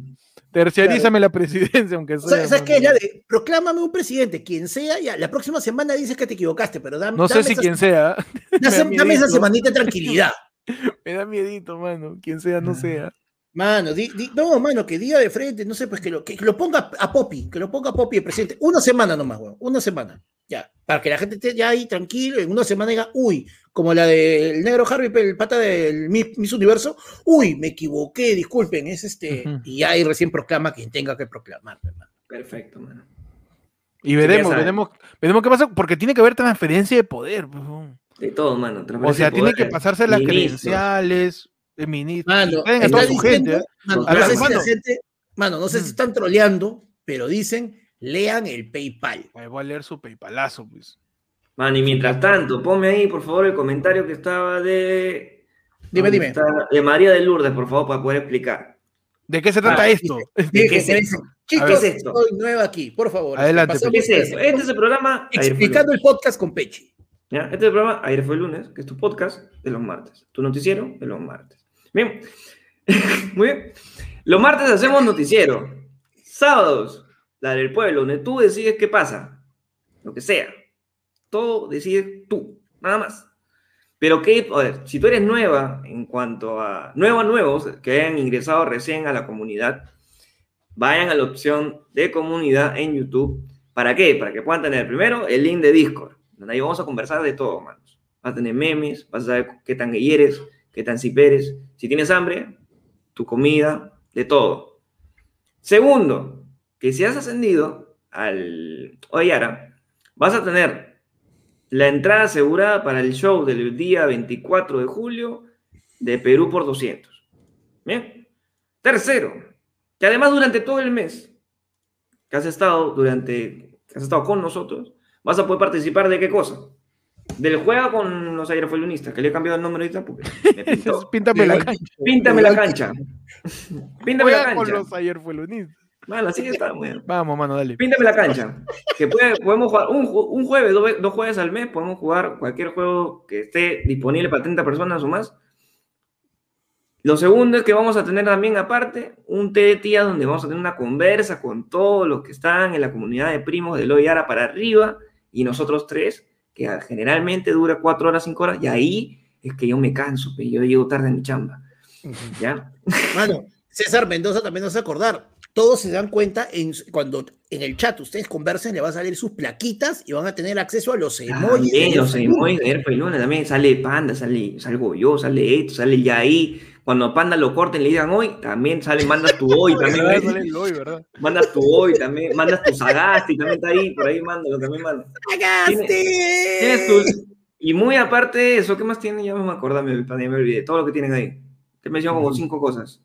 Terciarízame la presidencia, aunque sea. ¿Sabes, ¿sabes mano. qué de proclámame un presidente, quien sea, ya, la próxima semana dices que te equivocaste, pero dame, No sé dame si esa, quien sea. dame- me da dame esa semanita de tranquilidad. Me da miedito, mano. Quien sea, no sea. Mano, di- di- no, mano, que diga de frente, no sé, pues que lo, que lo ponga a Poppy, que lo ponga a Poppy el presidente. Una semana nomás, weón, una semana. Ya, para que la gente esté ya ahí tranquilo, en una semana diga, uy, como la del negro Harvey, el pata del Miss, Miss Universo, uy, me equivoqué, disculpen, es este, Ujú. y ahí recién proclama quien tenga que proclamar, hermano. Perfecto, mano. Y veremos, veremos, veremos qué pasa, porque tiene que haber transferencia de poder. pues, weón. De todo, mano. O sea, tiene que pasarse las credenciales de ministro. Mano, Traen a está toda su diciendo- gente. ¿eh? mano, A no ver, sé si la mano. gente- mano, no sé si Mm. están troleando, pero dicen, lean el PayPal. Voy a leer su paypalazo, pues. Mano, y mientras tanto, ponme ahí, por favor, el comentario que estaba de. Dime, ¿dónde dime. está? De María de Lourdes, por favor, para poder explicar. ¿De qué se trata Ah, esto? ¿De qué es esto? Chicos, ¿qué es esto? soy nueva aquí, por favor. Adelante, ¿Qué es esto? Este es el programa. Explicando el podcast con Pechi. ¿Ya? Este es el programa Ayer fue el lunes, que es tu podcast de los martes. Tu noticiero de los martes. Bien. Muy bien. Los martes hacemos noticiero. Sábados, la del pueblo, donde tú decides qué pasa. Lo que sea. Todo decides tú. Nada más. Pero ver, si tú eres nueva en cuanto a nuevos nuevos que hayan ingresado recién a la comunidad, vayan a la opción de comunidad en YouTube. ¿Para qué? Para que puedan tener primero el link de Discord, donde ahí vamos a conversar de todo, manos. Vas a tener memes, vas a saber qué tan eres, qué tan zip eres. Si tienes hambre, tu comida, de todo. Segundo, que si has ascendido al Oyara, vas a tener la entrada asegurada para el show del día 24 de julio de Perú por 200. Bien. Tercero, que además durante todo el mes que has estado durante que has estado con nosotros, vas a poder participar de qué cosa? Del juego con los aerofoilunistas, que le he cambiado el nombre ahorita porque me pintó. Píntame la cancha. Píntame la cancha. Píntame la Juega con cancha. los. Mano, así que está bien. Vamos, mano, dale. Píntame la cancha. Que puede- podemos jugar un, un jueves, dos, dos jueves al mes, podemos jugar cualquier juego que esté disponible para 30 personas o más. Lo segundo es que vamos a tener también aparte un té de tía donde vamos a tener una conversa con todos los que están en la comunidad de primos de Loyara para arriba y nosotros tres, que generalmente dura cuatro horas, cinco horas, y ahí es que yo me canso, pe, yo llego tarde en mi chamba. ¿Ya? Mano, César Mendoza también nos hace acordar. Todos se dan cuenta en, cuando en el chat ustedes conversen, le va a salir sus plaquitas y van a tener acceso a los emojis. También los emojis de Air Luna, también sale Panda, sale, salgo yo, sale esto, sale ya ahí. Cuando Panda lo corten y le digan hoy, también sale, mandas tu hoy, también. ¿Verdad? Sale el hoy, ¿verdad? Mandas tu hoy, también, mandas tu Sagasti, también está ahí, por ahí mándalo, también manda. Tu Y muy aparte de eso, ¿qué más tienen? Ya me acuerdo, me, me olvidé. Todo lo que tienen ahí. Te menciono como cinco cosas.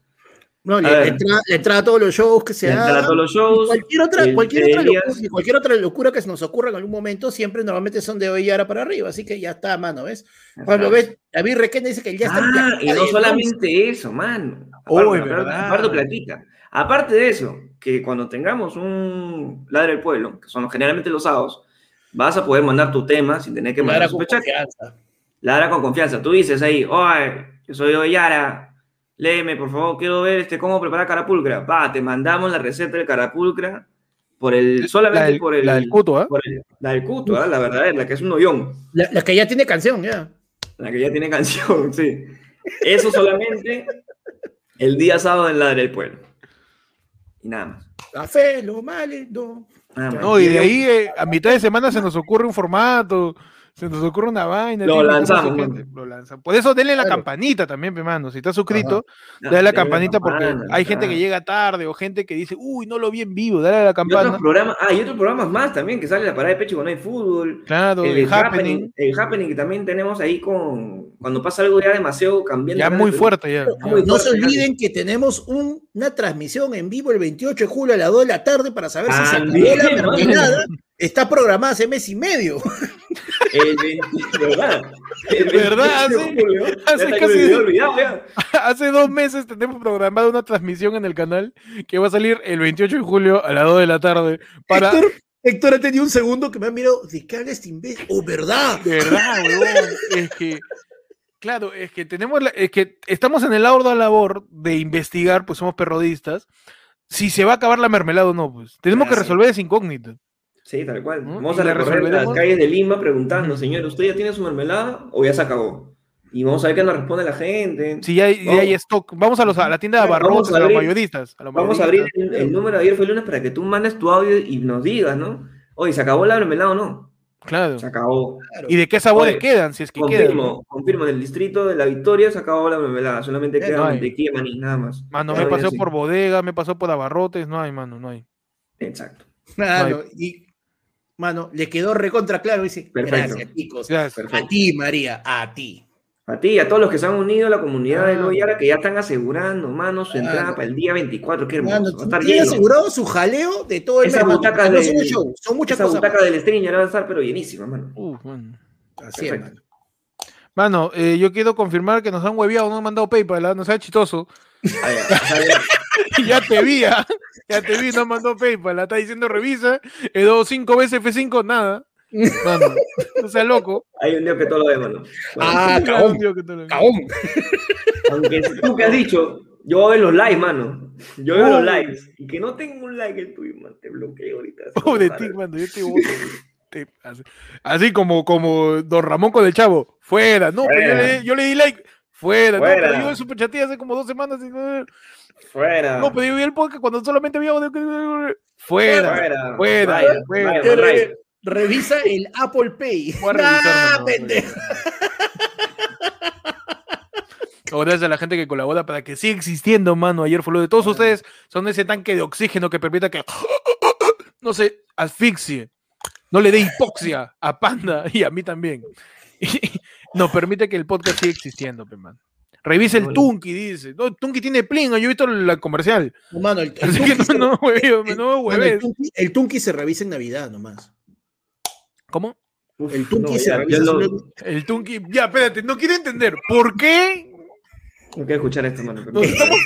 No, A la, ver. entrada, la entrada a todos los shows que se a todos los shows, Cualquier otra, cualquier, locura, y cualquier otra locura que se nos ocurra en algún momento, siempre normalmente son de hoy y ahora para arriba. Así que ya está, mano, ¿ves? Cuando ves, David Requena dice que ya está. Ah, y no solamente eso, mano. Oh, Aparte, es aparte platita. Aparte de eso, que cuando tengamos un ladre del pueblo, que son generalmente los sábados, vas a poder mandar tu tema sin tener que mandar Ahora con confianza. Ladra con confianza. Tú dices ahí, oye, yo soy Oyara, léeme, por favor, quiero ver este, cómo preparar carapulcra. Va, te mandamos la receta del carapulcra por el, solamente La del, por el... la del cuto, ¿ah? por el- la del cuto, ¿ah? la verdadera, la que es un hoyón. La, la que ya tiene canción, ya. La que ya tiene canción, sí. Eso solamente el día sábado en Ladre del Pueblo. Y nada más. Café, lo male, no. Nada más. No, y de ahí eh, a mitad de semana se nos ocurre un formato, se nos ocurre una vaina. Lo lanzamos, lo lanzamos. Por eso denle la Claro. campanita también, pe, mano. Si estás suscrito, Ah, dale la campanita porque campana, hay gente que llega tarde o gente que dice, uy, no lo vi en vivo, dale a la Y otros campana. programas, ah, y otros programas más también, que sale la parada de pecho cuando hay fútbol. Claro, El, el happening, happening. el happening que también tenemos ahí con cuando pasa algo ya demasiado cambiando. Ya muy fuerte ya. ya. Muy No se olviden que tenemos un- una transmisión en vivo el 28 de julio a las 2 de la tarde para saber si se acabó la mermelada. Está programada hace mes y medio. El 20 ¿verdad? El ¿Verdad? 28 de Hace- julio, casi- olvidado. Hace dos meses tenemos programada una transmisión en el canal que va a salir el 28 de julio a las 2 de la tarde para... Héctor, Héctor ha tenido un segundo que me ha mirado. ¿De qué habla este imbécil? ¡Oh, verdad! De verdad, weón. Es que, claro, es que tenemos, la- es que estamos en el ardua labor de investigar, pues somos perrodistas, si se va a acabar la mermelada o no, pues. Tenemos que resolver esa incógnita. Sí, tal cual. ¿No? Vamos a la recorrer las calles de Lima preguntando, señor, ¿usted ya tiene su mermelada o ya se acabó? Y vamos a ver qué nos responde la gente. Si ya hay, ya hay stock, vamos a, los, a la tienda de abarrotes, a a, los mayoristas. A los Vamos a abrir el, el número de ayer fue el lunes para que tú mandes tu audio y nos digas, ¿no? Oye, ¿se acabó la mermelada o no? Claro. Se acabó. ¿Y de qué sabores Oye, quedan? Si es que quedan. Confirmo, ¿no? confirmo, en el distrito de la Victoria se acabó la mermelada, solamente Eh, queda no mantequilla maní, nada más. Mano, Claro, me pasó sí. por bodega, me pasó por abarrotes, no hay, mano, no hay. Exacto. Claro, y, mano, le quedó recontra claro. Dice, Perfecto. gracias, chicos. Gracias. Perfecto. A ti, María, a ti. A ti y a todos los que se han unido a la comunidad de Ah. Loyara que ya están asegurando, mano, su entrada Claro. para el día 24. Qué hermoso. Mano, va a estar lleno. asegurado su jaleo de todo el mes. no son show, son muchas Esa cosas. butaca del Stringer va a estar, pero llenísima, mano. Uf, mano. Así es, mano. Mano, eh, yo quiero confirmar que nos han hueveado, nos han mandado PayPal, ¿ah? no sea chistoso. Ah, ya, o sea, ya. te vi, ¿ah? ya te vi, nos mandó PayPal, la está diciendo revisa, he dado cinco veces F5, nada. Mano, no seas loco. Hay un día que todo lo ve, mano. Ah, cabón. Aunque tú que has dicho, yo voy a ver los likes, mano. Yo veo Oh. los likes. Y que no tengo un like el tuyo, man. Te bloqueo ahorita. Pobre ti, mano, yo te. Te- así, así como, como Don Ramón con el chavo, fuera, no, pero yo Fuera. le, yo le di like, fuera, no, Fuera. pero yo superchateé hace como dos semanas, y, no, Fuera. no, pero yo vi el podcast cuando solamente había audio, fuera, Fuera. fuera. Revisa el Apple Pay. Voy a revisar, Ah, pendejo. Gracias a la gente que colabora para que siga existiendo, mano. Ayer fue lo de todos ustedes. Son ese tanque de oxígeno que permita que no se asfixie. No le dé hipoxia a Panda y a mí también. Y nos permite que el podcast siga existiendo, man. Revisa el. Tunki, dice. No, Tunki tiene pling, yo he visto la comercial. No, mano, el, el Así que Tunki se- no, no, el. Tunki- el Tunki se revisa en Navidad nomás. ¿Cómo? Uf, El Tunki no, se ya- revisa ya lo- El Tunki. Ya, espérate, no quiero entender. ¿Por qué No quiero escuchar esto, mano. pero- Nos estamos-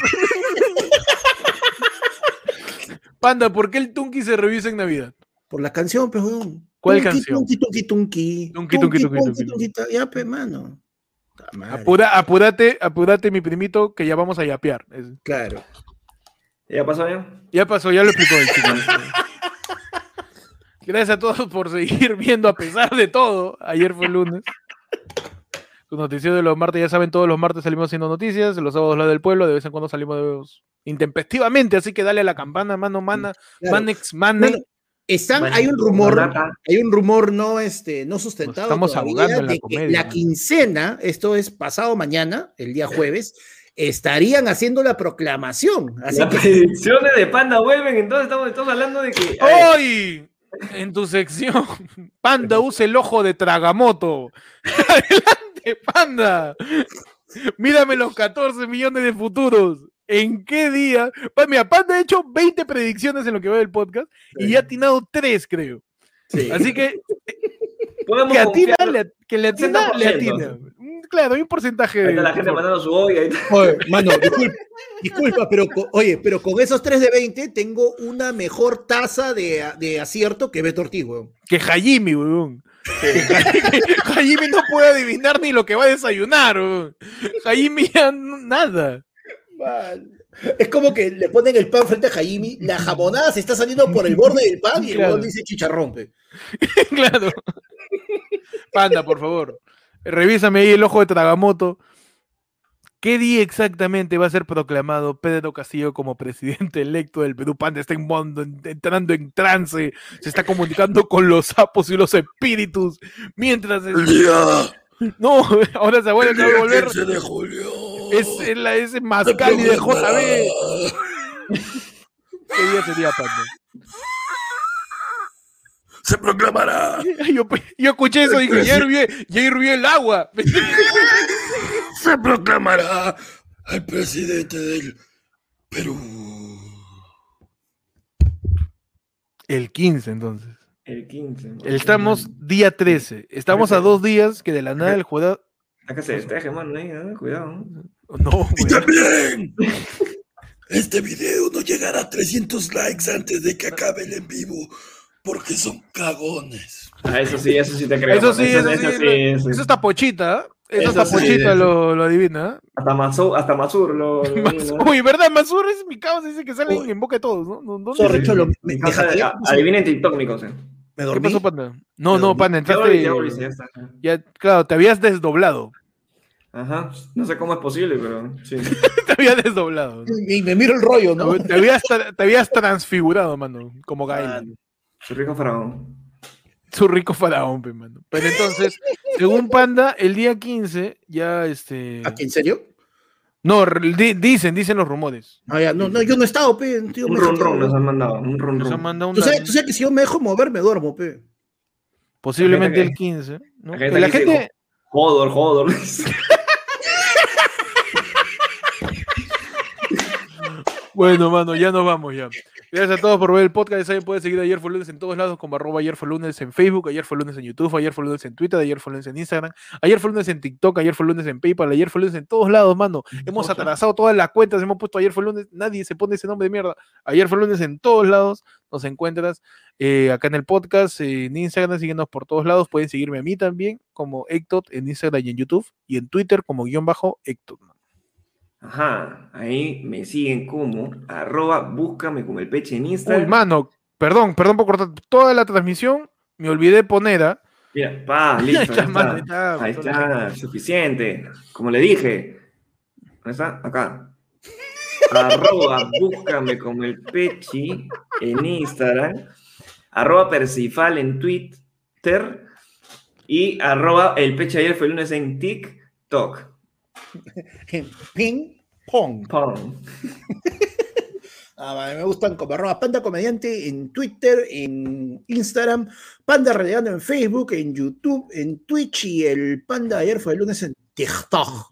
Panda, ¿por qué el Tunki se revisa en Navidad? Por la canción, weón. ¿Cuál Tunki, canción? Tunki, tunki, tunki. Tunki, tunki, tunki, tunki. tunki, madre. Apura, apúrate, apúrate, mi primito, que ya vamos a yapear. Es- Claro. ¿Ya pasó ya? Ya pasó, ya lo explicó el chico. Gracias a todos por seguir viendo a pesar de todo. Ayer fue el lunes. Su noticiero de los martes, ya saben, todos los martes salimos haciendo noticias, los sábados la del pueblo, de vez en cuando salimos intempestivamente, así que dale a la campana, mano, mana, Claro. manex, mane. Están, Bueno, hay un rumor, hay un rumor no, este, no sustentado estamos todavía en la de que comedia, la ¿no? quincena, esto es pasado mañana, el día jueves, estarían haciendo la proclamación. Así Las que predicciones de Panda vuelven, entonces estamos, estamos hablando de que. ¡Hoy! en tu sección, Panda usa el ojo de Tragamoto. Adelante, Panda. Mírame los 14 millones de futuros. ¿En qué día? Pa- Mira, Panda ha hecho 20 predicciones en lo que va del podcast y ya ha atinado 3, creo. Sí. Así que Podemos que atina, le, que le atina, le 60%. atina. Mm, Claro, hay un porcentaje. Ahí está la gente mandando su. Oye, mano, disculpa, disculpa, pero oye, pero con esos 3 de 20 tengo una mejor tasa de, de acierto que Beto Ortiz, weón. Que Hajimi, weón. Que Ja- Hajimi no puede adivinar ni lo que va a desayunar, weón. Hajimi ya nada. Mal. Es como que le ponen el pan frente a Jaime, la jamonada se está saliendo por el borde del pan y el Claro. weón dice chicharrón. pe. claro. Panda, por favor. Revísame ahí el ojo de Tragamoto. ¿Qué día exactamente va a ser proclamado Pedro Castillo como presidente electo del Perú? Panda está en mondo, en- entrando en trance, se está comunicando con los sapos y los espíritus, mientras... es- día, No, ahora se vuelve a volver... 15 de julio. Es, es la, ese Mascali de JB. ¿Qué día sería, Panda? Se proclamará. Yo, yo escuché eso y dije, ya hirvió, ya hirvió el agua. Se proclamará al presidente del Perú. El 15, entonces. El 15. Estamos día 13. Estamos a dos días que de la nada el jugador. Acá se desteje, mano. Ahí, ¿eh? Cuidado. No, Y güey. también, este video no llegará a 300 likes antes de que acabe el en vivo, porque son cagones. Ah, eso sí, eso sí te creo. Eso sí, eso, eso sí. sí, eso Eso está pochita. ¿eh? Eso, Eso está sí, pochita, eso. lo, lo adivina. ¿eh? Hasta Masur, hasta Masur lo. lo- Mas- Uy, ¿verdad? Masur es mi causa, dice que salen Uy. en boca de todos, ¿no? ¿No- ¿Dónde Sorry, sale? cholo, me, me a- Adivina en TikTok, mi cosa. Me ¿Qué pasó, panda? No, no, dormí. panda, entraste. ya volví, ya está. Ya, claro, te habías desdoblado. Ajá. No sé cómo es posible, pero sí. Te habías desdoblado. Y me miro el rollo, ¿no? Te habías, tra- te habías transfigurado, mano, como Ah, Gael. Su rico faraón. Su rico faraón, mano. Pero entonces, según Panda, el día 15 ya este. ¿A qué, ¿En serio? No, di- dicen, dicen los rumores. Ah, ya, no, no, yo no he estado, pe. tío, Un ron ron nos han mandado. Un ron Nos han ron. mandado Tú una- sabes, tú sabes que si yo me dejo mover, me duermo, pe. posiblemente el gente 15. ¿no? la gente la gente. Jodor, jodor. Bueno, mano, ya nos vamos ya. Gracias a todos por ver el podcast. Saben, pueden seguir Ayer fue lunes en todos lados como arroba Ayer fue lunes en Facebook, Ayer fue lunes en YouTube, Ayer fue lunes en Twitter, Ayer fue lunes en Instagram, Ayer fue lunes en TikTok, Ayer fue lunes en PayPal, Ayer fue lunes en todos lados, mano. Hemos atrasado todas las cuentas, hemos puesto Ayer fue lunes, nadie se pone ese nombre de mierda. Ayer fue lunes en todos lados, nos encuentras eh, acá en el podcast, eh, en Instagram, síguenos por todos lados. Pueden seguirme a mí también como Ectot en Instagram y en YouTube y en Twitter como guion bajo Ectot. Ajá. Ahí me siguen como arroba búscame como el peche en Uy, Instagram. mano, perdón, perdón por cortar toda la transmisión. Me olvidé poner a. Mira, pa, listo. Ahí está, está. ahí está, suficiente. Como le dije. ¿Dónde está? Acá. Arroba, búscame como el Pechi en Instagram. Arroba Percifal en Twitter. Y arroba el Pechi ayer fue el lunes en TikTok. Ping pong. Pong. Ah, vale, me gustan como arroba panda comediante en Twitter, en Instagram, panda relegando en Facebook, en YouTube, en Twitch y el panda ayer fue el lunes en TikTok.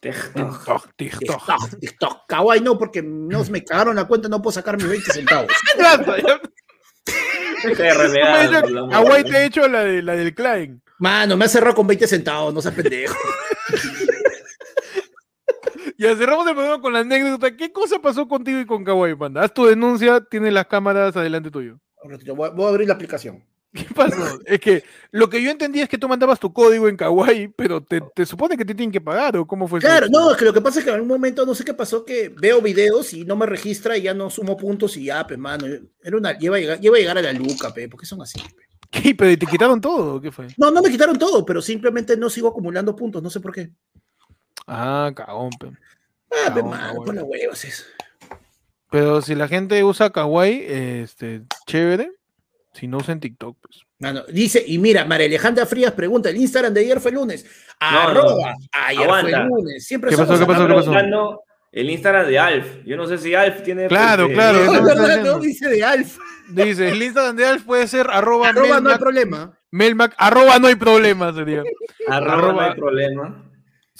TikTok. TikTok, TikTok. Kawaii no, porque no me cagaron la cuenta, no puedo sacar mis 20 centavos. Ha. Hawaii te he hecho la, de, la del Klein. Mano, me ha cerrado con 20 centavos, no seas pendejo. Ya cerramos el programa con la anécdota. ¿Qué cosa pasó contigo y con Kawaii, panda? Haz tu denuncia, tienes las cámaras adelante tuyo. Voy a, voy a abrir la aplicación. ¿Qué pasó? es que lo que yo entendí es que tú mandabas tu código en Kawaii, pero te, te supone que te tienen que pagar, ¿o cómo fue eso? Claro, no, es que lo que pasa es que en algún momento no sé qué pasó, que veo videos y no me registra y ya no sumo puntos y ya, pe, mano. Era una, lleva, a llegar, lleva a llegar a la luca, pe, porque son así, pe. ¿Qué? ¿Pero te quitaron todo? o ¿Qué fue? No, no me quitaron todo, pero simplemente no sigo acumulando puntos, no sé por qué. Ah, cagón, pe. Ah, pe, No, mano, bueno. con los huevos eso. Pero si la gente usa Kawaii, este, chévere. Si no usa en TikTok, pues. Mano, dice, y mira, María Alejandra Frías pregunta, el Instagram de ayer fue lunes. No, no. Arroba, ayer Aguanta. fue lunes. Siempre ¿Qué pasó, qué pasó, qué pasó? el Instagram de Alf. Yo no sé si Alf tiene. Claro, este, claro, No, es diciendo. no, dice de Alf. Dice, el Instagram de Alf puede ser arroba, Arroba no hay problema. Melmac, arroba no hay problema, sería. Arroba, Arroba- no hay problema.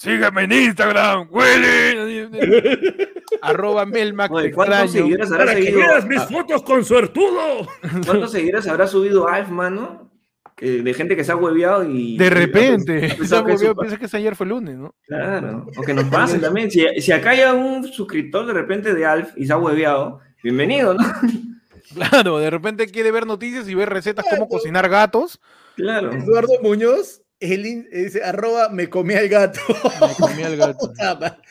Sígueme en Instagram, Willy. arroba Melmac, ¿Cuántos seguidores habrá Para que veas mis ah, fotos con suertudo. ¿Cuántos seguidores habrá subido Alf, mano? Que- de gente que se ha hueveado y. De y- repente, ha es hueveo su- piensa que ayer fue lunes, ¿no? Claro. O que nos pase también. Si, si acá hay un suscriptor de repente de Alf y se ha hueveado, bienvenido, ¿no? Claro, de repente quiere ver noticias y ver recetas como cocinar gatos. Claro. Eduardo Muñoz, el arroba me comí al gato. Me comí al gato.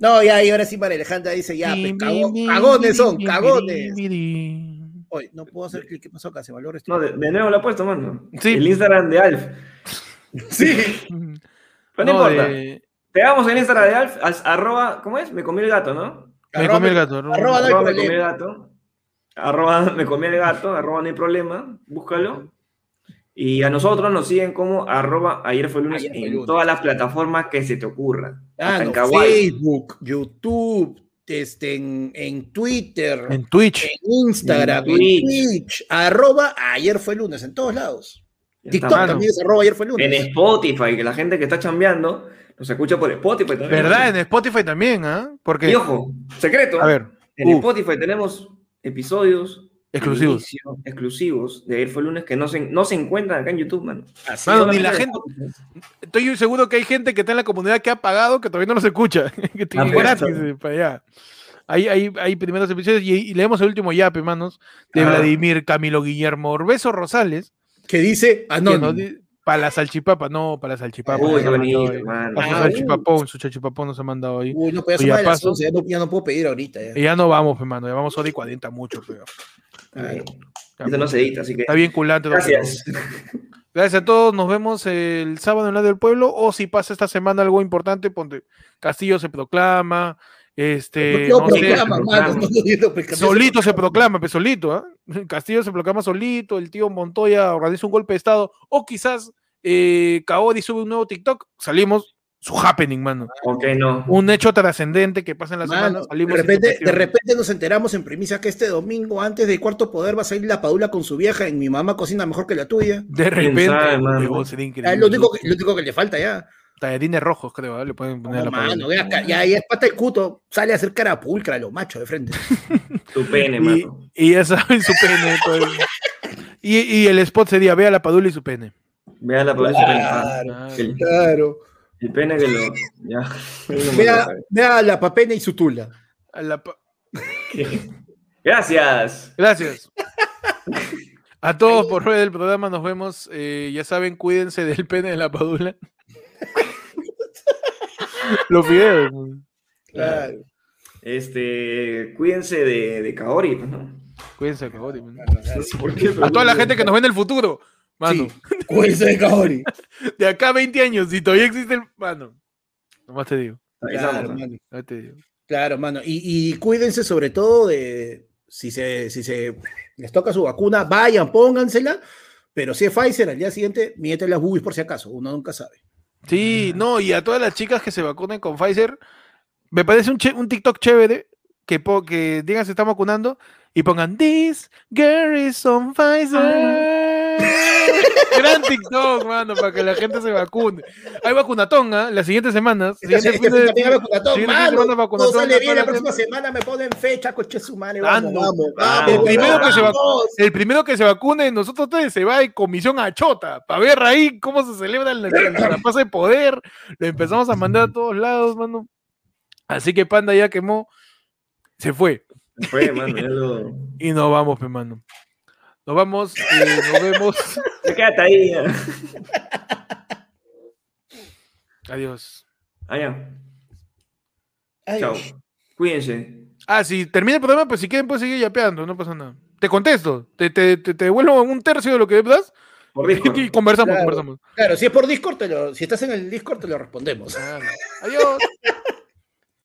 No, ya, y ahora sí, María Alejandra dice, ya, pues, cago- cagones son, cagones. Oye, no puedo hacer clic, ¿qué pasó acá? Se valora esto. No, de, de nuevo lo ha puesto, mano. Sí. El Instagram de Alf. Sí. Pero no, importa. de- Te damos el Instagram de Alf, as- arroba, ¿cómo es? Me comí el gato, ¿no? Me comí el gato. arroba- arroba Arroba me comí el gato. Arroba me comí el gato, arroba no hay problema, búscalo. Y a nosotros nos siguen como arroba ayer fue lunes Ayer fue en lunes. todas las plataformas que se te ocurran. Ah, en no. Facebook, YouTube, este, en, en Twitter, en, En Twitch. Instagram, en en Twitch. Twitch, arroba ayer fue lunes, en todos lados. Ya TikTok está. también es arroba ayer fue En lunes. Spotify, que la gente que está chambeando nos escucha por Spotify también. ¿Verdad? En Spotify también, ¿ah? Porque, Y ojo, secreto. a ver, En uh, Spotify tenemos episodios Exclusivos. inicio, exclusivos de ayer fue lunes que no se, no se encuentran acá en YouTube, mano. Así Mano, ni la gente- estoy seguro que hay gente que está en la comunidad que ha pagado que todavía no nos escucha. que tiene Apuesto. gratis eh, para allá. Hay, hay, hay primeros episodios y, y leemos el último yape, manos, de Ah. Vladimir Camilo Guillermo Orbeso Rosales. Que dice nos di- para la salchipapa, no, para la salchipapa. Uy, qué bonito. Para su Ah, salchipapón, su salchipapón nos ha mandado ahí. Uy, no, pues ya de las paso. 11, ya no, ya no puedo pedir ahorita. Ya. Y ya no vamos, hermano, ya vamos hora y 40 mucho, pero. Esto no se edita, así que. Está bien culante. pero- Gracias. Gracias a todos. Nos vemos el sábado en la del pueblo. O si pasa esta semana algo importante, ponte Castillo se proclama. Este, no, no sé, proclama, mano, solito se proclama, pues solito, ¿ah? Castillo se proclama solito, el tío Montoya organiza un golpe de estado, o quizás eh, Kaori sube un nuevo TikTok, salimos, su happening, mano. Ok, no. Un hecho trascendente que pasa en la semana, Mano, salimos. de, repente, de repente nos enteramos en primicia que este domingo, antes de Cuarto Poder, va a salir la Padula con su vieja en Mi Mamá Cocina Mejor que la Tuya. De ¿Quién repente, sabe, mano? Ah, increíble. Es lo único, que, lo único que le falta ya. Tallarines rojos, creo, ¿ah? le pueden poner No, la mano, Padula. ya, ya es pata el cuto, sale a hacer cara pulcra, lo macho de frente. Tu pene, Y, mano. y ya saben su pene. todo el- y, y el spot sería, vea la Padula y su pene. Vea la pobreza pene. Ah, Claro, el, claro. El pene que lo. Ya. Vea, vea la papena y su tula. A la pa- Gracias. Gracias. A todos por ver el programa, nos vemos. eh, ya saben, cuídense del pene de la Padula. Los videos. pues. Claro. Este. Cuídense de, de Kaori, ¿no? Cuídense, Kaori, man. No A toda la gente que nos ve en el futuro. Mano, Sí, cuídense de Kaori. de acá a 20 años, si todavía existe el. Mano, nomás te digo. Claro, ¿no? mano. nomás te digo. Claro, mano. Y, y cuídense sobre todo de si se, si se les toca su vacuna, vayan, póngansela. Pero si es Pfizer, al día siguiente, mienten las boobies por si acaso. Uno nunca sabe. Sí, no, y a todas las chicas que se vacunen con Pfizer, me parece un, che- un TikTok chévere que, po- que digan se están vacunando y pongan This girl is on Pfizer. Gran TikTok, mano, para que la gente se vacune. Hay vacunatón, ¿ah? Las siguientes semanas. Esta, siguiente esta fin de- vacunatón, siguiente fin de mano. semana Todo vacunatón, sale a bien, toda la la próxima semana me ponen fecha, coche su madre. Vamos, vamos, Vamos, El primero que se va- vamos. El primero que se vacune, nosotros tres se va en comisión a Chota, para ver ahí cómo se celebra la, la, paz de poder. Lo empezamos a mandar a todos lados, mano. Así que Panda ya quemó, se fue. Fue, mano, ya lo. Y nos vamos, pe, mano. Nos vamos, eh, nos vemos. Quédate ahí. Adiós. Ay, Chao. Cuídense. Ah, si termina el programa, pues si quieren pueden seguir yapeando, no pasa nada. Te contesto, te, te, te, te devuelvo un tercio de lo que das Por Discord. y conversamos, Claro. conversamos. Claro, si es por Discord, te lo, si estás en el Discord, te lo respondemos. Adiós.